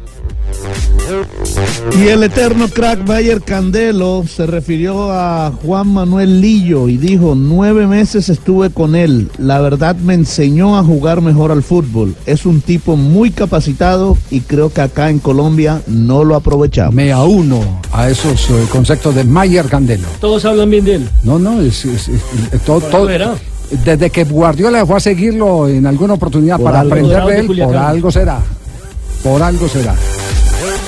Y el eterno crack Bayer Candelo se refirió a Juan Manuel Lillo y dijo, nueve meses estuve con él, la verdad me enseñó a jugar mejor al fútbol, es un tipo muy capacitado y creo que acá en Colombia no lo aprovechamos. Me auno a esos eh, conceptos de Mayer Candelo. Todos hablan bien de él. No, no, es, es- es- es- todo, todo- verá. desde que Guardiola fue a seguirlo en alguna oportunidad Por para algo. aprender de de él, por algo será. Por algo será.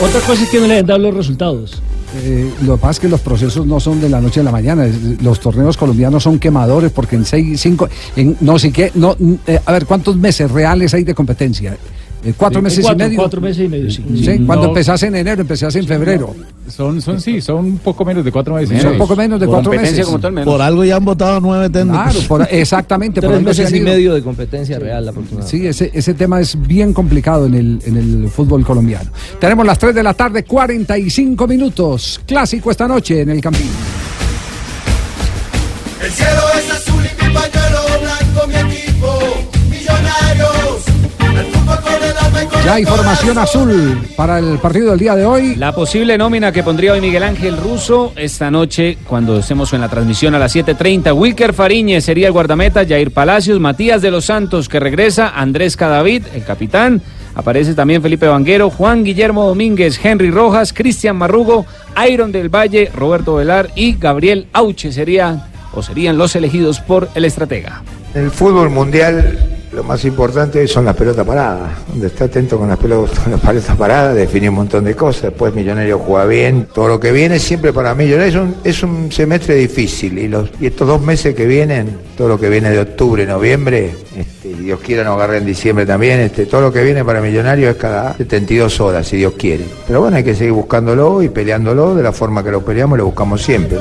Otra cosa es que no le han dado los resultados. Eh, lo que pasa es que los procesos no son de la noche a la mañana. Los torneos colombianos son quemadores porque en seis, cinco, en no sé qué, no, eh, a ver, ¿cuántos meses reales hay de competencia? Eh, ¿Cuatro Sí, meses cuatro, y medio? cuatro meses y medio, sí. Sí, Cuando No. empezás en enero, empezás en febrero. Son, son sí, son un poco menos de cuatro meses. Son poco menos de cuatro meses. Por algo ya han votado nueve técnicos. Claro, por- exactamente. por Tres se meses y medio de competencia real aproximadamente. Sí, ese, ese tema es bien complicado en el, en el fútbol colombiano. Tenemos las 3 de la tarde, 45 minutos. Clásico esta noche en el Campín. El cielo es azul y mi pañuelo blanco, mi equipo, Ya hay formación azul para el partido del día de hoy. La posible nómina que pondría hoy Miguel Ángel Russo esta noche, cuando estemos en la transmisión a las 7.30, Wilker Fariñez sería el guardameta, Jair Palacios, Matías de los Santos que regresa, Andrés Cadavid, el capitán, aparece también Felipe Vanguero, Juan Guillermo Domínguez, Henry Rojas, Cristian Marrugo, Iron del Valle, Roberto Velar y Gabriel Auche sería o serían los elegidos por el estratega. El fútbol mundial lo más importante son las pelotas paradas. Donde está atento con las pelotas, con las pelotas paradas, define un montón de cosas. Después Millonario juega bien. Todo lo que viene siempre para Millonario es un, es un semestre difícil. Y, los, y estos dos meses que vienen, todo lo que viene de octubre, noviembre, este, y Dios quiera nos agarre en diciembre también, este, todo lo que viene para Millonario es cada 72 horas, si Dios quiere. Pero bueno, hay que seguir buscándolo y peleándolo de la forma que lo peleamos, lo buscamos siempre.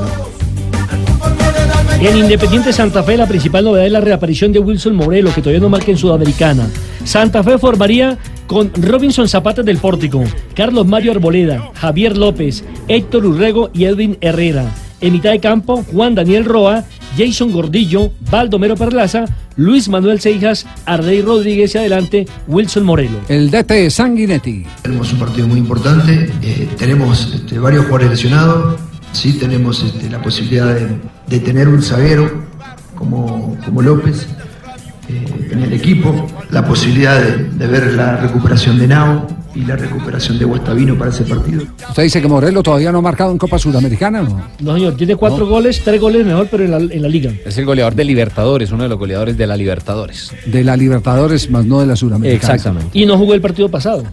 En Independiente Santa Fe, la principal novedad es la reaparición de Wilson Morelo, que todavía no marca en Sudamericana. Santa Fe formaría con Robinson Zapata del Pórtico, Carlos Mario Arboleda, Javier López, Héctor Urrego y Edwin Herrera. En mitad de campo, Juan Daniel Roa, Jason Gordillo, Baldomero Perlaza, Luis Manuel Seijas, Ardey Rodríguez y adelante Wilson Morelo. El DT Sanguinetti. Tenemos un partido muy importante, eh, tenemos este, varios jugadores lesionados, sí tenemos este, la posibilidad de, de tener un zaguero como, como López eh, en el equipo, la posibilidad de, de ver la recuperación de Nao y la recuperación de Guastavino para ese partido. Usted dice que Morelos todavía no ha marcado en Copa Sudamericana, ¿no? No, señor, tiene cuatro goles, tres goles mejor, pero en la, en la liga. Es el goleador de Libertadores, uno de los goleadores de la Libertadores. De la Libertadores, más no de la Sudamericana. Y no jugó el partido pasado.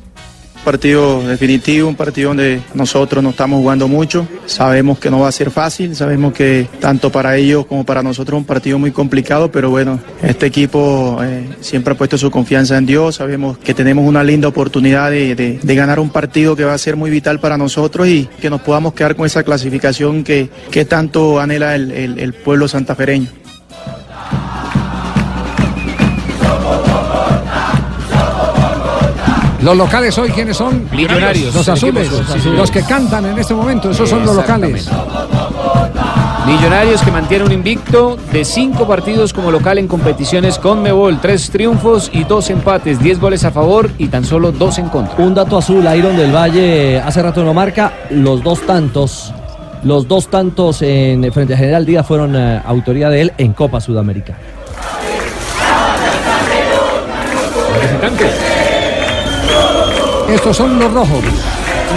Partido definitivo, un partido donde nosotros no estamos jugando mucho. Sabemos que no va a ser fácil, sabemos que tanto para ellos como para nosotros es un partido muy complicado, pero bueno, este equipo eh, siempre ha puesto su confianza en Dios. Sabemos que tenemos una linda oportunidad de, de- ganar un partido que va a ser muy vital para nosotros y que nos podamos quedar con esa clasificación que, que tanto anhela el, el- el pueblo santafereño. Los locales hoy, ¿quiénes son? Millonarios. Los azules. Los que cantan en este momento, esos son los locales. Millonarios que mantiene un invicto de cinco partidos como local en competiciones con Mebol, tres triunfos y dos empates, diez goles a favor y tan solo dos en contra. Un dato azul, Iron del Valle hace rato no marca, los dos tantos, los dos tantos en frente a General Díaz fueron eh, autoría de él en Copa Sudamericana. Estos son los rojos.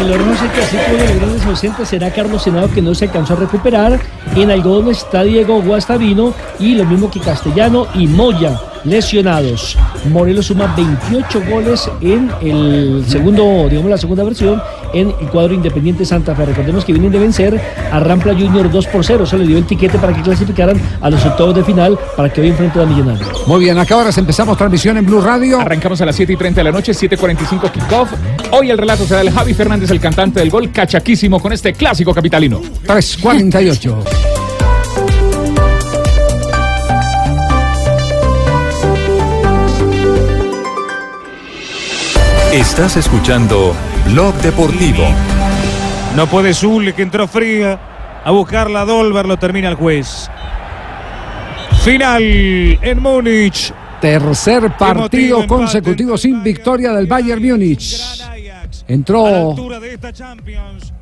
En los rojos el clásico de los grandes ausentes será Carlos Senado que no se alcanzó a recuperar. En Algodón está Diego Guastavino y lo mismo que Castellano y Moya lesionados. Morelos suma 28 goles en el segundo, digamos la segunda versión en el cuadro Independiente Santa Fe. Recordemos que vienen de vencer a Rampla Junior 2 por 0. Eso le dio el tiquete para que clasificaran a los octavos de final para que hoy enfrenten a Millonarios. Muy bien, acá ahora empezamos transmisión en Blue Radio. Arrancamos a las 7 y 30 de la noche, 7.45 kickoff. Hoy el relato será el Javi Fernández, el cantante del gol, cachaquísimo con este clásico capitalino. 3.48. Estás escuchando Blog Deportivo. No puede Zule, que entró fría. A buscar la Dolber, lo termina el juez. Final en Múnich. Tercer Emotivo partido empate. consecutivo sin victoria del Bayern Múnich. Entró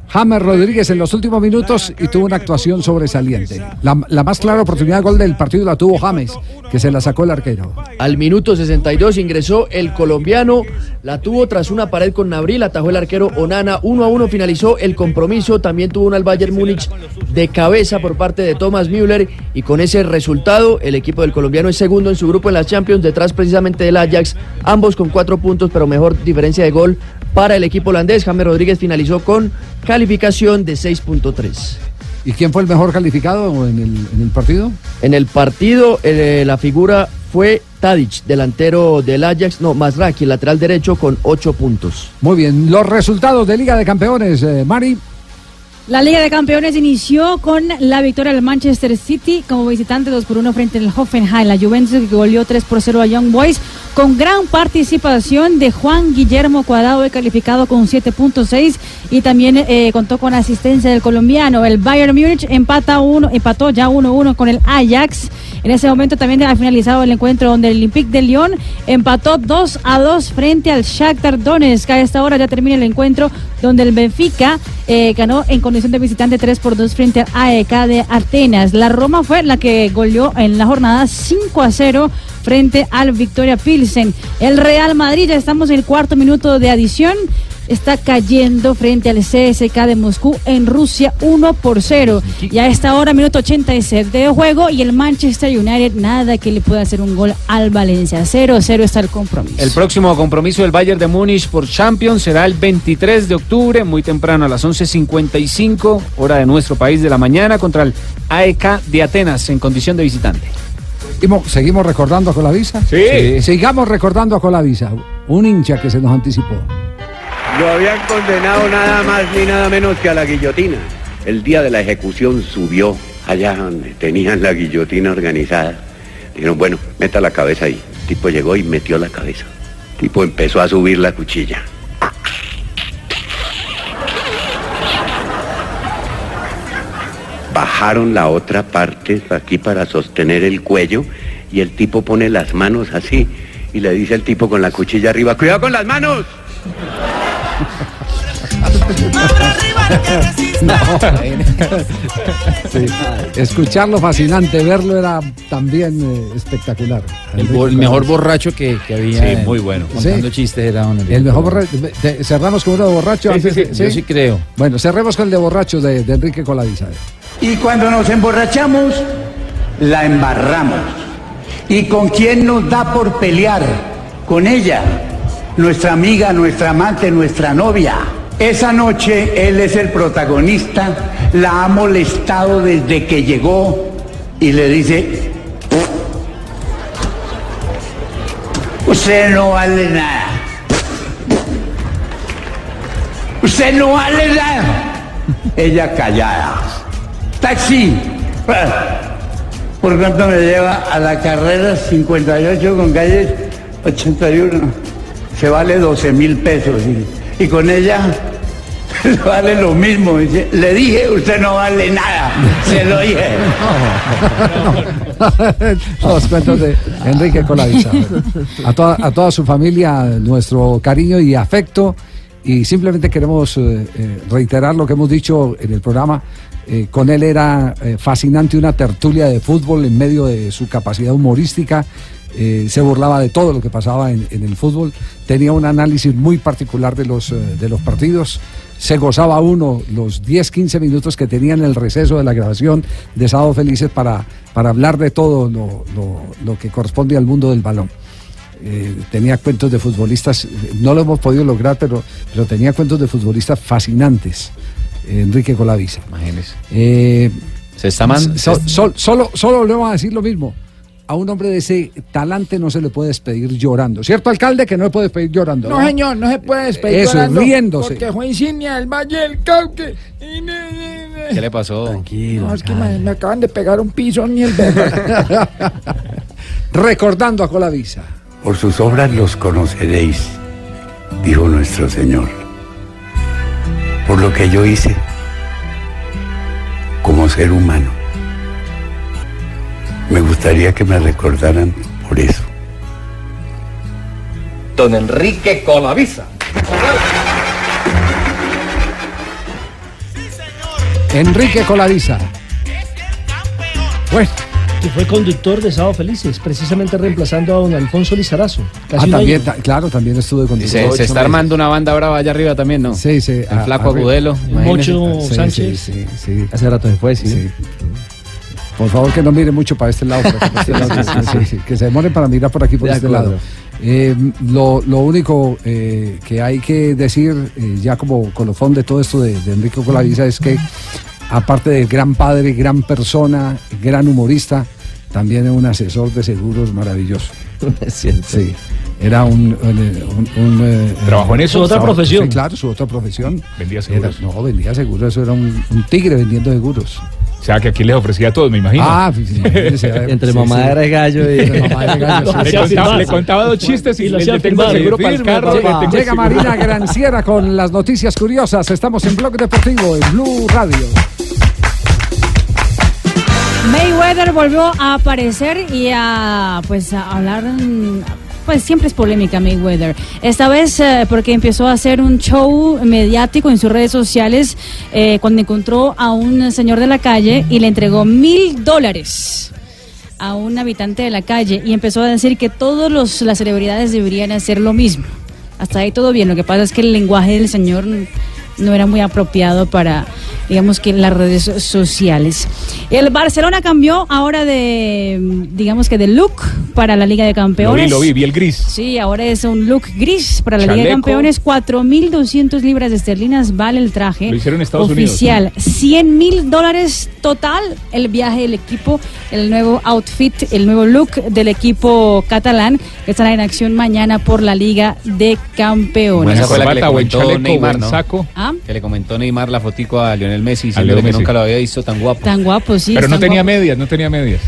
James Rodríguez en los últimos minutos y tuvo una actuación sobresaliente. La, más clara oportunidad de gol del partido la tuvo James, que se la sacó el arquero. Al minuto 62 ingresó el colombiano, la tuvo tras una pared con Nabril, atajó el arquero Onana, 1 a 1 finalizó el compromiso, también tuvo un al Bayern Múnich de cabeza por parte de Thomas Müller y con ese resultado el equipo del colombiano es segundo en su grupo en las Champions, detrás precisamente del Ajax, ambos con cuatro puntos pero mejor diferencia de gol para el equipo holandés. James Rodríguez finalizó con calificación de 6.3. ¿Y quién fue el mejor calificado en el, en el partido? En el partido, eh, la figura fue Tadic, delantero del Ajax, no, Masraki, lateral derecho, con 8 puntos. Muy bien, los resultados de Liga de Campeones, eh, Mari. La Liga de Campeones inició con la victoria del Manchester City como visitante 2 por 1 frente al Hoffenheim. La Juventus que goleó 3 por 0 a Young Boys con gran participación de Juan Guillermo Cuadrado, calificado con 7.6 y también eh, contó con asistencia del colombiano. El Bayern Múnich empata uno, empató ya 1-1 con el Ajax. En ese momento también ha finalizado el encuentro donde el Olympique de Lyon empató 2 a 2 frente al Shakhtar Donetsk. A esta hora ya termina el encuentro donde el Benfica eh, ganó en de visitante 3 por 2 frente al AEK de Atenas. La Roma fue la que goleó en la jornada 5 a 0 frente al Victoria Pilsen. El Real Madrid, ya estamos en el cuarto minuto de adición. Está cayendo frente al CSK de Moscú en Rusia 1 por 0. Y a esta hora, minuto 86 de juego, y el Manchester United nada que le pueda hacer un gol al Valencia. 0-0 está el compromiso. El próximo compromiso del Bayern de Múnich por Champions será el 23 de octubre, muy temprano a las 11.55, hora de nuestro país de la mañana, contra el AEK de Atenas en condición de visitante. Seguimos, seguimos recordando a Colavisa. Sí. Sigamos recordando a Colavisa, un hincha que se nos anticipó. Lo habían condenado nada más ni nada menos que a la guillotina. El día de la ejecución subió allá donde tenían la guillotina organizada. Dijeron, bueno, meta la cabeza ahí. El tipo llegó y metió la cabeza. El tipo empezó a subir la cuchilla. Bajaron la otra parte aquí para sostener el cuello y el tipo pone las manos así y le dice el tipo con la cuchilla arriba, cuidado con las manos. Sí. Escucharlo fascinante, verlo era también eh, espectacular. El, bo- el mejor borracho que, que había. Sí, muy bueno. Contando Sí. chistes era Enrique. El mejor borracho. Cerramos con uno de borracho. Sí, antes sí, de- sí. Yo sí creo. Bueno, cerremos con el de borracho de, de Enrique Colavisa. Y cuando nos emborrachamos, la embarramos. ¿Y con quién nos da por pelear? Con ella, nuestra amiga, nuestra amante, nuestra novia. Esa noche él es el protagonista, la ha molestado desde que llegó y le dice, usted no vale nada. Usted no vale nada. Ella callada. Taxi. Por cuánto me lleva a la carrera 58 con calle 81. Se vale 12 mil pesos. Y, y con ella vale lo mismo. Dice, Le dije, usted no vale nada. Se lo dije. Los cuentos de Enrique Colavisa. A toda, a toda su familia, nuestro cariño y afecto. Y simplemente queremos eh, eh, reiterar lo que hemos dicho en el programa. Eh, con él era eh, fascinante una tertulia de fútbol en medio de su capacidad humorística. Eh, se burlaba de todo lo que pasaba en, en el fútbol. Tenía un análisis muy particular de los, eh, de los partidos. Se gozaba uno los 10, 15 minutos que tenía en el receso de la grabación de Sábado Felices para, para hablar de todo lo, lo- lo que corresponde al mundo del balón. Eh, tenía cuentos de futbolistas, no lo hemos podido lograr, pero, pero tenía cuentos de futbolistas fascinantes. Enrique Colavisa. Imagínese. Eh, Se está man- so- solo, solo le vamos a decir lo mismo. A un hombre de ese talante no se le puede despedir llorando. ¿Cierto, alcalde? Que no le puede despedir llorando. No, señor, no se puede despedir Eso, llorando, riéndose. Porque fue insignia del Valle del Cauca. ¿Qué le pasó? No, es que me, me acaban de pegar un piso ni el. Recordando a Colavisa. Por sus obras los conoceréis, dijo nuestro Señor. Por lo que yo hice como ser humano. Me gustaría que me recordaran por eso. Don Enrique Colavisa. Enrique Colavisa. Pues. Que fue conductor de Sábado Felices, precisamente reemplazando a don Alfonso Lizarazo. ah, también, ta, claro, también estuve con Se, se está armando una banda brava allá arriba también, ¿no? Sí, sí. El a, Flaco Agudelo. Mocho Sánchez. Sí, sí, Hace rato después, sí. sí. Por favor, que no mire mucho para este lado. para que, para este lado, sí, sí, sí, que se demoren para mirar por aquí, por De este acuerdo. lado. Eh, lo, lo único eh, que hay que decir, eh, ya como colofón de todo esto de, de Enrique Coladiza, es que, aparte de gran padre, gran persona, gran humorista, también es un asesor de seguros maravilloso. Es cierto. Sí. Era un. un- un, un, ¿Trabajó en eso? Su otra profesión. sí. claro, su otra profesión. Vendía seguros. Era- no, vendía seguros. Eso era un, un tigre vendiendo seguros. O sea, que aquí les ofrecía a todos, me imagino. Ah, Entre sí, mamadera sí. y gallo y- Entre mamadera y gallo, sí. le, contaba, le contaba dos chistes y, le, tengo seguro para el carro. Llega. Marina Granciera con las noticias curiosas. Estamos en Blog Deportivo, en Blue Radio. Mayweather volvió a aparecer y a pues a hablar pues siempre es polémica Mayweather. Esta vez eh, porque empezó a hacer un show mediático en sus redes sociales eh, cuando encontró a un señor de la calle y le entregó mil dólares a un habitante de la calle y empezó a decir que todas las celebridades deberían hacer lo mismo. Hasta ahí todo bien. Lo que pasa es que el lenguaje del señor no era muy apropiado para, digamos que las redes so- sociales. El Barcelona cambió ahora de, digamos que de look para la Liga de Lo Campeones. vi, lo vi, vi el gris. Sí, ahora es un look gris para la Liga de. Campeones. 4.200 libras esterlinas vale el traje. Lo hicieron en Estados Unidos. oficial. 100 mil dólares total el viaje del equipo, el nuevo outfit, el nuevo look del equipo catalán que estará en acción mañana por la Liga de Campeones. Esa fue la que le Corbata, buen comentó chaleco, Neymar, buen ¿no? saco. ¿Ah? Que le comentó Neymar la fotico a Lionel Messi, Leo que nunca lo había visto tan guapo. Tan guapo, sí. Pero no tenía guapo. medias, no tenía medias.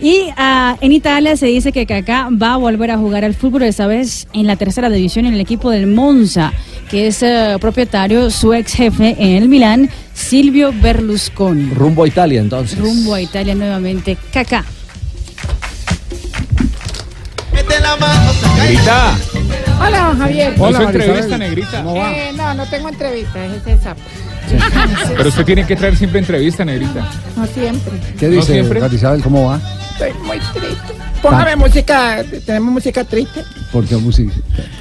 Y ah, en Italia se dice que Kaká va a volver a jugar al fútbol, esta vez en la tercera división en el equipo del Monza, que es eh, propietario, su ex jefe en el Milán, Silvio Berlusconi. Rumbo a Italia, entonces. Rumbo a Italia nuevamente, Kaká. Negrita. Hola, don Javier. ¿No hizo entrevista, negrita? Eh, no, no tengo entrevista, es ese sapo. Pero usted tiene que traer siempre entrevista, negrita. No siempre. ¿Qué ¿No dice, siempre? Isabel? ¿Cómo va? Estoy muy triste. Póngame música, tenemos música triste. Porque música.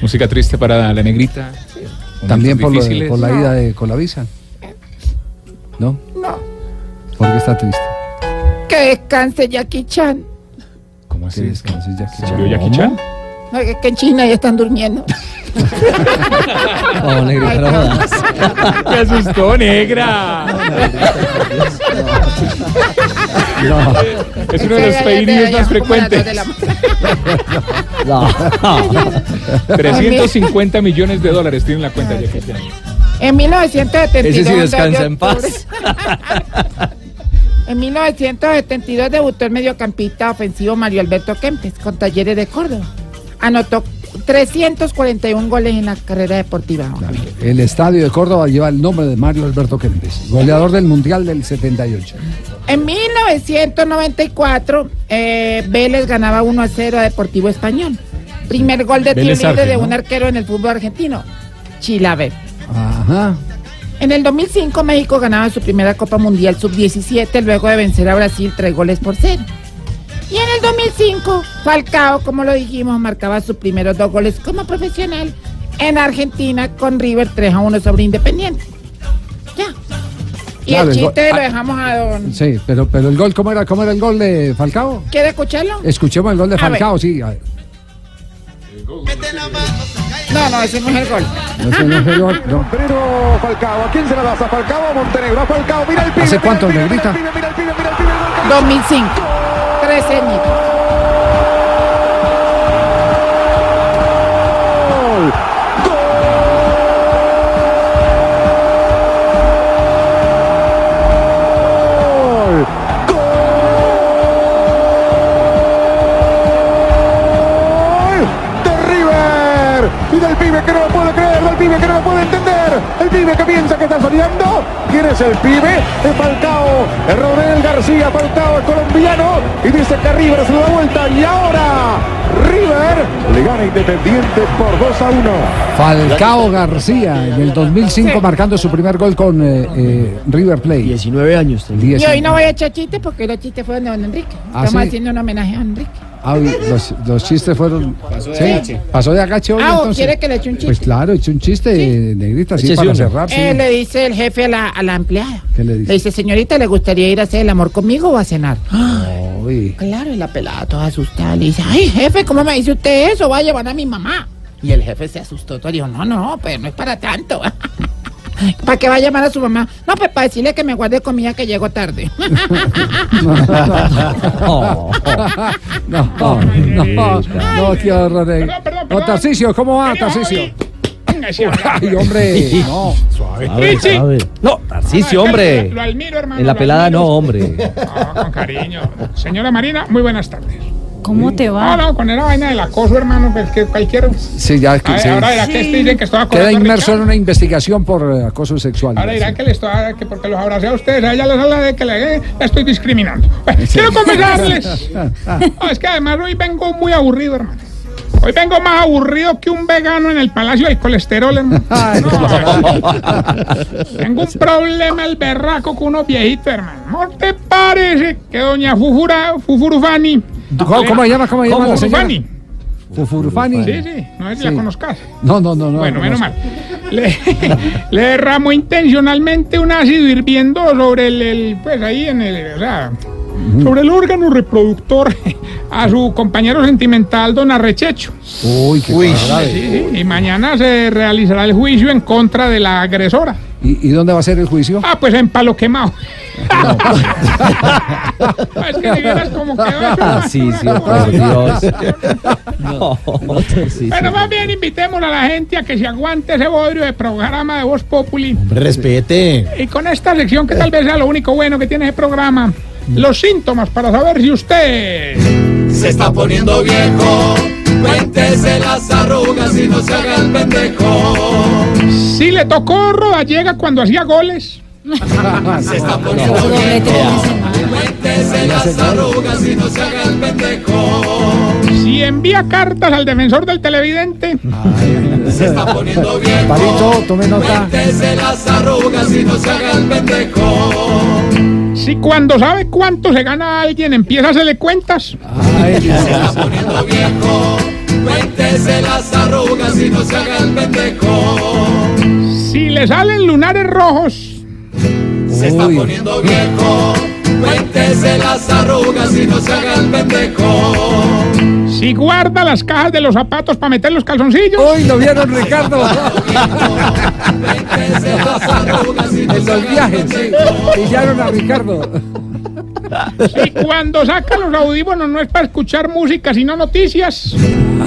Música triste para la negrita. También por, lo- por la No. ida de Colavisa. ¿No? No. ¿Por qué está triste? Que descanse Jackie Chan. ¿Cómo así? descanse Jackie Chan. ¿Murió Jackie Chan? No, es que en China ya están durmiendo. Oh, negrita, no jodas. ¡Me asustó, negra! Es uno de los pedidos más frecuentes. 350 millones de dólares tiene en la cuenta Jackie Chan. En 1972. Ese sí de descansa en paz. En 1972 debutó el mediocampista ofensivo Mario Alberto Kempes con Talleres de Córdoba. Anotó 341 goles en la carrera deportiva. El estadio de Córdoba lleva el nombre de Mario Alberto Kempes, goleador del Mundial del 78. En 1994, eh, Vélez ganaba 1 a 0 a Deportivo Español. Primer gol de tiro libre de ¿no? un arquero en el fútbol argentino, Chilaver. Ajá. En el 2005 México ganaba su primera Copa Mundial Sub-17 luego de vencer a Brasil tres goles por cero. Y en el 2005 Falcao, como lo dijimos, marcaba sus primeros dos goles como profesional en Argentina con River 3 a 1 sobre Independiente. Ya. Y Claro, el el chiste gol- lo ah. dejamos a don... Sí, pero, pero el gol, ¿cómo era, ¿cómo era el gol de Falcao? ¿Quiere escucharlo? Escuchemos el gol de A ver. Falcao, sí. a ver. No, no, ese no es el gol. No sé, no sé, no, no. Pero Falcao, ¿a quién se la das? ¿A Falcao o Montenegro? A Falcao, mira el pibe. ¿Hace mira cuánto, el Negrita? Mira el pibe, ¡Gol! Del pibe que no lo puede creer, del pibe que no lo puede entender. El pibe que piensa que está soñando. ¿Quién es el pibe? Es Falcao. Es Rodel García. Falcao es colombiano. Y dice que River se da vuelta. Y ahora River le gana Independiente por 2 a 1. Falcao García en el 2005 Sí. marcando su primer gol con eh, eh, River Plate. 19 años. Y hoy no voy a echar chistes porque los chistes fueron de don Enrique. ¿Ah, Estamos sí? haciendo un homenaje a Enrique. Ah, uy, los, los chistes fueron. Pasó de ¿Sí? agache. Pasó de agache hoy Ah, ¿o entonces. quiere que le eche un Pues chiste? claro, eche un chiste, negrita, así para uno. cerrar. sí. Eh, le dice el jefe a la, a la empleada. ¿Qué le dice? Le dice, señorita, ¿le gustaría ir a hacer el amor conmigo o a cenar? Claro, y la pelada toda asustada le dice, ay, jefe, ¿cómo me dice usted eso? Va a llevar a mi mamá. Y el jefe se asustó todo, dijo, no, no, pero no es para tanto. ¿Para qué va a llamar a su mamá? No, pues para decirle que me guarde comida que llego tarde. No, no, no, no, qué horror. No, Tarcicio, ¿cómo va, Tarcicio? Ay, hombre, no. Suave, suave. No, Tarcicio, hombre. Lo admiro, hermano. En la pelada no, hombre. Ah, con cariño. Señora Marina, muy buenas tardes. ¿Cómo te No, va? no, con esa vaina del acoso, hermano, pues que cualquier... Sí, ya es que sí. ahora dirá que este dice que estoy Queda acosando a inmerso en una investigación por eh, acoso sexual. Ahora dirá que le estoy, que porque los abracé a ustedes, a ella les habla de que le, eh, la estoy discriminando. Bueno, quiero confesarles. No, es que además hoy vengo muy aburrido, hermano. Hoy vengo más aburrido que un vegano en el Palacio del Colesterol, hermano. Tengo un problema el berraco con unos viejitos, hermano. ¿No te parece que doña Fufura, Fufurufani... ¿Cómo, cómo llama? ¿Cómo llama la señora? Fufurufani. Sí, sí, no es que Sí. la conozcas. No, no, no, no. Bueno, no, menos no. mal. Le, le derramó intencionalmente un ácido hirviendo sobre el, el, pues ahí en el, o sea, sobre el órgano reproductor a su compañero sentimental, don Arrechecho. Uy, qué. Sí, sí, y mañana se realizará el juicio en contra de la agresora. ¿Y, y dónde va a ser el juicio? Ah, pues en palo quemado. es que si vieras cómo quedó eso. Tarcicio, por Dios. No, Tarcicio. Bueno, más bien invitemos a la gente a que se aguante ese bodrio de programa de Voz Populi. Respete. Y con esta sección que tal vez sea lo único bueno que tiene ese programa, los síntomas para saber si usted... Se está poniendo viejo, cuéntese las arrugas y no se haga el pendejo. Si le tocó rodallega cuando hacía goles. Se está poniendo viejo, cuéntese las arrugas y no se haga el pendejo. Si envía cartas al defensor del televidente. Se está poniendo viejo, Palito, tome nota. cuéntese las arrugas y no se haga el pendejo. Si cuando sabe cuánto se gana alguien empieza a hacerle cuentas. Se está poniendo viejo, cuéntese las arrugas y no se haga el pendejo. Si le salen lunares rojos. Se está poniendo viejo, cuéntese las arrugas y no se haga el pendejo. Si guarda las cajas de los zapatos para meter los calzoncillos. Uy, lo vieron, Ricardo. Cuéntese las arrugas y no En se los haga el viajes, sí. Pillaron a Ricardo. Si cuando saca los audífonos no es para escuchar música, sino noticias.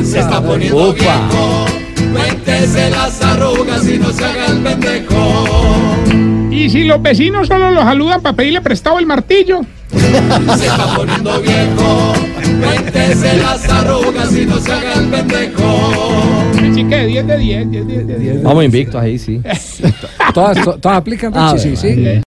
Se está poniendo viejo, cuéntese las arrugas y no se haga el pendejo. Y si los vecinos solo lo saludan para pedirle prestado el martillo. Se está poniendo viejo, cuéntese las arrugas y no se haga el pendejo. Así que 10 de 10, 10 de 10. Vamos invictos ahí, sí. Todas, to- todas aplican, Richie, sí, sí.